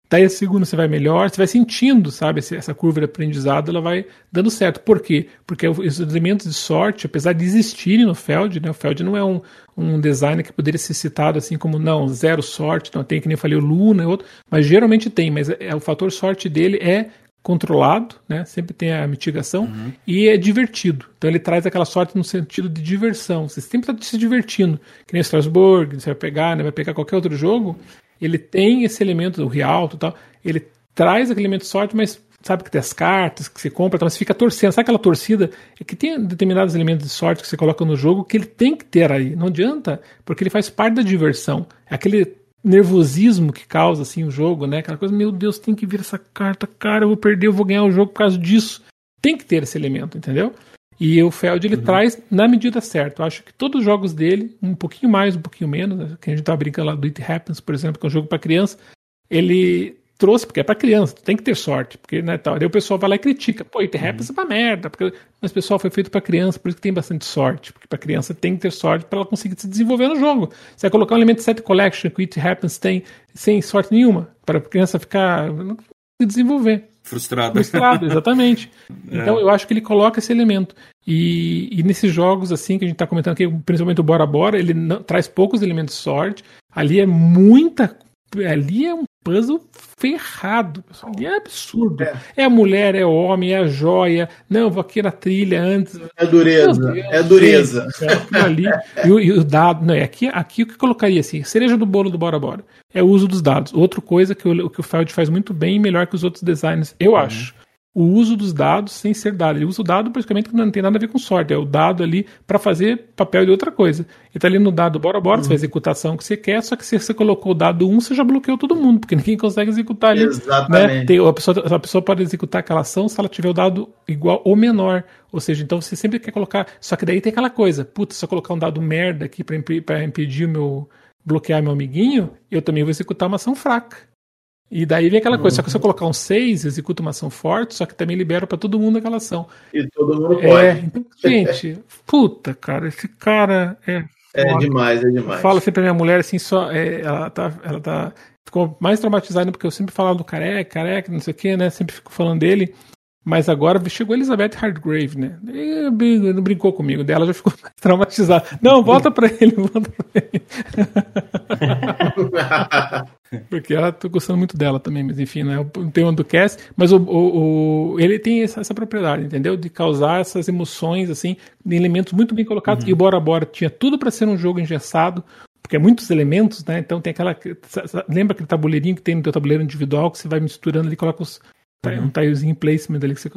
Daí a segunda você vai melhor, você vai sentindo, sabe, essa curva de aprendizado, ela vai dando certo. Por quê? Porque os elementos de sorte, apesar de existirem no Feld, né, o Feld não é um, um designer que poderia ser citado assim como, não, zero sorte, não tem, que nem eu falei, o Luna e outro, mas geralmente tem, mas é, o fator sorte dele é controlado, né? Sempre tem a mitigação uhum. e é divertido. Então ele traz aquela sorte no sentido de diversão. Você sempre está se divertindo. Que nem Strasbourg, você vai pegar, né? Vai pegar qualquer outro jogo ele tem esse elemento do rialto e tal, ele traz aquele elemento de sorte, mas sabe que tem as cartas que você compra, você fica torcendo. Sabe aquela torcida? É que tem determinados elementos de sorte que você coloca no jogo que ele tem que ter aí. Não adianta, porque ele faz parte da diversão. É aquele nervosismo que causa assim o jogo, né? Aquela coisa, meu Deus, tem que vir essa carta, cara, eu vou perder, eu vou ganhar o jogo por causa disso. Tem que ter esse elemento, entendeu? E o Feld ele uhum. traz na medida certa. Eu acho que todos os jogos dele, um pouquinho mais, um pouquinho menos, né? que a gente tá brincando lá do It Happens, por exemplo, que é um jogo para criança, ele trouxe, porque é para criança, tem que ter sorte, porque né, tal. Aí o pessoal vai lá e critica, pô, It Happens uhum. é uma merda, porque mas pessoal foi feito para criança, por isso que tem bastante sorte, porque para criança tem que ter sorte para ela conseguir se desenvolver no jogo. Você vai colocar um elemento set collection que It Happens tem sem sorte nenhuma, para a criança ficar se desenvolver. Frustrado. Frustrado, exatamente. é. Então eu acho que ele coloca esse elemento. E, e nesses jogos, assim, que a gente está comentando aqui, principalmente o Bora Bora, ele não, traz poucos elementos de sorte. Ali é muita. Ali é um puzzle ferrado. Pessoal. Ali é absurdo. É. é. a mulher, é o homem, é a joia. Não, vou aqui na trilha antes. É dureza. Deus, é dureza. É, ali. E, e, o dado. Não, é aqui, aqui o que colocaria assim? Cereja do bolo do Bora Bora. É o uso dos dados. Outra coisa que o, que o Feld faz muito bem e melhor que os outros designers, eu uhum. acho o uso dos dados sem ser dado. Ele usa o dado praticamente que não tem nada a ver com sorte, é o dado ali para fazer papel de outra coisa. Ele tá ali no dado bora bora, uhum. você vai executar a executação que você quer, só que se você colocou o dado 1, você já bloqueou todo mundo, porque ninguém consegue executar ali. Né? Exatamente. Né? Tem, a, pessoa, a pessoa pode executar aquela ação se ela tiver o dado igual ou menor. Ou seja, então você sempre quer colocar. Só que daí tem aquela coisa, putz, se eu colocar um dado merda aqui para impedir o meu. bloquear meu amiguinho, eu também vou executar uma ação fraca. E daí vem aquela coisa, só que se eu colocar um 6, executa uma ação forte, só que também libera para todo mundo aquela ação. E todo mundo é, pode. Então, gente, puta, cara, esse cara é. É demais, é demais. Eu falo sempre pra minha mulher assim, só. É, ela tá. Ela tá. Ficou mais traumatizada porque eu sempre falava do careca, careca, não sei o que, né? Sempre fico falando dele. Mas agora chegou Elizabeth Hardgrave, né? E não brincou comigo, dela já ficou traumatizada. Não, volta pra ele, volta pra ele. Porque ela tô gostando muito dela também, mas enfim, não é o tema do cast. Mas o, o, o ele tem essa, essa, propriedade, entendeu? De causar essas emoções, assim, de elementos muito bem colocados. Uhum. E o Bora Bora tinha tudo para ser um jogo engessado, porque é muitos elementos, né? Então tem aquela. Lembra aquele tabuleirinho que tem no teu tabuleiro individual que você vai misturando ali, coloca os, uhum. um tilezinho placement ali que você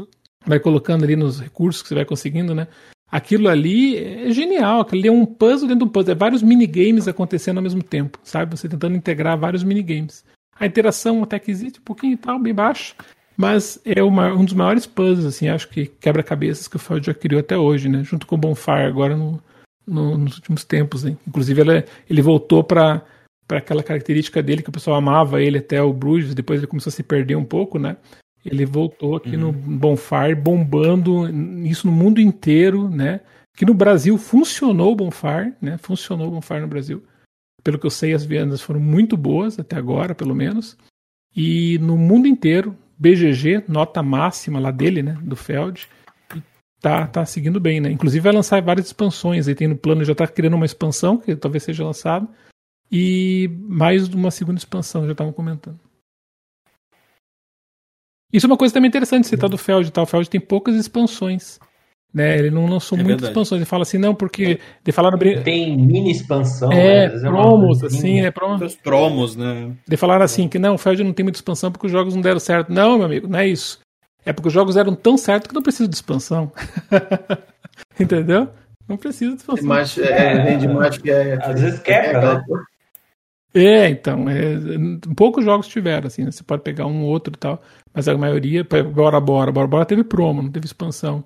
vai colocando ali nos recursos que você vai conseguindo, né? Aquilo ali é genial, aquilo ali é um puzzle dentro de um puzzle, é vários minigames acontecendo ao mesmo tempo, sabe? Você tentando integrar vários minigames. A interação até que existe um pouquinho e tal, bem baixo, mas é uma, um dos maiores puzzles, assim, acho que quebra-cabeças que o Feld já criou até hoje, né? Junto com o Bonfire agora no, no, nos últimos tempos. Hein? Inclusive, ele, ele voltou para aquela característica dele que o pessoal amava ele até o Bruges, depois ele começou a se perder um pouco, né? Ele voltou aqui uhum. no Bonfire, bombando isso no mundo inteiro, né? Que no Brasil funcionou o Bonfire, né? Funcionou o Bonfire no Brasil. Pelo que eu sei, as vendas foram muito boas até agora, pelo menos. E no mundo inteiro, BGG, nota máxima lá dele, né, do Feld, tá, tá seguindo bem, né? Inclusive vai lançar várias expansões, aí tem no plano, já tá criando uma expansão, que talvez seja lançada, e mais uma segunda expansão, já estavam comentando. Isso é uma coisa também interessante citar do Feld, tá? O Feld tem poucas expansões. Né, ele não lançou é muitas expansões. Ele fala assim, não, porque. De falar Tem mini expansão, é, né? promos, assim, né? Promos. promos, né? De falar assim, que não, o Feld não tem muita expansão porque os jogos não deram certo. Não, meu amigo, não é isso. É porque os jogos eram tão certos que não precisa de expansão. Entendeu? Não precisa de expansão. Mas é, vende mais que é. Às vezes quebra, né? É, então, é, poucos jogos tiveram, assim, né? Você pode pegar um outro e tal, mas a maioria, Bora Bora, Bora Bora teve promo, não teve expansão.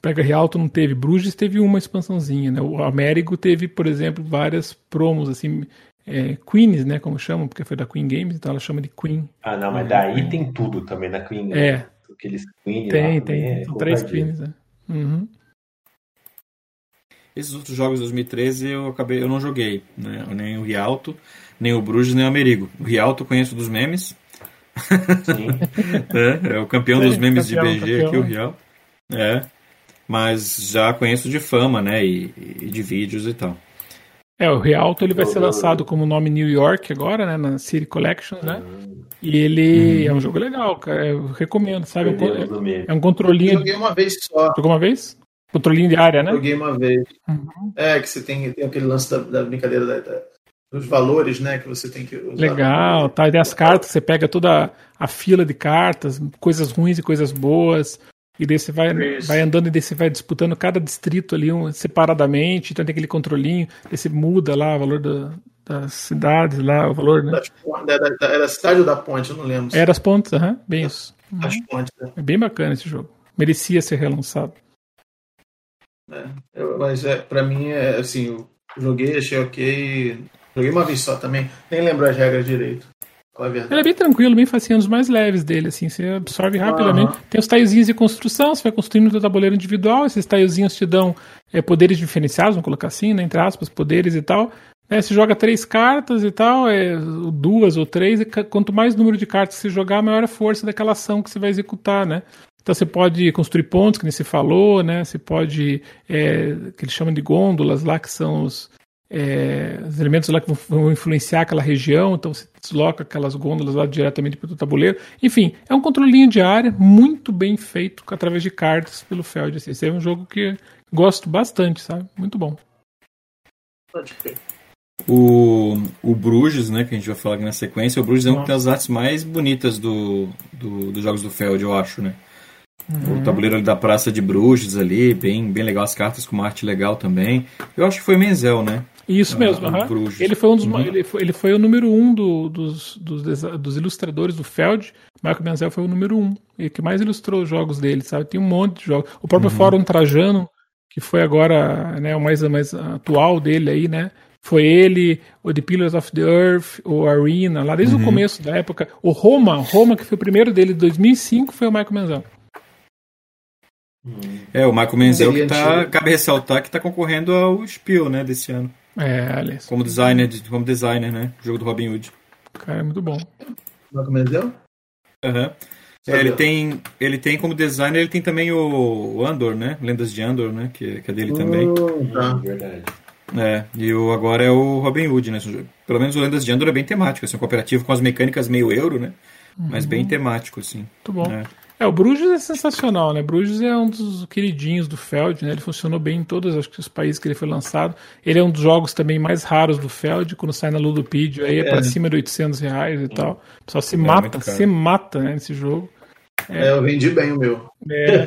Pega Rialto não teve. Bruges teve uma expansãozinha, né? O Américo teve, por exemplo, várias promos, assim, é, Queens, né? Como chamam, porque foi da Queen Games, então ela chama de Queen. Ah, não, mas daí Queen. tem tudo também na Queen. Né? É. Aqueles Queen tem, tem. É São três Queens, né? Uhum. Esses outros jogos de 2013 eu acabei, eu não joguei, né? Nem o Rialto, nem o Bruges, nem o Amerigo. O Rialto eu conheço dos memes. Sim. é, é, o campeão dos memes campeão, de BG campeão. aqui, o Rialto. É mas já conheço de fama, né? E, e de vídeos e tal. É, o Rialto ele vai ser lançado como nome New York agora, né? Na City Collection, né? E ele hum. é um jogo legal, cara. Eu recomendo, sabe? É, é um controlinho. Eu joguei uma vez só. Jogou uma vez? Controlinho de área, né? Joguei uma vez. Uhum. É, que você tem, tem aquele lance da, da brincadeira da, da, dos valores, né? Que você tem que usar. Legal, tá. E as cartas, você pega toda a fila de cartas, coisas ruins e coisas boas. E daí você vai, vai andando e daí você vai disputando cada distrito ali um, separadamente, então tem aquele controlinho, daí você muda lá o valor da, das cidades lá, o valor, né? Era, era a cidade ou da ponte, eu não lembro. Era as pontes, aham, uhum, bem isso. As uhum. pontes, né? É bem bacana esse jogo. Merecia ser relançado. É, eu, mas é, pra mim, é assim, eu joguei, achei ok. Joguei uma vez só também, nem lembro as regras direito. Ele é bem tranquilo, bem facinho, um dos mais leves dele, assim, você absorve rapidamente. Uhum. Tem os taiozinhos de construção, você vai construindo o seu tabuleiro individual, esses taiozinhos te dão é, poderes diferenciados, vamos colocar assim, né, entre aspas, poderes e tal. É, você joga três cartas e tal, é, duas ou três, e quanto mais número de cartas você jogar, maior a força daquela ação que você vai executar, né? Então você pode construir pontos, que nem se falou, né? Você pode, é, que eles chamam de gôndolas lá, que são os, é, os elementos lá que vão influenciar aquela região, então você desloca aquelas gôndolas lá diretamente para o tabuleiro. Enfim, é um controlinho de área muito bem feito através de cartas pelo Feld. Assim. Esse é um jogo que gosto bastante, sabe? Muito bom. O, o Bruges, né, que a gente vai falar aqui na sequência, o Bruges é uma das artes mais bonitas do, do, dos jogos do Feld, eu acho, né? Uhum. O tabuleiro ali da Praça de Bruges ali, bem, bem legal, as cartas com uma arte legal também. Eu acho que foi Menzel, né? Isso mesmo, uhum. ele foi um dos uhum. ele, foi, ele foi o número um do, dos, dos, dos, ilustradores do Feld. Marco Menzel foi o número um, e que mais ilustrou os jogos dele, sabe? Tem um monte de jogos. O próprio uhum. Fórum Trajano, que foi agora né, o mais, mais atual dele aí, né? Foi ele, o The Pillars of the Earth, o Arena, lá desde uhum. o começo da época. O Roma, Roma, que foi o primeiro dele de 2005, foi o Michael Menzel. É, o Michael Menzel que tá, cabe ressaltar que está concorrendo ao Spiel, né, desse ano. É, aliás. Como designer, como designer, né? O jogo do Robin Hood. Cara, é muito bom. Aham. Uhum. É, ele tem, ele tem como designer, ele tem também o Andor, né? Lendas de Andor, né? Que, que é dele também. Oh, tá. Verdade. É, e o, agora é o Robin Hood, né? Pelo menos o Lendas de Andor é bem temático, assim, um cooperativo com as mecânicas meio euro, né? Uhum. Mas bem temático, assim. Muito bom. É. É, o Bruges é sensacional, né? Bruges é um dos queridinhos do Feld, né? Ele funcionou bem em todos acho que, os países que ele foi lançado. Ele é um dos jogos também mais raros do Feld, quando sai na Ludopedia, aí é, é pra cima de 800 reais e tal. O pessoal se é mata, se mata, né, nesse jogo. É, eu vendi bem o meu. É.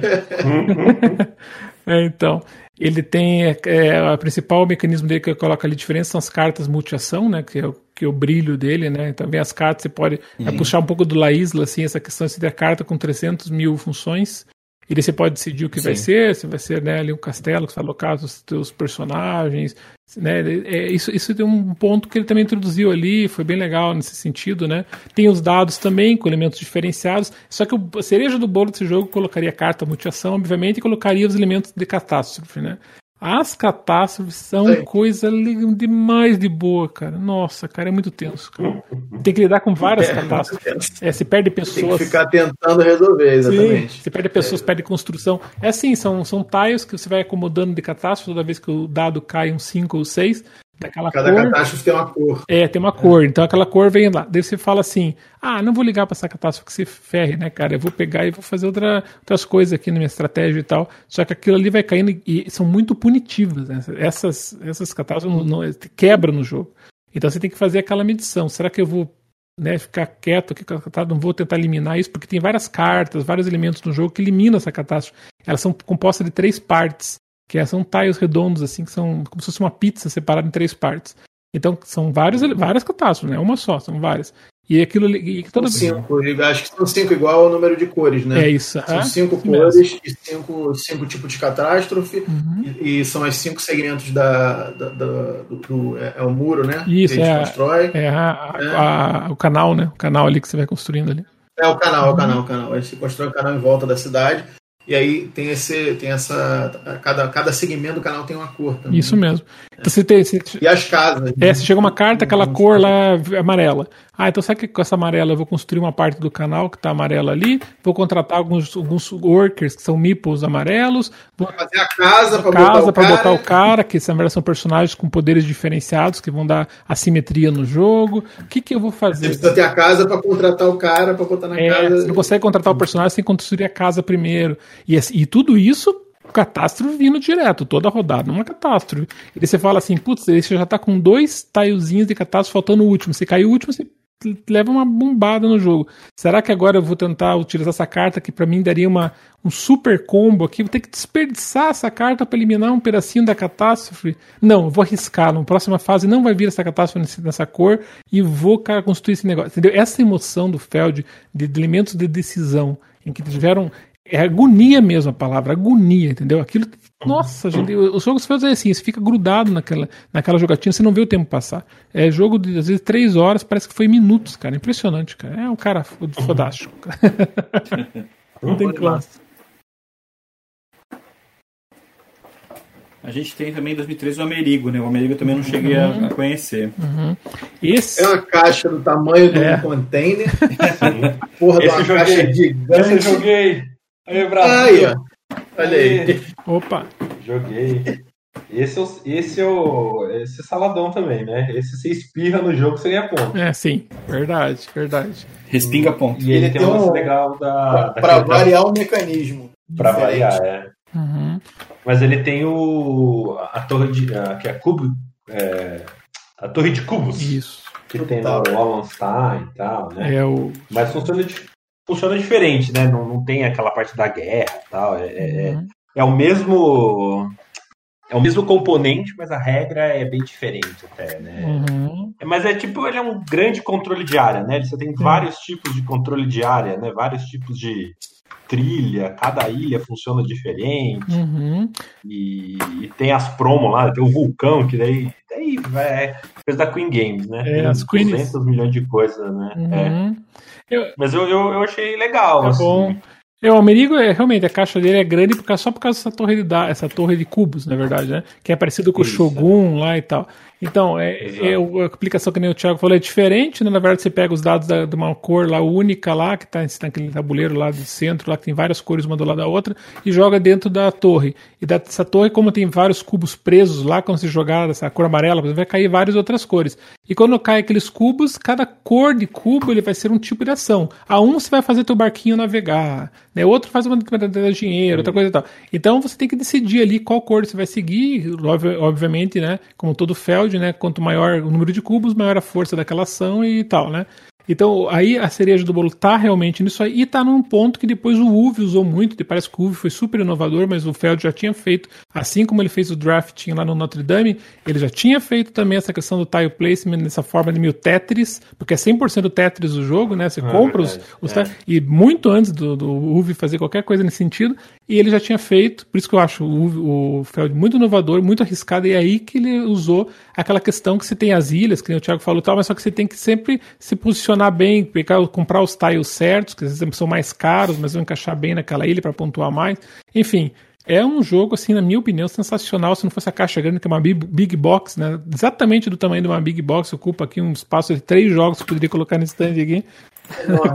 é, então. Ele tem é, é, o principal mecanismo dele que coloca ali diferença são as cartas multiação, né? Que é, o, que é o brilho dele, né? Então vem as cartas, você pode uhum. puxar um pouco do La Isla, assim, essa questão de ter carta com 300 mil funções. E daí você pode decidir o que Sim. vai ser, se vai ser né, ali um castelo que você vai alocar os seus personagens. Né, é, isso, isso tem um ponto que ele também introduziu ali, foi bem legal nesse sentido, né? Tem os dados também, com elementos diferenciados, só que a cereja do bolo desse jogo colocaria carta multiação, obviamente, e colocaria os elementos de catástrofe, né? As catástrofes são Sim. coisa demais de boa, cara. Nossa, cara, é muito tenso. Cara. Tem que lidar com várias é, catástrofes. É, se perde pessoas. Tem que ficar tentando resolver, exatamente. Sim, se perde pessoas, é. perde construção. É assim, são, são tiles que você vai acomodando de catástrofe toda vez que o dado cai um 5 ou 6 daquela Cada cor. catástrofe tem uma cor. É, tem uma cor. Então aquela cor vem lá. Daí você fala assim: ah, não vou ligar para essa catástrofe que se ferre, né, cara? Eu vou pegar e vou fazer outra, outras coisas aqui na minha estratégia e tal. Só que aquilo ali vai caindo e, são muito punitivas. Né? Essas, essas catástrofes não, não, quebram no jogo. Então você tem que fazer aquela medição. Será que eu vou né, ficar quieto aqui, não vou tentar eliminar isso, porque tem várias cartas, vários elementos no jogo que eliminam essa catástrofe. Elas são compostas de três partes que são tiles redondos, assim, que são como se fosse uma pizza separada em três partes. Então, são vários, várias catástrofes, não é uma só, são várias. E aquilo. E toda cinco, acho que são cinco igual ao número de cores, né? É isso. São cinco cores mesmo. e cinco, cinco tipos de catástrofe. Uhum. E, e, são os cinco segmentos da, da, da do, do, é, é, o muro, né? Isso, que a gente é, constrói. É, a, é. A, a, o canal, né? O canal ali que você vai construindo ali. É o canal, uhum. o canal, o canal. A gente constrói o canal em volta da cidade. E aí tem esse, tem essa, cada, cada segmento do canal tem uma cor também. Isso mesmo. Então, você tem, você, e as casas. É, se chega uma carta, aquela cor lá amarela. Ah, então sabe que com essa amarela eu vou construir uma parte do canal que está amarela ali, vou contratar alguns, alguns workers que são meeples amarelos, vou fazer a casa para botar, o cara. botar o cara, que são personagens com poderes diferenciados que vão dar assimetria no jogo. O que, que eu vou fazer? Você precisa ter a casa para contratar o cara para botar na é, casa. Você não consegue contratar o personagem sem construir a casa primeiro. E, e tudo isso catástrofe vindo direto, toda rodada, uma catástrofe. E você fala assim, putz, você já tá com dois tilezinhos de catástrofe faltando o último. Se cair o último, você leva uma bombada no jogo. Será que agora eu vou tentar utilizar essa carta que para mim daria uma, um super combo aqui? Vou ter que desperdiçar essa carta para eliminar um pedacinho da catástrofe? Não, vou arriscar. Na próxima fase não vai vir essa catástrofe nessa cor e vou cara, construir esse negócio. Entendeu? Essa emoção do Feld de, de elementos de decisão em que tiveram é agonia mesmo a palavra, agonia, entendeu? Aquilo. Nossa, gente, os jogos é assim, você fica grudado naquela, naquela jogatina, você não vê o tempo passar. É jogo de, às vezes, três horas, parece que foi minutos, cara. Impressionante, cara. É um cara fodástico. não tem classe. A gente tem também em 2013 o Amerigo, né? O Amerigo eu também não cheguei uhum. a, conhecer. Uhum. Esse... É uma caixa do tamanho de é. um container. Porra Esse uma caixa gigante. Esse eu joguei. Aí, Aí, ó. Olha aí. aí. Opa. Joguei. Esse é, o, esse é o esse é saladão também, né? Esse você espirra no jogo, você ganha ponto. É, sim. Verdade, verdade. Respinga ponto. E ele, tem um lance legal da. Pra, variar o mecanismo. Pra diferente. variar, é. Uhum. Mas ele tem o. a torre de. A, que é a cubo. É, a torre de cubos. Isso. Que tem no Wallenstein e tal, né? É o... Mas funciona de funciona diferente, né? Não, não tem aquela parte da guerra e tal. É, é, é, uhum. é, o mesmo. É o mesmo componente, mas a regra é bem diferente até, né? Uhum. Mas é tipo, ele é um grande controle de área, né? Você tem vários tipos de controle de área, né? Vários tipos de trilha, cada ilha funciona diferente. Uhum. E, e, tem as promos lá, tem o vulcão, que daí, daí é coisa da Queen Games, né? É, tem as 200 Queens. milhões de coisas, né? Uhum. É. Eu, Mas eu, eu, eu, achei legal. É assim. bom. É, o Amerigo é realmente a caixa dele é grande porque só por causa dessa torre de essa torre de cubos, na verdade, né? Que é parecido com Isso, o Shogun é. lá e tal. Então, é, é, a aplicação que nem o Thiago falou é diferente, né? Na verdade, você pega os dados da, de uma cor lá única lá, que está naquele tabuleiro lá do centro, lá que tem várias cores uma do lado da outra, e joga dentro da torre. E dessa torre, como tem vários cubos presos lá, quando você jogar essa cor amarela, vai cair várias outras cores. E quando cai aqueles cubos, cada cor de cubo ele vai ser um tipo de ação. A um você vai fazer teu barquinho navegar, né? Outro faz uma de dinheiro, outra coisa e tal. Então você tem que decidir ali qual cor você vai seguir, obviamente, né? Como todo Feld, né? Quanto maior o número de cubos, maior a força daquela ação e tal, né? Então, aí a cereja do bolo tá realmente nisso aí, e tá num ponto que depois o Uve usou muito, parece que o Uve foi super inovador, mas o Feld já tinha feito, assim como ele fez o drafting lá no Notre Dame, ele já tinha feito também essa questão do tile placement nessa forma de mil Tetris, porque é 100% Tetris o jogo, né? Você ah, compra os, os é. e muito antes do, do Uve fazer qualquer coisa nesse sentido, e ele já tinha feito, por isso que eu acho o, o Feld muito inovador, muito arriscado, e é aí que ele usou aquela questão que você tem as ilhas, que o Thiago falou tal, mas só que você tem que sempre se posicionar bem, pegar, comprar os tiles certos, que às vezes são mais caros, mas vão encaixar bem naquela ilha para pontuar mais. Enfim, é um jogo, assim, na minha opinião, sensacional. Se não fosse a caixa grande, que é uma big, box, né? Exatamente do tamanho de uma big box, ocupa aqui um espaço de três jogos que eu poderia colocar nesse stand aqui.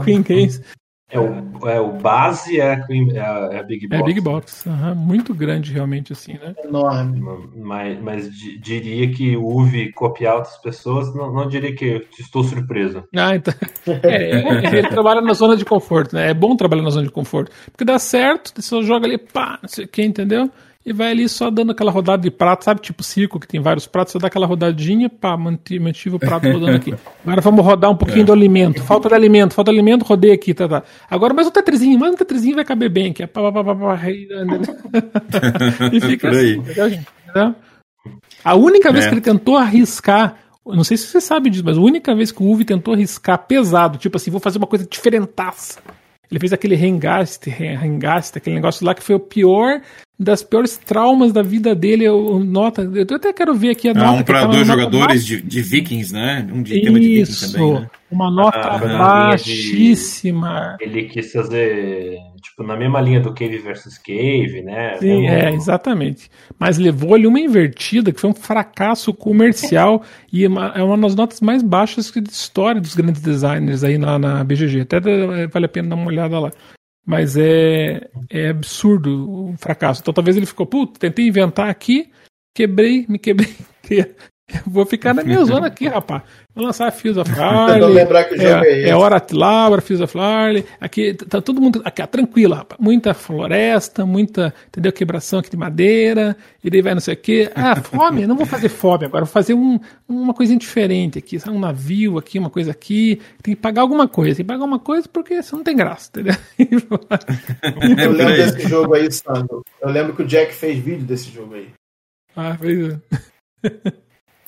Queen Case. É o, é o base é, é, a, é a Big Box. É Big Box, uhum. muito grande realmente assim, né? Enorme. Mas, mas diria que o UV copiar outras pessoas, não, não diria que estou surpreso. Ah, então. É, é, ele trabalha na zona de conforto, né? É bom trabalhar na zona de conforto. Porque dá certo, você só joga ali, pá, não sei o que, entendeu? E vai ali só dando aquela rodada de prato, sabe? Tipo circo que tem vários pratos, você dá aquela rodadinha, pá, mantive, mantive o prato rodando aqui. Agora vamos rodar um pouquinho é. do alimento. Falta de alimento, falta de alimento, rodei aqui, tá, tá. Agora mais um tetrizinho, mais um tetrizinho vai caber bem aqui. Pá, pá, pá, pá, e fica assim? A única vez é. que ele tentou arriscar não sei se você sabe disso, mas a única vez que o Uve tentou arriscar pesado, tipo assim, vou fazer uma coisa diferentaça. Ele fez aquele Rengaste, Rengaste, aquele negócio lá que foi o pior das piores traumas da vida dele. Eu, nota, eu até quero ver aqui a ah, nota. Um para dois jogadores de, de, Vikings, né? Um de tema de Vikings também. Né? Uma nota ah, baixíssima. Ele, ele, quis fazer, tipo, na mesma linha do Cave versus Cave, né? Sim, é, exatamente. Mas levou ali uma invertida que foi um fracasso comercial e uma, é uma das notas mais baixas de história dos grandes designers aí na, na BGG. Até vale a pena dar uma olhada lá. Mas é, é absurdo o fracasso. Então talvez ele ficou, puto, tentei inventar aqui, quebrei, me quebrei. Vou ficar na minha zona aqui, rapaz. Vou lançar Fields of Harley. lembrar que o jogo é, é, esse. é Hora Laura, Fields of Harley. Aqui tá todo mundo aqui, tranquilo, rapaz. Muita floresta, muita, entendeu? Quebração aqui de madeira. E daí vai não sei o quê. Ah, fome? Não vou fazer fome agora. Vou fazer um, uma coisinha diferente aqui. Sabe? Um navio aqui, uma coisa aqui. Tem que pagar alguma coisa. Tem que pagar alguma coisa porque senão não tem graça, entendeu? Eu lembro desse jogo aí, Sandro. Eu lembro que o Jack fez vídeo desse jogo aí. Ah, fez.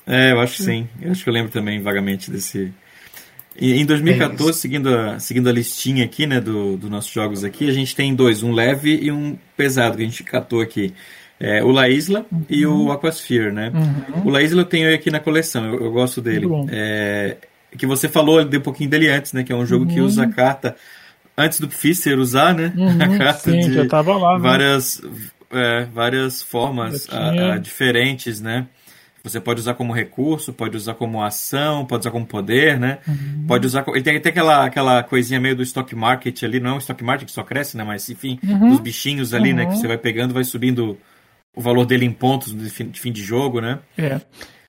É, eu acho que sim. Eu acho que eu lembro também vagamente desse. em 2014, é seguindo, a, seguindo a listinha aqui, né, dos do nossos jogos aqui, a gente tem dois, um leve e um pesado que a gente catou aqui. É, o La Isla uhum. e o uhum. Aquasphere, né? Uhum. O La Isla eu tenho aqui na coleção, eu, eu gosto dele. É, que você falou de um pouquinho dele antes, né? Que é um jogo uhum. que usa a carta antes do Fischer usar, né? Uhum, a carta sim, de já tava lá, né? várias, é, várias formas a, a, diferentes, né? Você pode usar como recurso, pode usar como ação, pode usar como poder, né? Uhum. Pode usar. Ele tem até aquela, aquela coisinha meio do stock market ali, não é um stock market que só cresce, né? Mas enfim, uhum. os bichinhos ali, uhum. né? Que uhum. você vai pegando, vai subindo o valor dele em pontos de fim de, fim de jogo, né? É.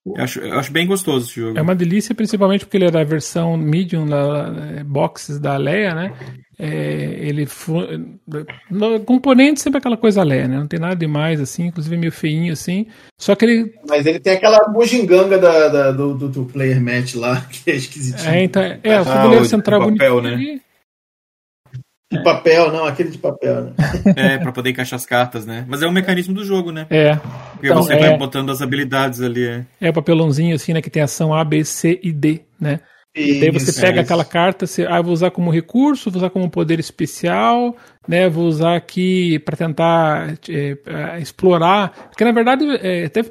Eu acho, eu acho bem gostoso esse jogo. É uma delícia, principalmente porque ele é da versão medium da, da boxes da Leia, né? É, ele no componente sempre aquela coisa Leia, né? Não tem nada demais assim, inclusive meio feinho assim. Só que ele. Mas ele tem aquela bugiganga da, da do, do, do, player match lá, que é esquisitinho. É, então, é, o tabuleiro ah, central papel, bonito. Né? De é. papel, não, aquele de papel, né? É, pra poder encaixar as cartas, né? Mas é um mecanismo do jogo, né? É. Porque então, você é... vai botando as habilidades ali. É. é o papelãozinho assim, né? Que tem ação A, B, C e D, né? E daí você pega é aquela carta, você, ah, vou usar como recurso, vou usar como poder especial, né? Vou usar aqui para tentar é, explorar. Porque na verdade, é, até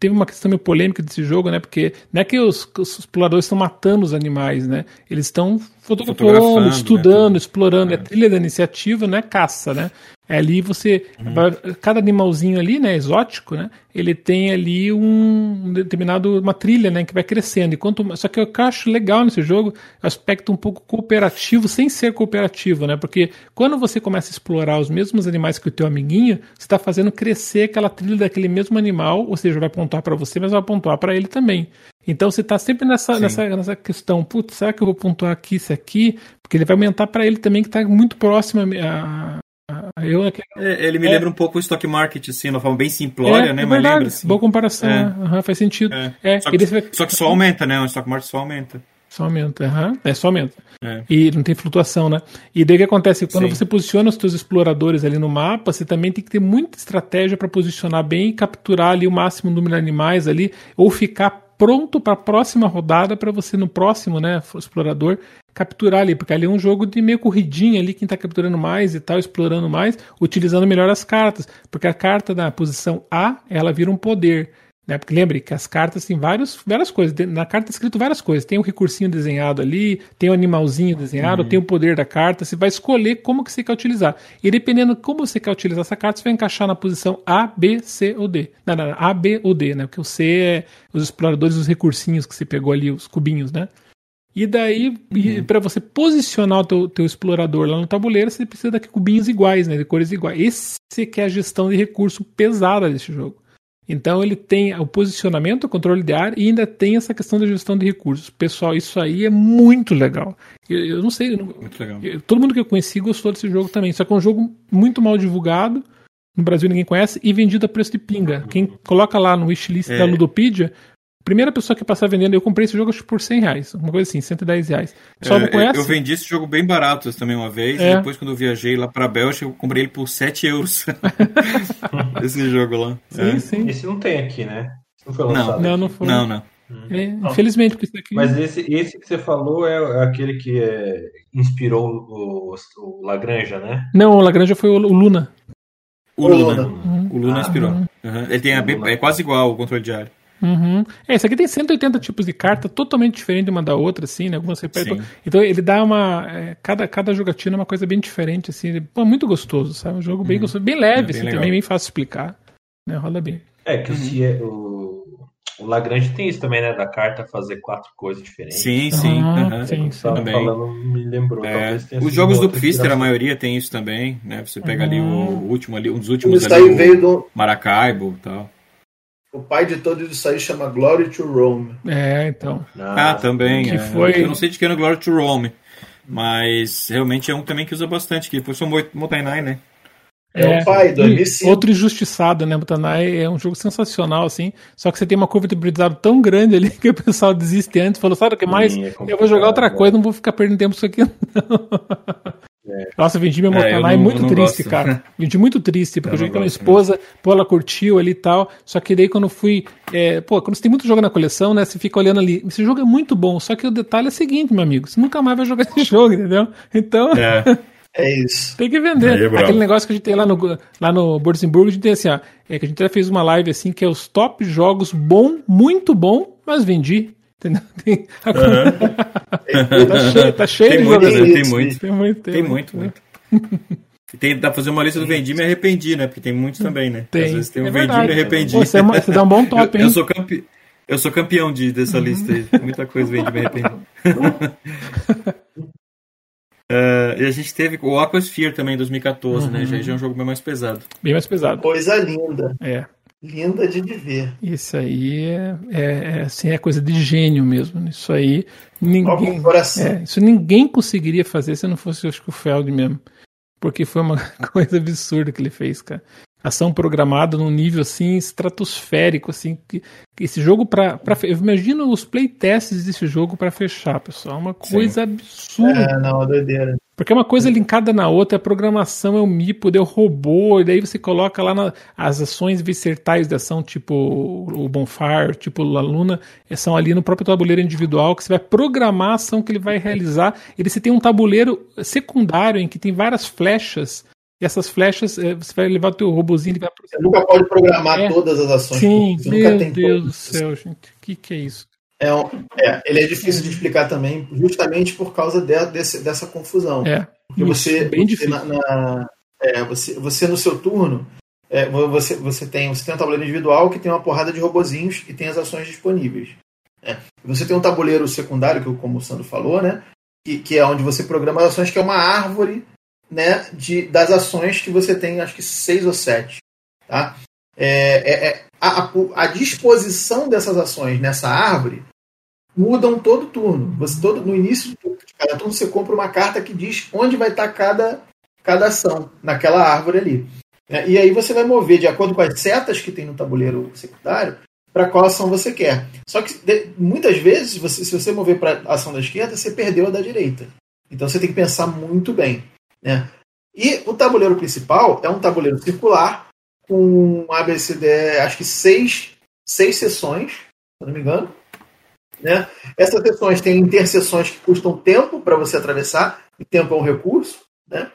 teve uma questão meio polêmica desse jogo, né? Porque não é que os, os exploradores estão matando os animais, né? Eles estão fotografando, né? estudando, explorando. É. a trilha da iniciativa, não é caça, né? É ali você. Uhum. Cada animalzinho ali, né, exótico, né? Ele tem ali um, determinado. uma trilha, né? Que vai crescendo. E quanto, só que eu acho legal nesse jogo o aspecto um pouco cooperativo, sem ser cooperativo, né? Porque quando você começa a explorar os mesmos animais que o teu amiguinho, você está fazendo crescer aquela trilha daquele mesmo animal, ou seja, vai pontuar para você, mas vai pontuar para ele também. Então você está sempre nessa, nessa, nessa questão, putz, será que eu vou pontuar aqui, isso aqui? Porque ele vai aumentar para ele também que está muito próximo a, eu, é, ele me é. lembra um pouco o stock market, assim, de uma forma bem simplória, é, né? É mas lembra assim. Boa comparação, uhum, faz sentido. É. Só, que, só, que, só aumenta, né? O stock market só aumenta. Só aumenta, uhum. é só aumenta. É. E não tem flutuação, né? E daí o que acontece? Quando Sim. você posiciona os seus exploradores ali no mapa, você também tem que ter muita estratégia para posicionar bem e capturar ali o máximo número de animais ali, ou ficar pronto para a próxima rodada para você no próximo, né, explorador, capturar ali, porque ali é um jogo de meio corridinha ali, quem está capturando mais e tal, explorando mais, utilizando melhor as cartas, porque a carta da posição A, ela vira um poder. Né? Porque lembre que as cartas têm vários, várias coisas. Na carta está escrito várias coisas. Tem um recursinho desenhado ali, tem o um animalzinho desenhado, uhum. tem o poder da carta. Você vai escolher como que você quer utilizar. E dependendo de como você quer utilizar essa carta, você vai encaixar na posição A, B, C ou D. Não, não, A, B ou D, né? Porque o C é os exploradores, os recursinhos que você pegou ali, os cubinhos, né? E daí, uhum. para você posicionar o teu, teu, explorador lá no tabuleiro, você precisa de cubinhos iguais, né? De cores iguais. Esse que é a gestão de recurso pesada desse jogo. Então ele tem o posicionamento, o controle de área e ainda tem essa questão da gestão de recursos. Pessoal, isso aí é muito legal. Eu, eu não sei. Muito legal. Eu, todo mundo que eu conheci gostou desse jogo também. Só que é um jogo muito mal divulgado. No Brasil ninguém conhece e vendido a preço de pinga. Quem coloca lá no wishlist é. da Ludopedia Primeira pessoa que passar vendendo, eu comprei esse jogo acho por 100 reais, uma coisa assim, 110 reais. Só é, não conhece? Eu vendi esse jogo bem barato também uma vez, é. e depois quando eu viajei lá pra Bélgica, eu comprei ele por 7 euros. esse jogo lá. Sim, é. sim. Esse não tem aqui, né? Não foi lançado. Não, não, não foi. Não, não. É, infelizmente, porque isso aqui. Mas esse, esse que você falou é aquele que é, inspirou o, o, Lagranja, né? Não, o Lagranja foi o, o Luna. O Luna. Uhum. O Luna inspirou. Uhum. Ele tem a, é quase igual o controle diário. Uhum. É, esse aqui tem 180 tipos de carta, totalmente diferente uma da outra, assim, né? Algumas repete. Então ele dá uma. É, cada, cada jogatina é uma coisa bem diferente, assim. Pô, muito gostoso, sabe? Um jogo bem uhum. gostoso, bem leve, é, bem assim, legal. também bem fácil de explicar. Né? Rola bem. É, que uhum. é, o, o Lagrange tem isso também, né? Da carta fazer quatro coisas diferentes. Sim, sim. Uhum. sim, sim. Também. Falando, me lembrou. É, os jogos do Pfister, a maioria tem isso também, né? Você pega ali o último ali, um dos últimos ali, o veio do... Maracaibo e tal. O pai de todos isso aí chama Glory to Rome. É, então. Ah, também. Que é. foi... Eu não sei de que é no Glory to Rome, mas realmente é um também que usa bastante, que foi o Motainai, né? É, é o pai, 2005. Outro injustiçado, né? Motanai é um jogo sensacional, assim. Só que você tem uma curva de aprendizado tão grande ali que o pessoal desiste antes. Falou, sabe o que mais? Sim, é eu vou jogar outra coisa, não vou ficar perdendo tempo isso aqui, não. É. Nossa, vendi meu Motanai é, muito triste, gosto. cara. Vendi muito triste, porque eu, eu joguei com a minha esposa, mesmo. pô, ela curtiu ali e tal. Só que daí quando fui. É, pô, quando você tem muito jogo na coleção, né? Você fica olhando ali. Esse jogo é muito bom, só que o detalhe é o seguinte, meu amigo. Você nunca mais vai jogar esse jogo, entendeu? Então. É. É isso. Tem que vender. É Aquele negócio que a gente tem lá no, lá no Borsenburg, a gente tem assim, ó, é que a gente até fez uma live assim, que é os top jogos bom, muito bom, mas vendi. Entendeu? Tem, uhum. tá cheio, tá cheio tem de muito, né? tem, muito. tem muito. Tem muito, muito. Tem, dá pra fazer uma lista do vendi e me arrependi, né? Porque tem muitos também, né? Tem. Às vezes tem um é vendi e me arrependi. Você, é você dá um bom top, hein? Eu, eu sou, campe... eu sou campeão de, dessa uhum. lista aí. Muita coisa vendi me arrependi. Uh, e a gente teve o Aquasphere também em 2014, uhum. né? Já, já é um jogo bem mais pesado. Bem mais pesado. Coisa linda. É. Linda de viver. Isso aí é, é, é, assim, é coisa de gênio mesmo. Isso aí ninguém, é, isso ninguém conseguiria fazer se não fosse acho que o Feld mesmo. Porque foi uma coisa absurda que ele fez, cara ação programada num nível assim estratosférico assim que, que esse jogo para eu imagino os playtests desse jogo para fechar pessoal é uma coisa Sim. absurda é, não, é doideira porque é uma coisa linkada na outra, a programação é o MIPO, deu robô, e daí você coloca lá na, as ações vicertais de ação, tipo o Bonfire, tipo a Luna, são ali no próprio tabuleiro individual, que você vai programar a ação que ele vai realizar. E você tem um tabuleiro secundário em que tem várias flechas e essas flechas, eh, você vai levar o teu robozinho. Vai... Você nunca pode programar é. todas as ações. Sim, meu Deus do céu, gente. O que, que é isso? É, um, é, ele é difícil de explicar também, justamente por causa de, desse, dessa confusão. É. Porque você, bem você, difícil. Na, na, é, você, você no seu turno, é, você, você, tem, você tem um tabuleiro individual que tem uma porrada de robozinhos e tem as ações disponíveis. É. Você tem um tabuleiro secundário, que como o Sandro falou, né? Que, que é onde você programa as ações, que é uma árvore né, de, das ações que você tem, acho que seis ou sete. Tá? É, é, é a, a, disposição dessas ações nessa árvore mudam todo turno. Você todo no início de cada turno você compra uma carta que diz onde vai estar cada, cada ação naquela árvore ali. É, e aí você vai mover de acordo com as setas que tem no tabuleiro secundário, para qual ação você quer. Só que muitas vezes, você, se você mover para a ação da esquerda, você perdeu a da direita. Então você tem que pensar muito bem. Né? E o tabuleiro principal é um tabuleiro circular com ABCD, acho que seis, seis sessões, se não me engano. Né? Essas sessões têm interseções que custam tempo para você atravessar, e tempo é um recurso. Né?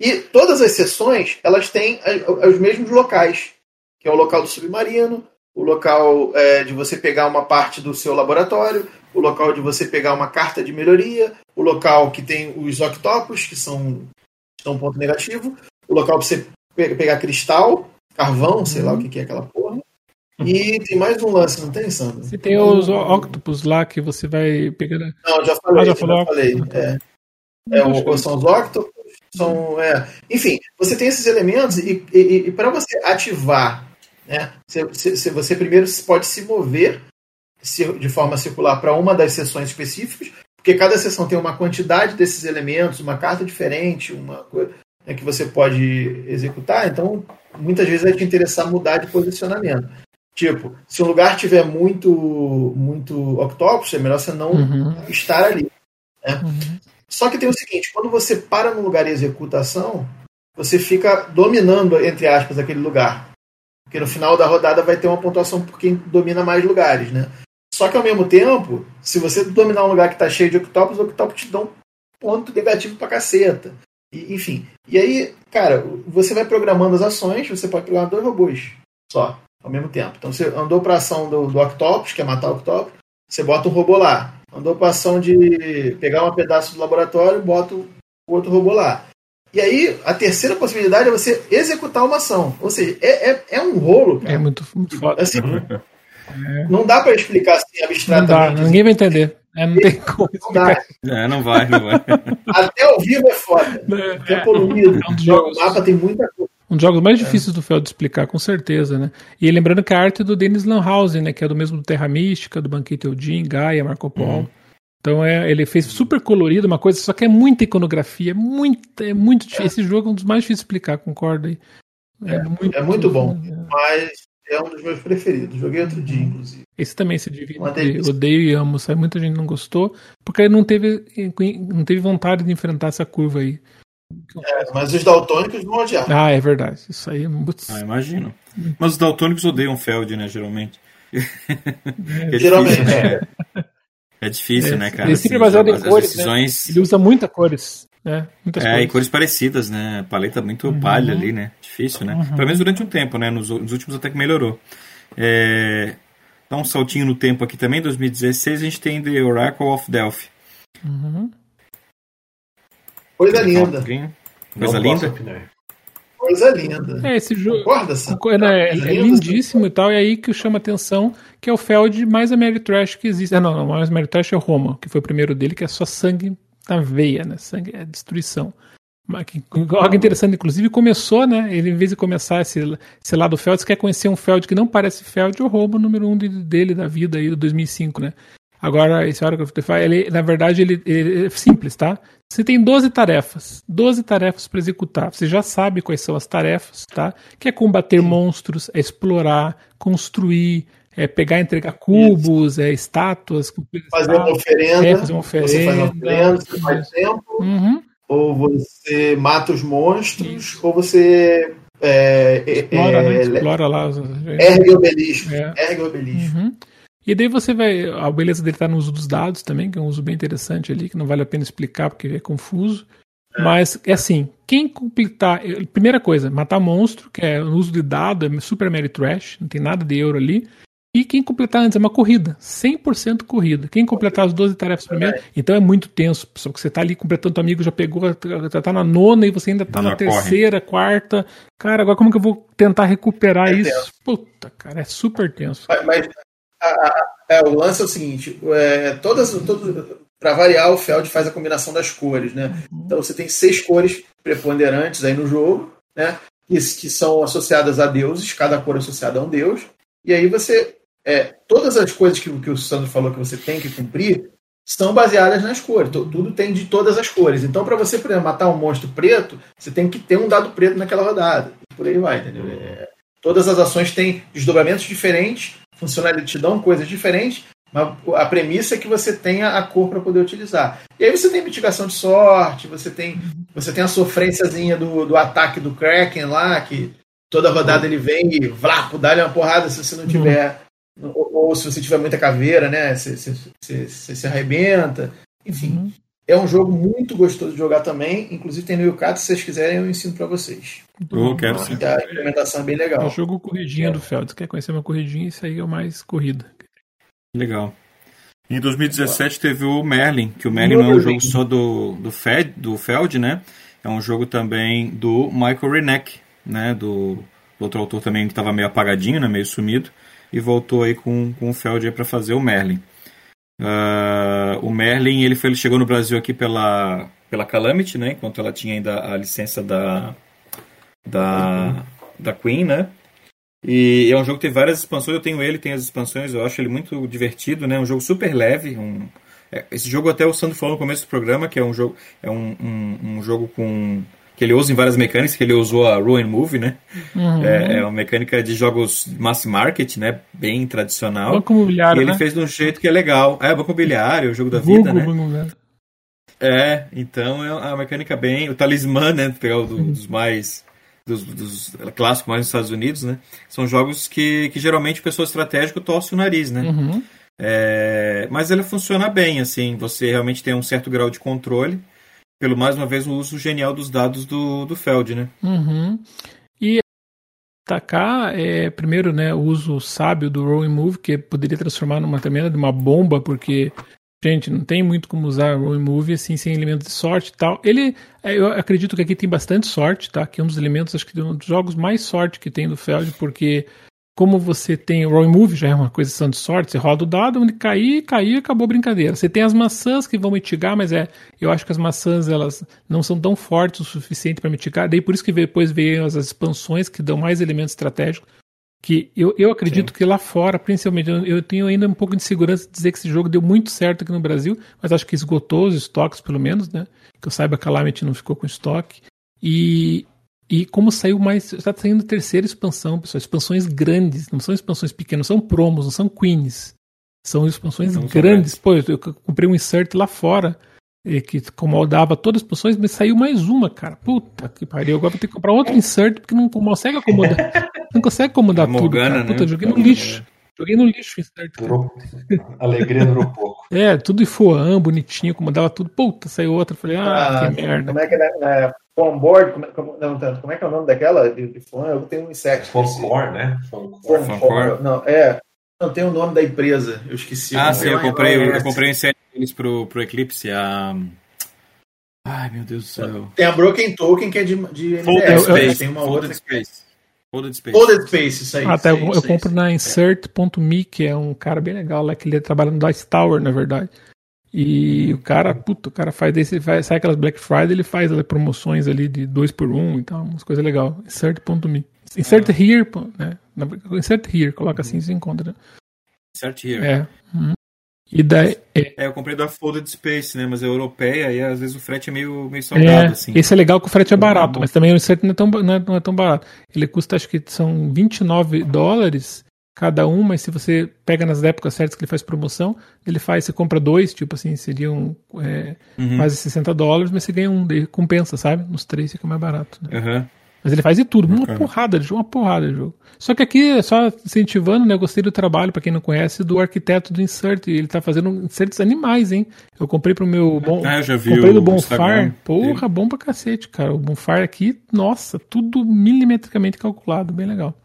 E todas as sessões elas têm os mesmos locais, que é o local do submarino, o local é, de você pegar uma parte do seu laboratório, o local de você pegar uma carta de melhoria, o local que tem os octopus, que são, são um ponto negativo, o local para você pegar cristal, carvão, sei lá o que é aquela porra. E tem mais um lance, não tem, Sandro? Você tem os octopus lá que você vai pegar. Não, já falei, ah, já, já falei. É, é, o, são os octopus, são. É, enfim, você tem esses elementos e, e, e para você ativar né? Você, você primeiro pode se mover de forma circular para uma das sessões específicas, porque cada sessão tem uma quantidade desses elementos, uma carta diferente, uma coisa né, que você pode executar. Então, muitas vezes vai te interessar mudar de posicionamento. Tipo, se um lugar tiver muito muito octopus, é melhor você não uhum. estar ali. Né? Uhum. Só que tem o seguinte: quando você para no lugar e executa a ação, você fica dominando, entre aspas, aquele lugar. Porque no final da rodada vai ter uma pontuação por quem domina mais lugares, né? Só que ao mesmo tempo, se você dominar um lugar que está cheio de octopus, o octopus te dá um ponto negativo pra caceta. E, enfim. E aí, cara, você vai programando as ações, você pode programar dois robôs só, ao mesmo tempo. Então você andou pra ação do, do octopus, que é matar o octopus, você bota um robô lá. Andou pra ação de pegar um pedaço do laboratório, bota o outro robô lá. E aí, a terceira possibilidade é você executar uma ação. Ou seja, é, é, é um rolo. Cara. É muito, muito foda. Assim, é. Não dá para explicar assim abstratamente. Não dá, ninguém vai entender. É, não tem como. Não dá. É, não vai, não vai. Até ao vivo é foda. É, é poluído. É um jogos, o mapa tem muita coisa. Um dos jogos mais é. difíceis do Feld de explicar, com certeza, né? E lembrando que a arte é do Dennis Lanhausen, né? Que é do mesmo do Terra Mística, do Banquete Odin, Gaia, Marco Polo. Uhum. Então é, ele fez super colorido uma coisa, só que é muita iconografia, muito, é muito difícil. É. Esse jogo é um dos mais difíceis de explicar, concorda aí? É, é, muito, é muito bom, é. mas é um dos meus preferidos. Joguei outro dia, inclusive. Esse também se divide. Odeio e amo, sabe? Muita gente não gostou, porque não teve, não teve vontade de enfrentar essa curva aí. É, mas os daltônicos vão odiar. Ah, é verdade. Isso aí é Ah, imagino. Mas os daltônicos odeiam Feld, né, geralmente. É, geralmente, é. É difícil, é, né, cara? Ele sempre assim, baseado em cores, né? decisões... né? Ele usa muita cores, né? Muitas é, cores. e cores parecidas, né? Paleta muito uhum. palha ali, né? Difícil, né? Uhum. Pelo menos durante um tempo, né? Nos, nos últimos até que melhorou. É... Dá um saltinho no tempo aqui também, 2016 a gente tem The Oracle of Delphi. Uhum. Coisa linda. Coisa linda. Coisa linda. É, esse jogo. Concorda, é, é, é, lindíssimo e tal, e aí que chama atenção que é o Feld mais Ameritrash que existe. Ah, não, não, mais Ameritrash é o Roma, que foi o primeiro dele, que é só sangue na veia, né? Sangue é destruição. Algo interessante, inclusive, começou, né? Ele, em vez de começar esse, esse lado Feld, você quer conhecer um Feld que não parece Feld, o Roma número um dele, da vida aí, do 2005, né? Agora, esse Oracle of Defy, ele, na verdade, ele, ele, é simples, tá? Você tem 12 tarefas, 12 tarefas para executar. Você já sabe quais são as tarefas, tá? Que é combater monstros, é explorar, construir, é pegar e entregar cubos, é estátuas, fazer uma oferenda, é, fazer uma oferenda, você faz uma oferenda, você faz tempo, uhum. ou você mata os monstros, Isso. ou você é, é explora, é, né? explora lá, ergue o obelisco, é. ergue o obelisco. Uhum. E daí você vai. A beleza dele está no uso dos dados também, que é um uso bem interessante ali, que não vale a pena explicar porque é confuso. É. Mas é assim, quem completar. Primeira coisa, matar monstro, que é o uso de dado, é super Mary Trash, não tem nada de euro ali. E quem completar antes é uma corrida, 100% corrida. Quem completar as 12 tarefas primeiro, então é muito tenso, só que você está ali completando, teu amigo já pegou, já tá na nona e você ainda está na terceira, corre. quarta. Cara, agora como que eu vou tentar recuperar é isso? Tenso. Puta, cara, é super tenso. Mas, mas a, é, o lance é o seguinte: é, todas, todas para variar, o Feld faz a combinação das cores, né? Uhum. Então você tem seis cores preponderantes aí no jogo, né? Que, que são associadas a deuses, cada cor é associada a um deus. E aí você. É, todas as coisas que, que o Sandro falou que você tem que cumprir são baseadas nas cores. Tudo tem de todas as cores. Então, para você, por exemplo, matar um monstro preto, você tem que ter um dado preto naquela rodada. Por aí vai, entendeu? É, todas as ações têm desdobramentos diferentes funcionalidades, te dão coisas diferentes, mas a premissa é que você tenha a cor para poder utilizar. E aí você tem mitigação de sorte, você tem, você tem a sofrênciazinha do, do ataque do Kraken lá, que toda rodada ele vem e vlapo, dá-lhe uma porrada se você não tiver. Ou, ou, se você tiver muita caveira, né? Você, você, você, você se arrebenta. Enfim. Uhum. É um jogo muito gostoso de jogar também. Inclusive tem no Yucat, se vocês quiserem, eu ensino para vocês. Eu quero sim. A implementação é bem legal. É o jogo corridinha é. do Feld. Quer conhecer uma corridinha? Isso aí é o mais corrida. Legal. Em 2017 teve o Merlin, que o Merlin não é um jogo só do, do, Fed, do Feld, né? É um jogo também do Michael Reneck, né? Do, do outro autor também que estava meio apagadinho, né? Meio sumido. E voltou aí com, com o Feld para fazer o Merlin. Uh, o Merlin ele, foi, ele chegou no Brasil aqui pela, pela Calamity, né? Enquanto ela tinha ainda a licença da, da, da Queen, né? E é um jogo que tem várias expansões. Eu tenho ele, tem as expansões. Eu acho ele muito divertido, né? Um jogo super leve. Um, é, esse jogo até o Sandro falou no começo do programa que é um jogo é um, um, um jogo com que ele usa em várias mecânicas, que ele usou a Ruin Move, né? Uhum. É, é, uma mecânica de jogos mass market, né? Bem tradicional. Banco imobiliário, E ele né? fez de um jeito que é legal. É, banco imobiliário, o jogo da vida, né? É, então é uma mecânica bem... O talismã, né? Pegar do, uhum. dos mais... Dos, dos, clássicos mais nos Estados Unidos, né? São jogos que, que geralmente pessoa estratégica torce o nariz, né? Uhum. É, mas ele funciona bem, assim. Você realmente tem um certo grau de controle pelo mais uma vez o uso genial dos dados do, do Feld, né? Uhum. E atacar é primeiro, né, o uso sábio do Rolling Move, que poderia transformar numa também de uma bomba, porque gente, não tem muito como usar Rolling Move assim sem elementos de sorte e tal. Ele, é, eu acredito que aqui tem bastante sorte, tá? Que é um dos elementos, acho que um dos jogos mais sorte que tem do Feld, porque como você tem o Roll Move, já é uma coisa de sorte, você roda o dado, onde cair, cair, acabou a brincadeira. Você tem as maçãs que vão mitigar, mas é, eu acho que as maçãs elas não são tão fortes o suficiente para mitigar. Daí por isso que depois veio as expansões que dão mais elementos estratégicos. Que eu, eu acredito Sim. que lá fora, principalmente, eu, eu, tenho ainda um pouco de segurança de dizer que esse jogo deu muito certo aqui no Brasil, mas acho que esgotou os estoques, pelo menos, né? Que eu saiba, a Calamity não ficou com estoque. E e como saiu mais. Está saindo terceira expansão, pessoal. Expansões grandes, não são expansões pequenas, são promos, não são queens. São expansões não grandes. Pô, eu, comprei um insert lá fora, que comodava todas as expansões, mas saiu mais uma, cara. Puta que pariu. Agora vou ter que comprar outro insert, porque não consegue acomodar. não consegue acomodar tudo. Morgana, cara. Puta, né? joguei no lixo. Joguei no lixo insert. Durou. Alegria durou pouco. É, tudo em foam, bonitinho, acomodava tudo. Puta, saiu outra. Falei, ah, ah que merda. Como é que é, né? Onboard, como, como, não, como é que é o nome daquela de, de fã? Eu tenho um inseto. Foncore, né? Foncore. Não, é. Não, tem o nome da empresa, eu esqueci. Ah, sim, eu comprei, eu, eu comprei um inseto deles pro, pro Eclipse, a... Ai, meu Deus do céu. Tem a Broken Token, que é de, de Folded Space. Tem uma Folded outra... Space. Folded Space. Folded Space, isso aí. Ah, até eu, eu compro na Insert.me, que é um cara bem legal lá, que ele trabalha no Dice Tower, na verdade. E o cara, puta, o cara faz desse, faz, sai aquelas Black Friday, ele faz ali, promoções ali de 2 por 1 um, e tal, umas coisas legais. Insert.me. Insert here, né? Insert here, coloca assim e se encontra. Insert here. É. Uhum. E daí. É. é, eu comprei da Folded Space, né? Mas é europeia e às vezes o frete é meio, meio salgado, é, assim. Esse é legal que o frete é barato, mas também o insert não é, tão, não é, não é tão barato. Ele custa, acho que são 29 dólares cada um, mas se você pega nas épocas certas que ele faz promoção, ele faz, você compra dois, tipo assim, seriam é, uhum. quase 60 dólares, mas você ganha um, de, compensa, sabe? Nos três fica mais barato. Né? Uhum. Mas ele faz de tudo, uma porrada de jogo, uma porrada de jogo. Só que aqui, só incentivando, né, eu gostei do trabalho, para quem não conhece, do arquiteto do Insert. Ele tá fazendo inserts animais, hein? Eu comprei pro meu bom. Ah, já vi comprei do Bonfire. Porra, bom pra cacete, cara. O Bonfire aqui, nossa, tudo milimetricamente calculado, bem legal.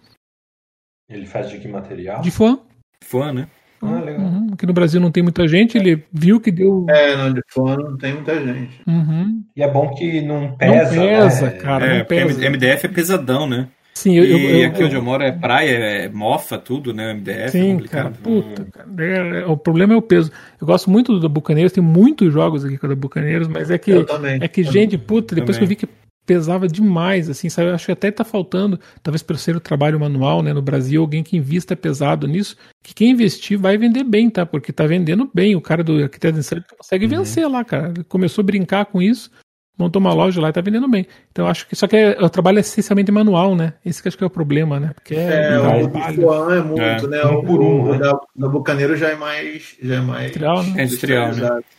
Ele faz de que material? De fã. Fã, né? Ah, legal. Uhum. Aqui no Brasil não tem muita gente, ele viu que deu. É, não, de fã não tem muita gente. Uhum. E é bom que não pesa. Não pesa, né? cara. É, não pesa. MDF é pesadão, né? Sim, eu, e eu, aqui eu, onde eu moro é praia, é mofa tudo, né? MDF. Sim, é cara, puta, cara. É, é, o problema é o peso. Eu gosto muito do Bucaneiros, tem muitos jogos aqui com o Bucaneiros, mas é que. É que, gente, puta, depois também. que eu vi que pesava demais, assim, sabe? Eu acho que até está faltando, talvez pelo ser o trabalho manual, né, no Brasil, alguém que invista pesado nisso, que quem investir vai vender bem, tá? Porque tá vendendo bem. O cara do arquiteto de consegue uhum. vencer lá, cara. Começou a brincar com isso, montou uma loja lá e tá vendendo bem. Então acho que só que é, o trabalho é essencialmente manual, né? Esse que acho que é o problema, né? Porque é, é o do é muito, é. né? Um por um, o, né? da, da Bucaneiro já é mais já é mais industrial, né? É industrial,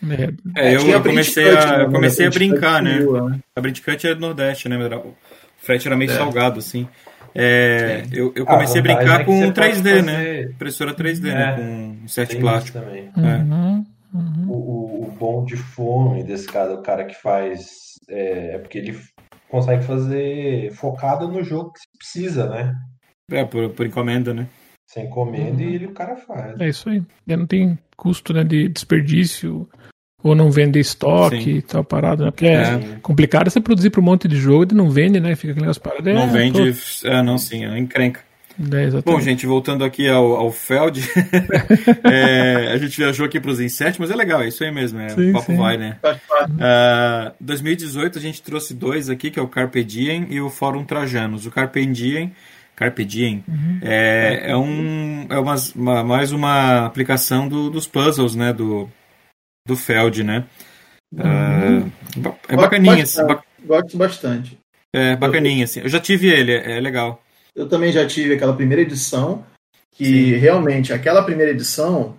né? É, eu, eu comecei a eu comecei a brincar, né? né? A Brindcut é do Nordeste, né? O frete era meio é. salgado assim. É, eu, eu comecei a, a brincar é com 3D, né? Impressora 3D, né? Com certo plástico. Também. Uhum. Uhum. O, o, bom de fome desse cara, o cara que faz. É, é, porque ele consegue fazer focado no jogo que se precisa, né? É, por, por encomenda, né? Sem encomenda uhum. e ele, o cara faz. É isso aí. E não tem custo né, de desperdício ou não vender estoque Sim. e tal parado, né? Porque é, é complicado você produzir para um monte de jogo e não vende, né? Fica aquele negócio parado. Não é, vende, pô. é, não, sim, é encrenca. É, Bom, gente, voltando aqui ao, ao Feld, é, a gente viajou aqui para os insetos, mas é legal, é isso aí mesmo, é, sim, o papo sim. vai, né? Uh, 2018 a gente trouxe dois aqui, que é o Carpe Diem e o Fórum Trajanos. O Carpe Diem, Carpe Diem uhum. é, é, um, é uma, uma, mais uma aplicação do, dos puzzles, né, do, do Feld, né? Uhum. Uh, é bacaninha. Assim, gosto, gosto bastante. É bacaninha, assim. Eu já tive ele, é, é legal. Eu também já tive aquela primeira edição, que Sim. realmente, aquela primeira edição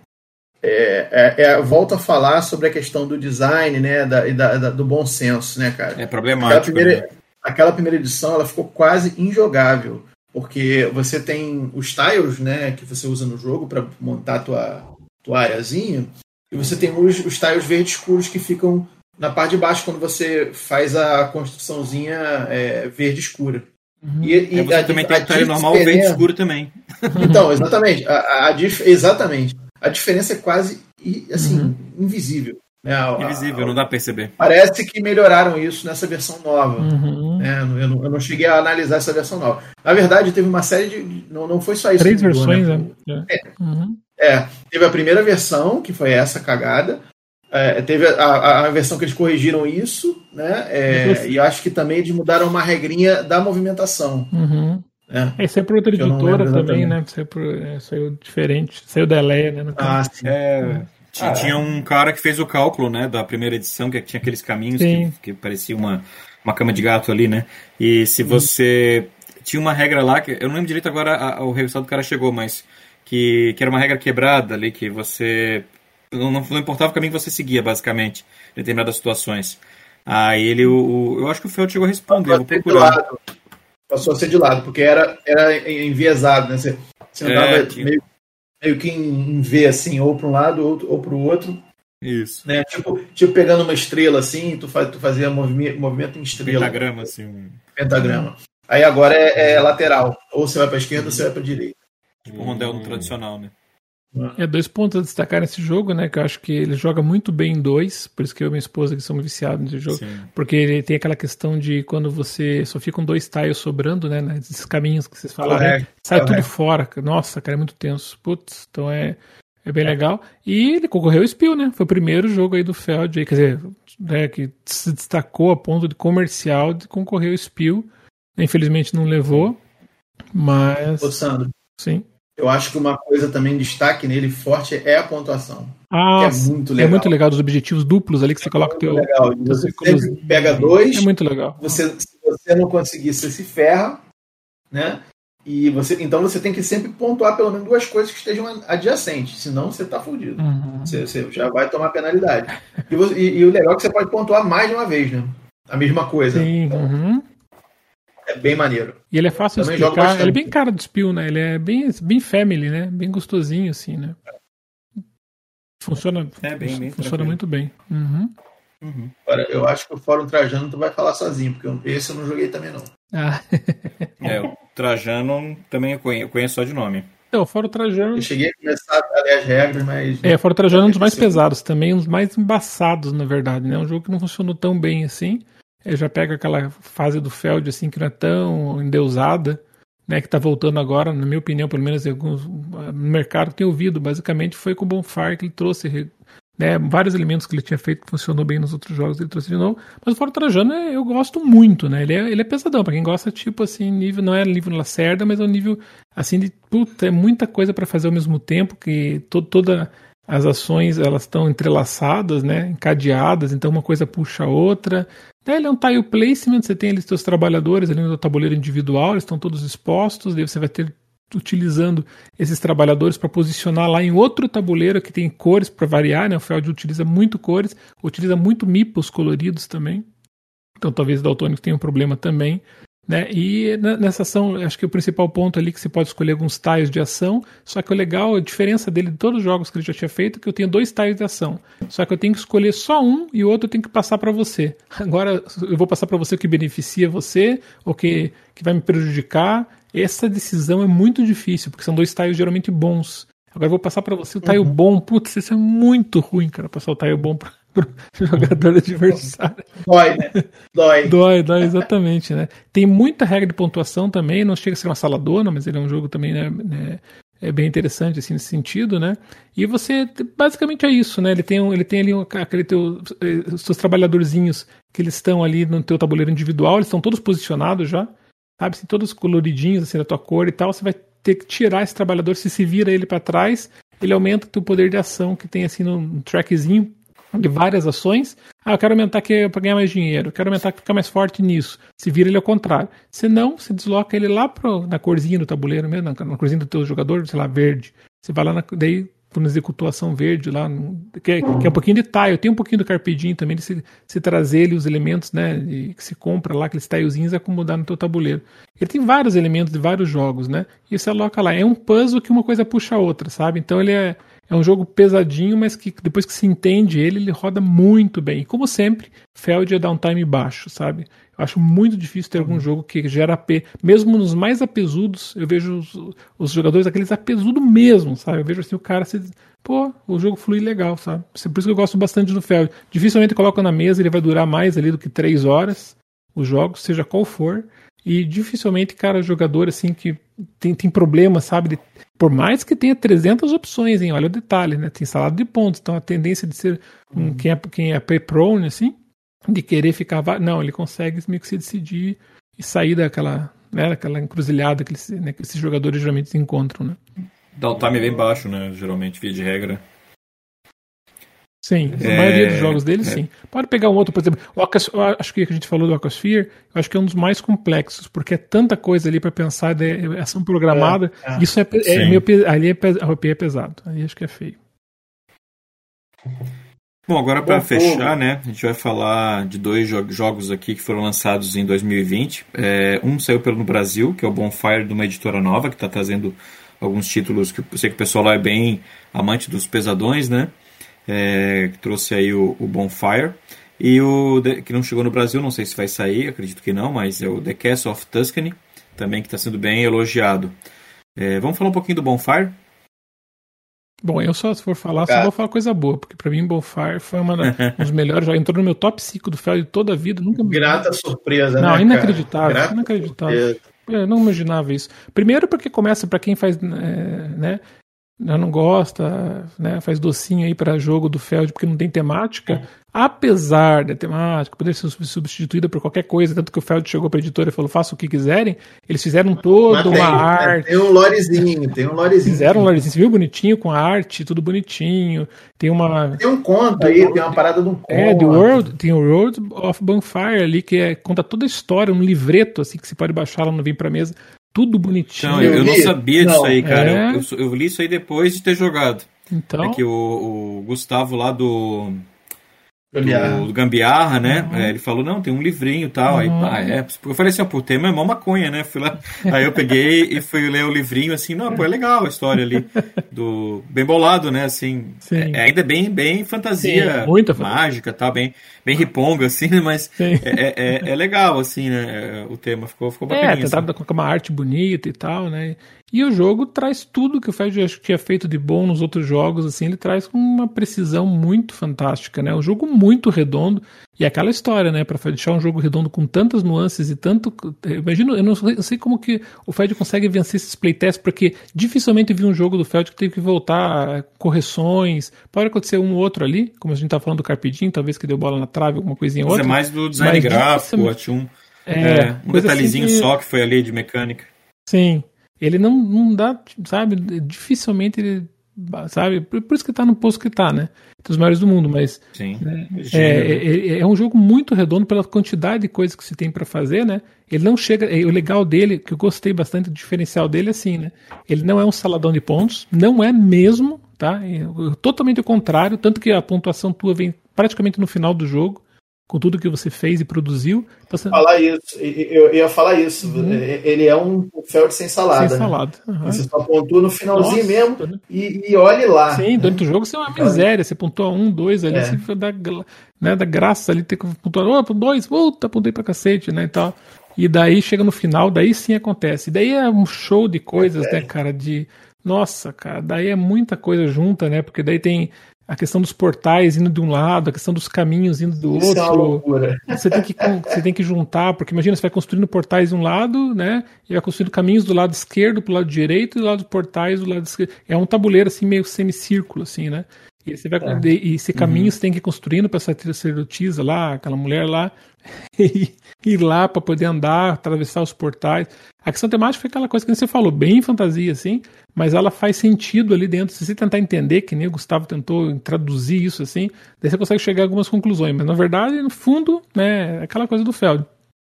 é, é, é, volta a falar sobre a questão do design, né, da, da, da do bom senso, né, cara? É problemático. Aquela primeira, né? aquela primeira edição, ela ficou quase injogável, porque você tem os tiles, né, que você usa no jogo para montar tua tua areazinha, e você tem os, os tiles verdes escuros que ficam na parte de baixo quando você faz a construçãozinha é, verde escura. Uhum. E, e é, você a, também tem o tile normal verde escuro também. Então, exatamente. A, a, a, exatamente. A diferença é quase assim, uhum. invisível. Né? Invisível, não dá pra perceber. Parece que melhoraram isso nessa versão nova. Uhum. Né? Eu, não, eu, não, cheguei a analisar essa versão nova. Na verdade, teve uma série de. Não, não foi só isso. Três versões, né? né? É. Uhum. É, teve a primeira versão, que foi essa cagada. É, teve a, a, versão que eles corrigiram isso, né? É, e acho que também eles mudaram uma regrinha da movimentação. Uhum. Né? É, isso é por outra editora também, né? Por, é, saiu diferente. Saiu da Leia, né? ah, sim. É, tinha, ah, tinha, um cara que fez o cálculo, né? Da primeira edição, que tinha aqueles caminhos que, que, parecia uma, uma cama de gato ali, né? E se você. Tinha uma regra lá, que eu não lembro direito agora a, o resultado do cara chegou, mas que, que era uma regra quebrada ali, que você. Não, não importava o caminho que você seguia, basicamente, em determinadas situações. Aí ele, o, o eu acho que o Feld chegou a responder, vou procurar. Passou a ser de lado, porque era, era enviesado, né? Você, você andava é, meio, meio que em, V, assim, ou para um lado ou, ou para o outro. Isso. Né? Tipo, tipo pegando uma estrela assim, tu, faz, tu fazia movimento, movimento em estrela. Pentagrama, assim. Pentagrama. Aí agora é, é lateral. Ou você vai para esquerda ou você vai para direita. Tipo o rondel tradicional, né? É, dois pontos a destacar nesse jogo, né? Que eu acho que ele joga muito bem em dois, por isso que eu e minha esposa que somos viciados nesse jogo. Sim. Porque ele tem aquela questão de quando você só ficam dois tiles sobrando, né? Nesses caminhos que vocês falaram, é, sai é, tudo fora. Nossa, cara, é muito tenso. Putz, então é, é bem é. legal. E ele concorreu ao Spiel, né? Foi o primeiro jogo aí do Feld, aí, quer dizer, né, que se destacou a ponto de comercial de concorrer ao Spiel. Infelizmente não levou, mas. Ô, Sandro. Sim. Eu acho que uma coisa também destaque nele forte é a pontuação. Ah, é muito legal. É muito legal dos objetivos duplos ali que você é coloca o teu. Legal. Você sempre pega dois. É muito legal. Você, se você não conseguir, você se ferra, né? E você, então você tem que sempre pontuar pelo menos duas coisas que estejam adjacentes, senão você está fudido. Uhum. Você, você, já vai tomar penalidade. E, você, e, e, o legal é que você pode pontuar mais de uma vez, né? A mesma coisa. Sim. Então, uhum. É bem maneiro. E ele é fácil de explicar. Ele é bem cara do Spill, né? Ele é bem, bem family, né? Bem gostosinho, assim, né? Funciona, é bem, bem funciona muito bem. Uhum. Uhum. Agora, eu acho que o Fórum Trajano tu vai falar sozinho, porque esse eu não joguei também não. Ah. é, o Trajano também eu conheço, eu conheço só de nome. É, o Fórum Trajano. Eu cheguei a começar a ler as regras, mas. É, o Fórum Trajano é um dos mais pesados, também um dos mais embaçados, na verdade, né? É um jogo que não funcionou tão bem assim. Eu já pego aquela fase do Feld assim que não é tão endeusada, né, que está voltando agora, na minha opinião, pelo menos alguns, no mercado tem ouvido, basicamente foi com o Bonfire que ele trouxe né, vários elementos que ele tinha feito que funcionou bem nos outros jogos, ele trouxe de novo. Mas o Fora Trajano eu gosto muito, né? Ele é, ele é pesadão, para quem gosta, tipo assim, nível, não é nível Lacerda, mas é um nível assim de puta, é muita coisa para fazer ao mesmo tempo, que to, toda as ações elas estão entrelaçadas, né, encadeadas, então uma coisa puxa a outra. Daí ele é um tile placement, você tem ali os seus trabalhadores ali no tabuleiro individual, eles estão todos expostos, daí você vai ter utilizando esses trabalhadores para posicionar lá em outro tabuleiro que tem cores para variar, né? O Feld utiliza muito cores, utiliza muito mipos coloridos também. Então talvez o Daltonic tenha um problema também. Né? E nessa ação, acho que o principal ponto ali é que você pode escolher alguns tiles de ação, só que o legal, a diferença dele de todos os jogos que ele já tinha feito, é que eu tenho dois tiles de ação. Só que eu tenho que escolher só um e o outro eu tenho que passar para você. Agora eu vou passar para você o que beneficia você, ou que, que vai me prejudicar. Essa decisão é muito difícil, porque são dois tiles geralmente bons. Agora eu vou passar para você o tile uhum. bom. Putz, isso é muito ruim, cara, passar o tile bom pra jogador adversário. Dói, né? Dói. Dói, dói, exatamente, né? Tem muita regra de pontuação também, não chega a ser uma saladona, mas ele é um jogo também, né, né é bem interessante assim nesse sentido, né? E você basicamente é isso, né? Ele tem ele tem ali aquele teu, os seus trabalhadorzinhos que eles estão ali no teu tabuleiro individual, eles estão todos posicionados já, sabe? Assim, todos coloridinhos assim da tua cor e tal, você vai ter que tirar esse trabalhador, se se vira ele para trás, ele aumenta o teu poder de ação que tem assim no trackzinho de várias ações. Ah, eu quero aumentar aqui para ganhar mais dinheiro, eu quero aumentar para ficar mais forte nisso. Se vira ele ao contrário. Se não, você desloca ele lá pro, na corzinha do tabuleiro mesmo, na, na corzinha do teu jogador, sei lá, verde. Você vai lá, na, daí quando executou ação verde lá, que é, que é um pouquinho de tile. Tem um pouquinho do carpedinho também, de se, se trazer ele, os elementos né, que se compra lá, aqueles tilezinhos, e acomodar no teu tabuleiro. Ele tem vários elementos de vários jogos, né? E você aloca lá. É um puzzle que uma coisa puxa a outra, sabe? Então ele é é um jogo pesadinho, mas que depois que se entende ele, ele roda muito bem. E como sempre, Feld é downtime baixo, sabe? Eu acho muito difícil ter algum jogo que gera AP. Mesmo nos mais apesudos, eu vejo os, os jogadores aqueles apesudos mesmo, sabe? Eu vejo assim o cara se. Pô, o jogo flui legal, sabe? Por isso que eu gosto bastante do Feld. Dificilmente coloco na mesa, ele vai durar mais ali do que três horas, os jogos, seja qual for. E dificilmente, cara, jogador assim que tem, tem problema, sabe? Por mais que tenha 300 opções, hein? Olha o detalhe, né? Tem salado de pontos, então a tendência de ser um, uhum. quem é, quem é prone assim, de querer ficar. Não, ele consegue meio que se decidir e sair daquela, né, daquela encruzilhada que, eles, né, que esses jogadores geralmente se encontram, né? Dá o time bem baixo, né? Geralmente, via de regra. Sim, a é... maioria dos jogos dele, é... sim. Pode pegar um outro, por exemplo, o Acas, acho que a gente falou do Aquasphere, eu acho que é um dos mais complexos, porque é tanta coisa ali para pensar de ação programada, é, é. isso é, é meio, ali é, a é pesado, aí acho que é feio. Bom, agora para fechar, né, a gente vai falar de dois jo jogos aqui que foram lançados em 2020. É, um saiu pelo no Brasil, que é o Bonfire de uma editora nova, que está trazendo alguns títulos que eu sei que o pessoal lá é bem amante dos pesadões, né? É, que trouxe aí o, o Bonfire. E o que não chegou no Brasil, não sei se vai sair, acredito que não, mas é o The Castle of Tuscany, também que está sendo bem elogiado. É, vamos falar um pouquinho do Bonfire? Bom, eu só, se for falar, só vou falar coisa boa, porque para mim Bonfire foi uma dos melhores, já entrou no meu top 5 do Feld de toda a vida. Nunca Grata surpresa, não, né? Inacreditável, Grata inacreditável. Surpresa. Eu não imaginava isso. Primeiro porque começa para quem faz, é, né, não gosta, né, faz docinho aí para jogo do Feld porque não tem temática, apesar da temática poder ser substituída por qualquer coisa, tanto que o Feld chegou para a editora e falou: faça o que quiserem, eles fizeram toda uma arte. Tem um lorezinho, tem um lorezinho. Fizeram um lorezinho, você viu bonitinho, com a arte, tudo bonitinho. Tem uma. Tem um conto aí, tem uma parada de um conto. É, The World, tem o World of Bonfire ali, que é, conta toda a história, um livreto, assim, que você pode baixar lá no Vem Pra Mesa tudo bonitinho. Não, eu, eu não sabia disso aí, cara. É... Eu, eu, eu, li isso aí depois de ter jogado. Então. É que o, o Gustavo lá do Gambiarra. do Gambiarra, né? Uhum. É, ele falou, não, tem um livrinho e tal. Uhum. Aí, ah, é. Eu falei assim, ah, pô, o tema é mó maconha, né? Fui lá, aí eu peguei e fui ler o livrinho, assim, não, pô, é legal a história ali. Do, bem bolado, né? Assim, é, é, ainda bem, bem fantasia Sim, muita mágica, tá? Bem, bem riponga, assim, né? Mas é, é, é, é, legal, assim, né? O tema ficou, ficou bacana. É, tentado assim. com uma arte bonita e tal, né? E o jogo traz tudo que o Fed tinha feito de bom nos outros jogos, assim, ele traz com uma precisão muito fantástica, né? Um jogo muito redondo e aquela história, né, para deixar um jogo redondo com tantas nuances e tanto, imagino, eu não sei, eu sei como que o Fed consegue vencer esses playtests, porque dificilmente vi um jogo do Fed que teve que voltar correções, pode acontecer um ou outro ali, como a gente tá falando do Carpidinho, talvez que deu bola na trave, alguma coisinha outra. Mas é mais do design gráfico, tinha um, é, é, um detalhezinho assim só que foi ali de mecânica. Sim, ele não, não dá, sabe, dificilmente ele sabe? Por, isso que tá no posto que tá, né? Entre os maiores do mundo, mas Sim. Né? É, é, é, é, um jogo muito redondo pela quantidade de coisas que se tem para fazer, né? Ele não chega. O legal dele, que eu gostei bastante do diferencial dele, é assim, né? Ele não é um saladão de pontos, não é mesmo, tá? Totalmente o contrário, tanto que a pontuação tua vem praticamente no final do jogo com tudo que você fez e produziu. Você... Falar isso, eu ia falar isso. Uhum. Ele é um Feld sem salada. Sem né? salada. Uhum. Você só pontua no finalzinho Nossa, mesmo né? e, e olhe lá. Sim, durante o jogo você é uma miséria. Você pontua um, dois ali, é. você dá, né, dá graça ali, ter que pontuar, oh, dois, puta, pontei pra cacete, né? E tal. E daí chega no final, daí sim acontece. E daí é um show de coisas, é. né, cara? De. Nossa, cara, daí é muita coisa junta, né? Porque daí tem a questão dos portais indo de um lado, a questão dos caminhos indo do Isso outro. É você tem que você tem que juntar, porque imagina você vai construindo portais de um lado, né? E vai construindo caminhos do lado esquerdo para o lado direito e do lado dos portais do lado esquerdo. É um tabuleiro assim meio semicírculo assim, né? E, você vai, é. e esse caminho uhum. você tem que ir construindo para essa sacerdotisa lá, aquela mulher lá, e ir lá para poder andar, atravessar os portais. A questão temática foi aquela coisa que você falou, bem fantasia, assim, mas ela faz sentido ali dentro. Se você tentar entender, que nem o Gustavo tentou traduzir isso assim, daí você consegue chegar a algumas conclusões. Mas na verdade, no fundo, né, é aquela coisa do Feld.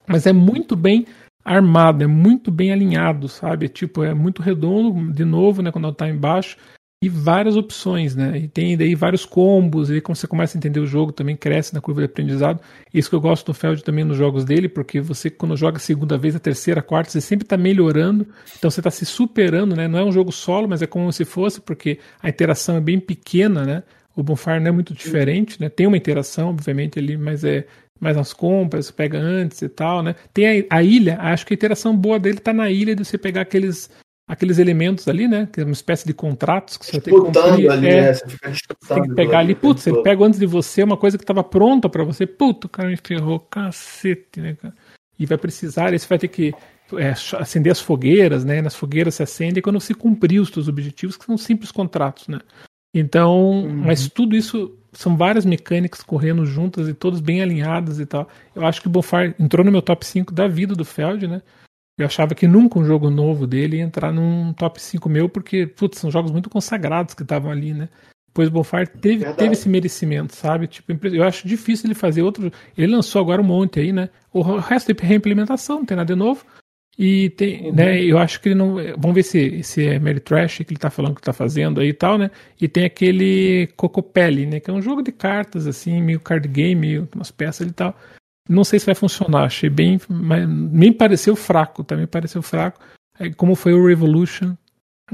Mas é muito bem armado, é muito bem alinhado, sabe? Tipo, é muito redondo, de novo, né, quando ela tá embaixo e várias opções, né? E tem daí vários combos, e quando você começa a entender o jogo, também cresce na curva de aprendizado. Isso que eu gosto do Feld também nos jogos dele, porque você, quando joga a segunda vez, a terceira, a quarta, você sempre está melhorando, então você está se superando, né? Não é um jogo solo, mas é como se fosse, porque a interação é bem pequena, né? O Bonfire não é muito diferente, né? Tem uma interação, obviamente, ali, mas é mais nas compras, pega antes e tal, né? Tem a, a ilha, acho que a interação boa dele está na ilha de você pegar aqueles aqueles elementos ali, né? Que é uma espécie de contratos que você tem que cumprir. Ali, é, né? Você fica tem que pegar ali, putz, ele pega antes de você uma coisa que estava pronta para você, puto, o cara me ferrou, cacete, né, cara? E vai precisar, aí você vai ter que é, acender as fogueiras, né? Nas fogueiras se acende quando você cumprir os seus objetivos, que são simples contratos, né? Então, uhum. mas tudo isso são várias mecânicas correndo juntas e todas bem alinhadas e tal. Eu acho que o Bonfire entrou no meu top 5 da vida do Feld, né? Eu achava que nunca um jogo novo dele ia entrar num top 5 meu, porque, putz, são jogos muito consagrados que estavam ali, né? Depois o Bonfire teve, teve esse merecimento, sabe? Tipo, eu acho difícil ele fazer outro. Ele lançou agora um monte aí, né? O resto é reimplementação, não tem nada de novo. E tem, uhum. né, eu acho que ele não. Vamos ver se, se é Mary Trash que ele tá falando que tá fazendo aí e tal, né? E tem aquele Cocopelli, né? Que é um jogo de cartas, assim, meio card game, meio umas peças e tal. Não sei se vai funcionar, achei bem. Mas me pareceu fraco, também tá? pareceu fraco. É, como foi o Revolution,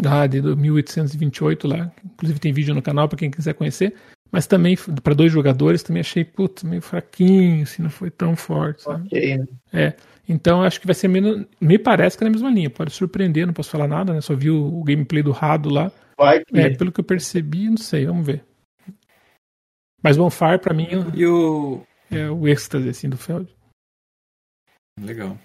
lá de 1828, lá. Inclusive tem vídeo no canal para quem quiser conhecer. Mas também, para dois jogadores, também achei, putz, meio fraquinho, assim, não foi tão forte. Sabe? Ok, né? É. Então acho que vai ser menos. Me parece que é na mesma linha. Pode surpreender, não posso falar nada, né? Só vi o, o gameplay do Rado lá. Vai que... É, pelo que eu percebi, não sei, vamos ver. Mas Bonfire, para mim. E o, é o êxtase assim, do Feld. Legal.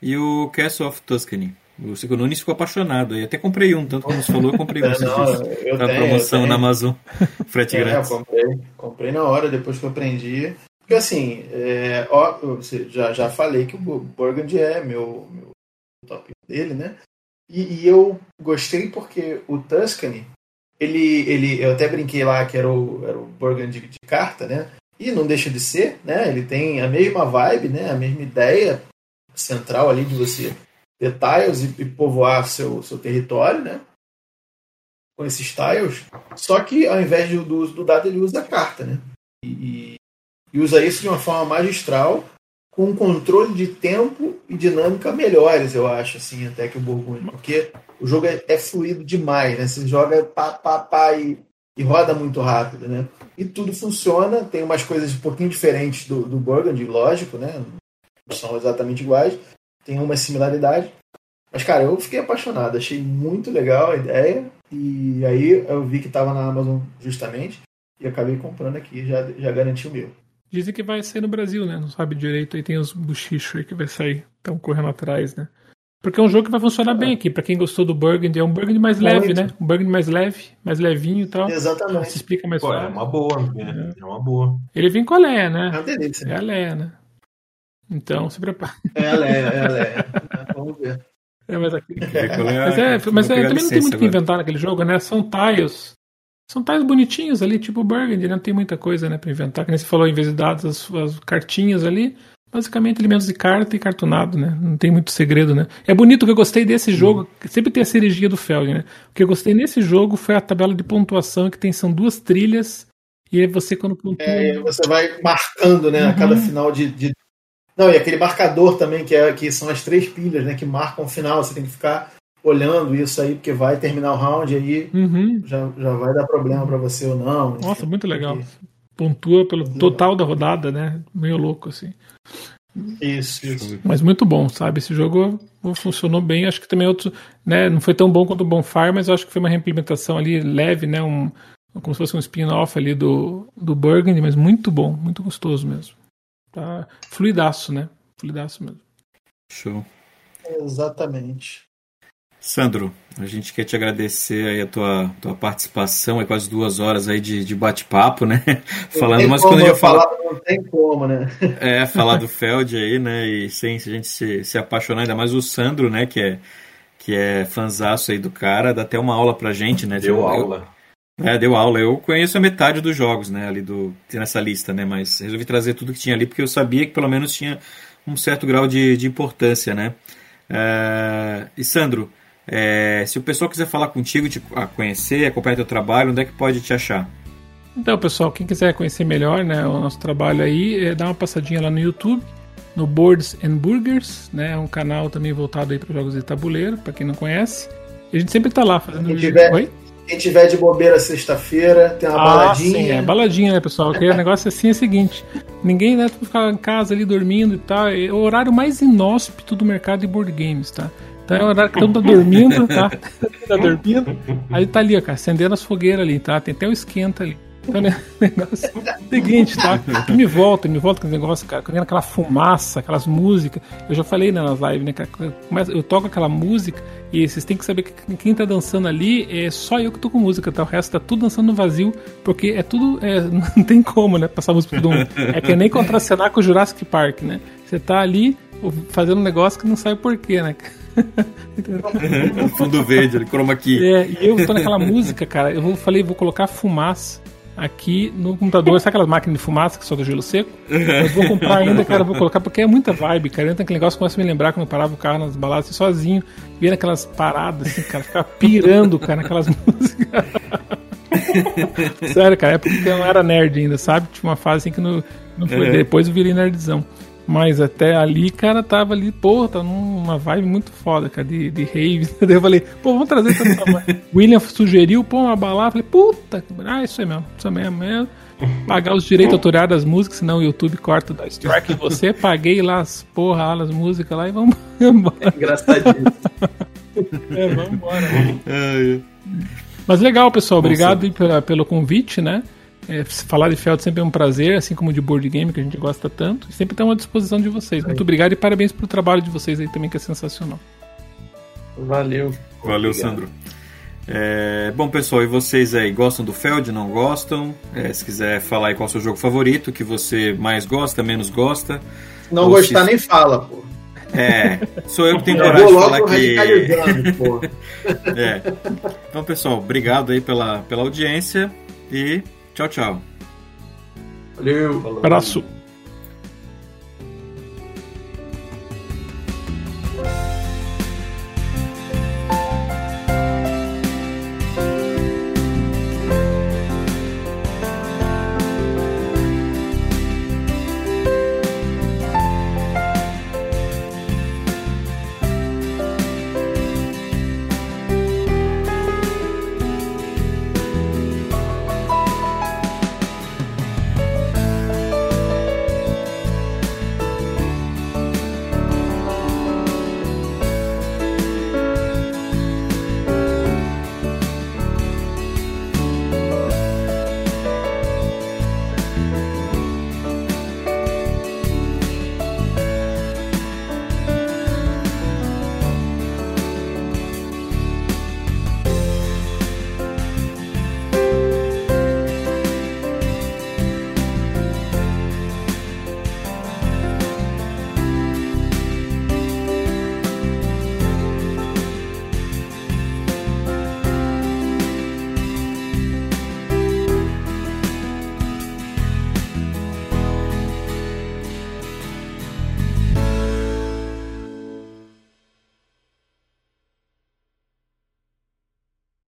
E o Castle of Tuscany? O Seco Nunes ficou apaixonado. E até comprei um, tanto como você falou, eu comprei um. É, não, eu na tenho, promoção na Amazon. Frete é, grátis. Eu comprei, comprei na hora, depois que eu aprendi. Porque assim, é, ó, já, já falei que o Burgundy é meu, meu top dele, né? E, e, eu gostei porque o Tuscany, ele, ele, eu até brinquei lá que era o, era o Burgundy de carta, né? E não deixa de ser, né? Ele tem a mesma vibe, né? A mesma ideia central ali de você ter tiles e, e povoar seu, seu território, né? Com esses tiles. Só que ao invés do, do do dado, ele usa a carta, né? E, e usa isso de uma forma magistral, com um controle de tempo e dinâmica melhores, eu acho, assim, até que o Burgundy. Porque o jogo é, é fluido demais, né? Você joga pá, pá, pá e e roda muito rápido, né? E tudo funciona, tem umas coisas um pouquinho diferentes do, do Burgundy, lógico, né? Não são exatamente iguais, tem uma similaridade. Mas, cara, eu fiquei apaixonado, achei muito legal a ideia. E aí eu vi que estava na Amazon justamente e acabei comprando aqui, já, já garanti o meu. Dizem que vai sair no Brasil, né? Não sabe direito, aí tem os buchichos aí que vai sair, estão correndo atrás, né? Porque é um jogo que vai funcionar bem aqui. Para quem gostou do Burgundy, é um Burgundy mais leve, né? Um Burgundy mais leve, mais levinho e tal. Exatamente. Se explica mais Pô, É uma boa, né? É. é uma boa. Ele vem com a Leia, né? É uma delícia. É a Leia, né? Então, se prepara. É a Leia, é a Leia. Vamos ver. É, mas aqui. mas, é, mas é, também não tem muito o que inventar naquele jogo, né? São tiles. são tais bonitinhos ali, tipo Burgundy, não tem muita coisa, né, pra inventar. Que nem você falou, em vez de dados, as, as cartinhas ali, basicamente elementos de carta e cartonado, né? Não tem muito segredo, né? É bonito que eu gostei desse jogo, uhum. sempre tem a cereja do Feld, né? O que eu gostei nesse jogo foi a tabela de pontuação, que tem são duas trilhas, e aí você quando pontua... É, você vai marcando, né, uhum. a cada final de, de, Não, e aquele marcador também, que, é, que são as três pilhas, né, que marcam o final, você tem que ficar olhando isso aí, porque vai terminar o round aí uhum. já, já vai dar problema para você ou não. Nossa, enfim, muito legal. Porque... Pontua pelo total da rodada, né? Meio louco, assim. Isso, isso. Mas muito bom, sabe? Esse jogo funcionou bem. Acho que também outro, né? Não foi tão bom quanto o Bonfire, mas acho que foi uma reimplementação ali leve, né? Um, como se fosse um spin-off ali do, do Burgundy, mas muito bom, muito gostoso mesmo. Tá fluidaço, né? Fluidaço mesmo. Show. Exatamente. Sandro, a gente quer te agradecer aí a tua, tua participação, é quase duas horas aí de, de bate-papo, né? Falando, mas quando a gente fala. Não tem como, né? É, falar do Feld aí, né? E sem a gente se, se apaixonar, ainda mais o Sandro, né? Que é, que é fanzaço aí do cara, dá até uma aula pra gente, né? Deu eu, aula. É, deu aula. Eu conheço a metade dos jogos, né? Ali do, nessa lista, né? Mas resolvi trazer tudo que tinha ali, porque eu sabia que pelo menos tinha um certo grau de, de importância, né? É, e Sandro. É, se o pessoal quiser falar contigo, te conhecer, acompanhar teu trabalho, onde é que pode te achar? Então, pessoal, quem quiser conhecer melhor né, o nosso trabalho aí, é, dá uma passadinha lá no YouTube, no Boards and Burgers, né? É um canal também voltado aí para jogos de tabuleiro, para quem não conhece. E a gente sempre tá lá fazendo quem tiver, Oi? Quem tiver de bobeira sexta-feira, tem uma ah, baladinha. Sim, é baladinha, né, pessoal? Porque o negócio assim é o seguinte: ninguém né, ficar em casa ali dormindo e tal. É o horário mais inóspito do mercado de board games, tá? Então é o horário que todo mundo tá dormindo, tá? tá dormindo. Aí tá ali, ó, cara, acendendo as fogueiras ali, tá? Tem até o esquenta ali. Então, né, negócio seguinte, tá? me volta, me volta com o negócio, cara, com aquela fumaça, aquelas músicas. Eu já falei né, nas lives, né, cara? Eu toco aquela música e vocês têm que saber que quem tá dançando ali é só eu que tô com música, tá? O resto tá tudo dançando no vazio, porque é tudo. É, não tem como, né? Passar música todo mundo. É que nem contracenar com o Jurassic Park, né? Você tá ali fazendo um negócio que não sabe porquê, né? Fundo verde, chroma key. É, e eu tô naquela música, cara. Eu falei, vou colocar fumaça aqui no computador. Sabe aquelas máquinas de fumaça que solta gelo seco? Eu vou comprar ainda, cara, vou colocar, porque é muita vibe, cara. Entra aquele negócio começa a me lembrar quando eu parava o carro nas baladas assim, sozinho, vendo aquelas paradas, assim, cara, ficar pirando, cara, naquelas músicas. Sério, cara, é porque eu não era nerd ainda, sabe? Tinha uma fase assim que não, não foi. Uhum. Depois eu virei nerdzão. Mas até ali, cara, tava ali, pô, tá numa vibe muito foda, cara, de, de rave. Daí eu falei, pô, vamos trazer essa William sugeriu, pô, uma balada. Falei, puta, ah, isso aí mesmo, isso aí mesmo. mesmo. Pagar os direitos autorais das músicas, senão o YouTube corta da strike em você. Paguei lá as porra, as músicas lá e vamos embora. Engraçadinho. é, vamos embora. Mas legal, pessoal. Obrigado pela, pelo convite, né? É, falar de Feld sempre é um prazer, assim como de board game, que a gente gosta tanto. E sempre estamos à disposição de vocês. Muito obrigado e parabéns pelo trabalho de vocês aí também, que é sensacional. Valeu. Valeu, obrigado. Sandro. É, bom, pessoal, e vocês aí, gostam do Feld, não gostam? É, se quiser falar aí qual é o seu jogo favorito, que você mais gosta, menos gosta. Não gostar se... nem fala, pô. É, sou eu que tenho coragem de falar que. é. Então, pessoal, obrigado aí pela, pela audiência e Tchau, tchau. Valeu. Abraço.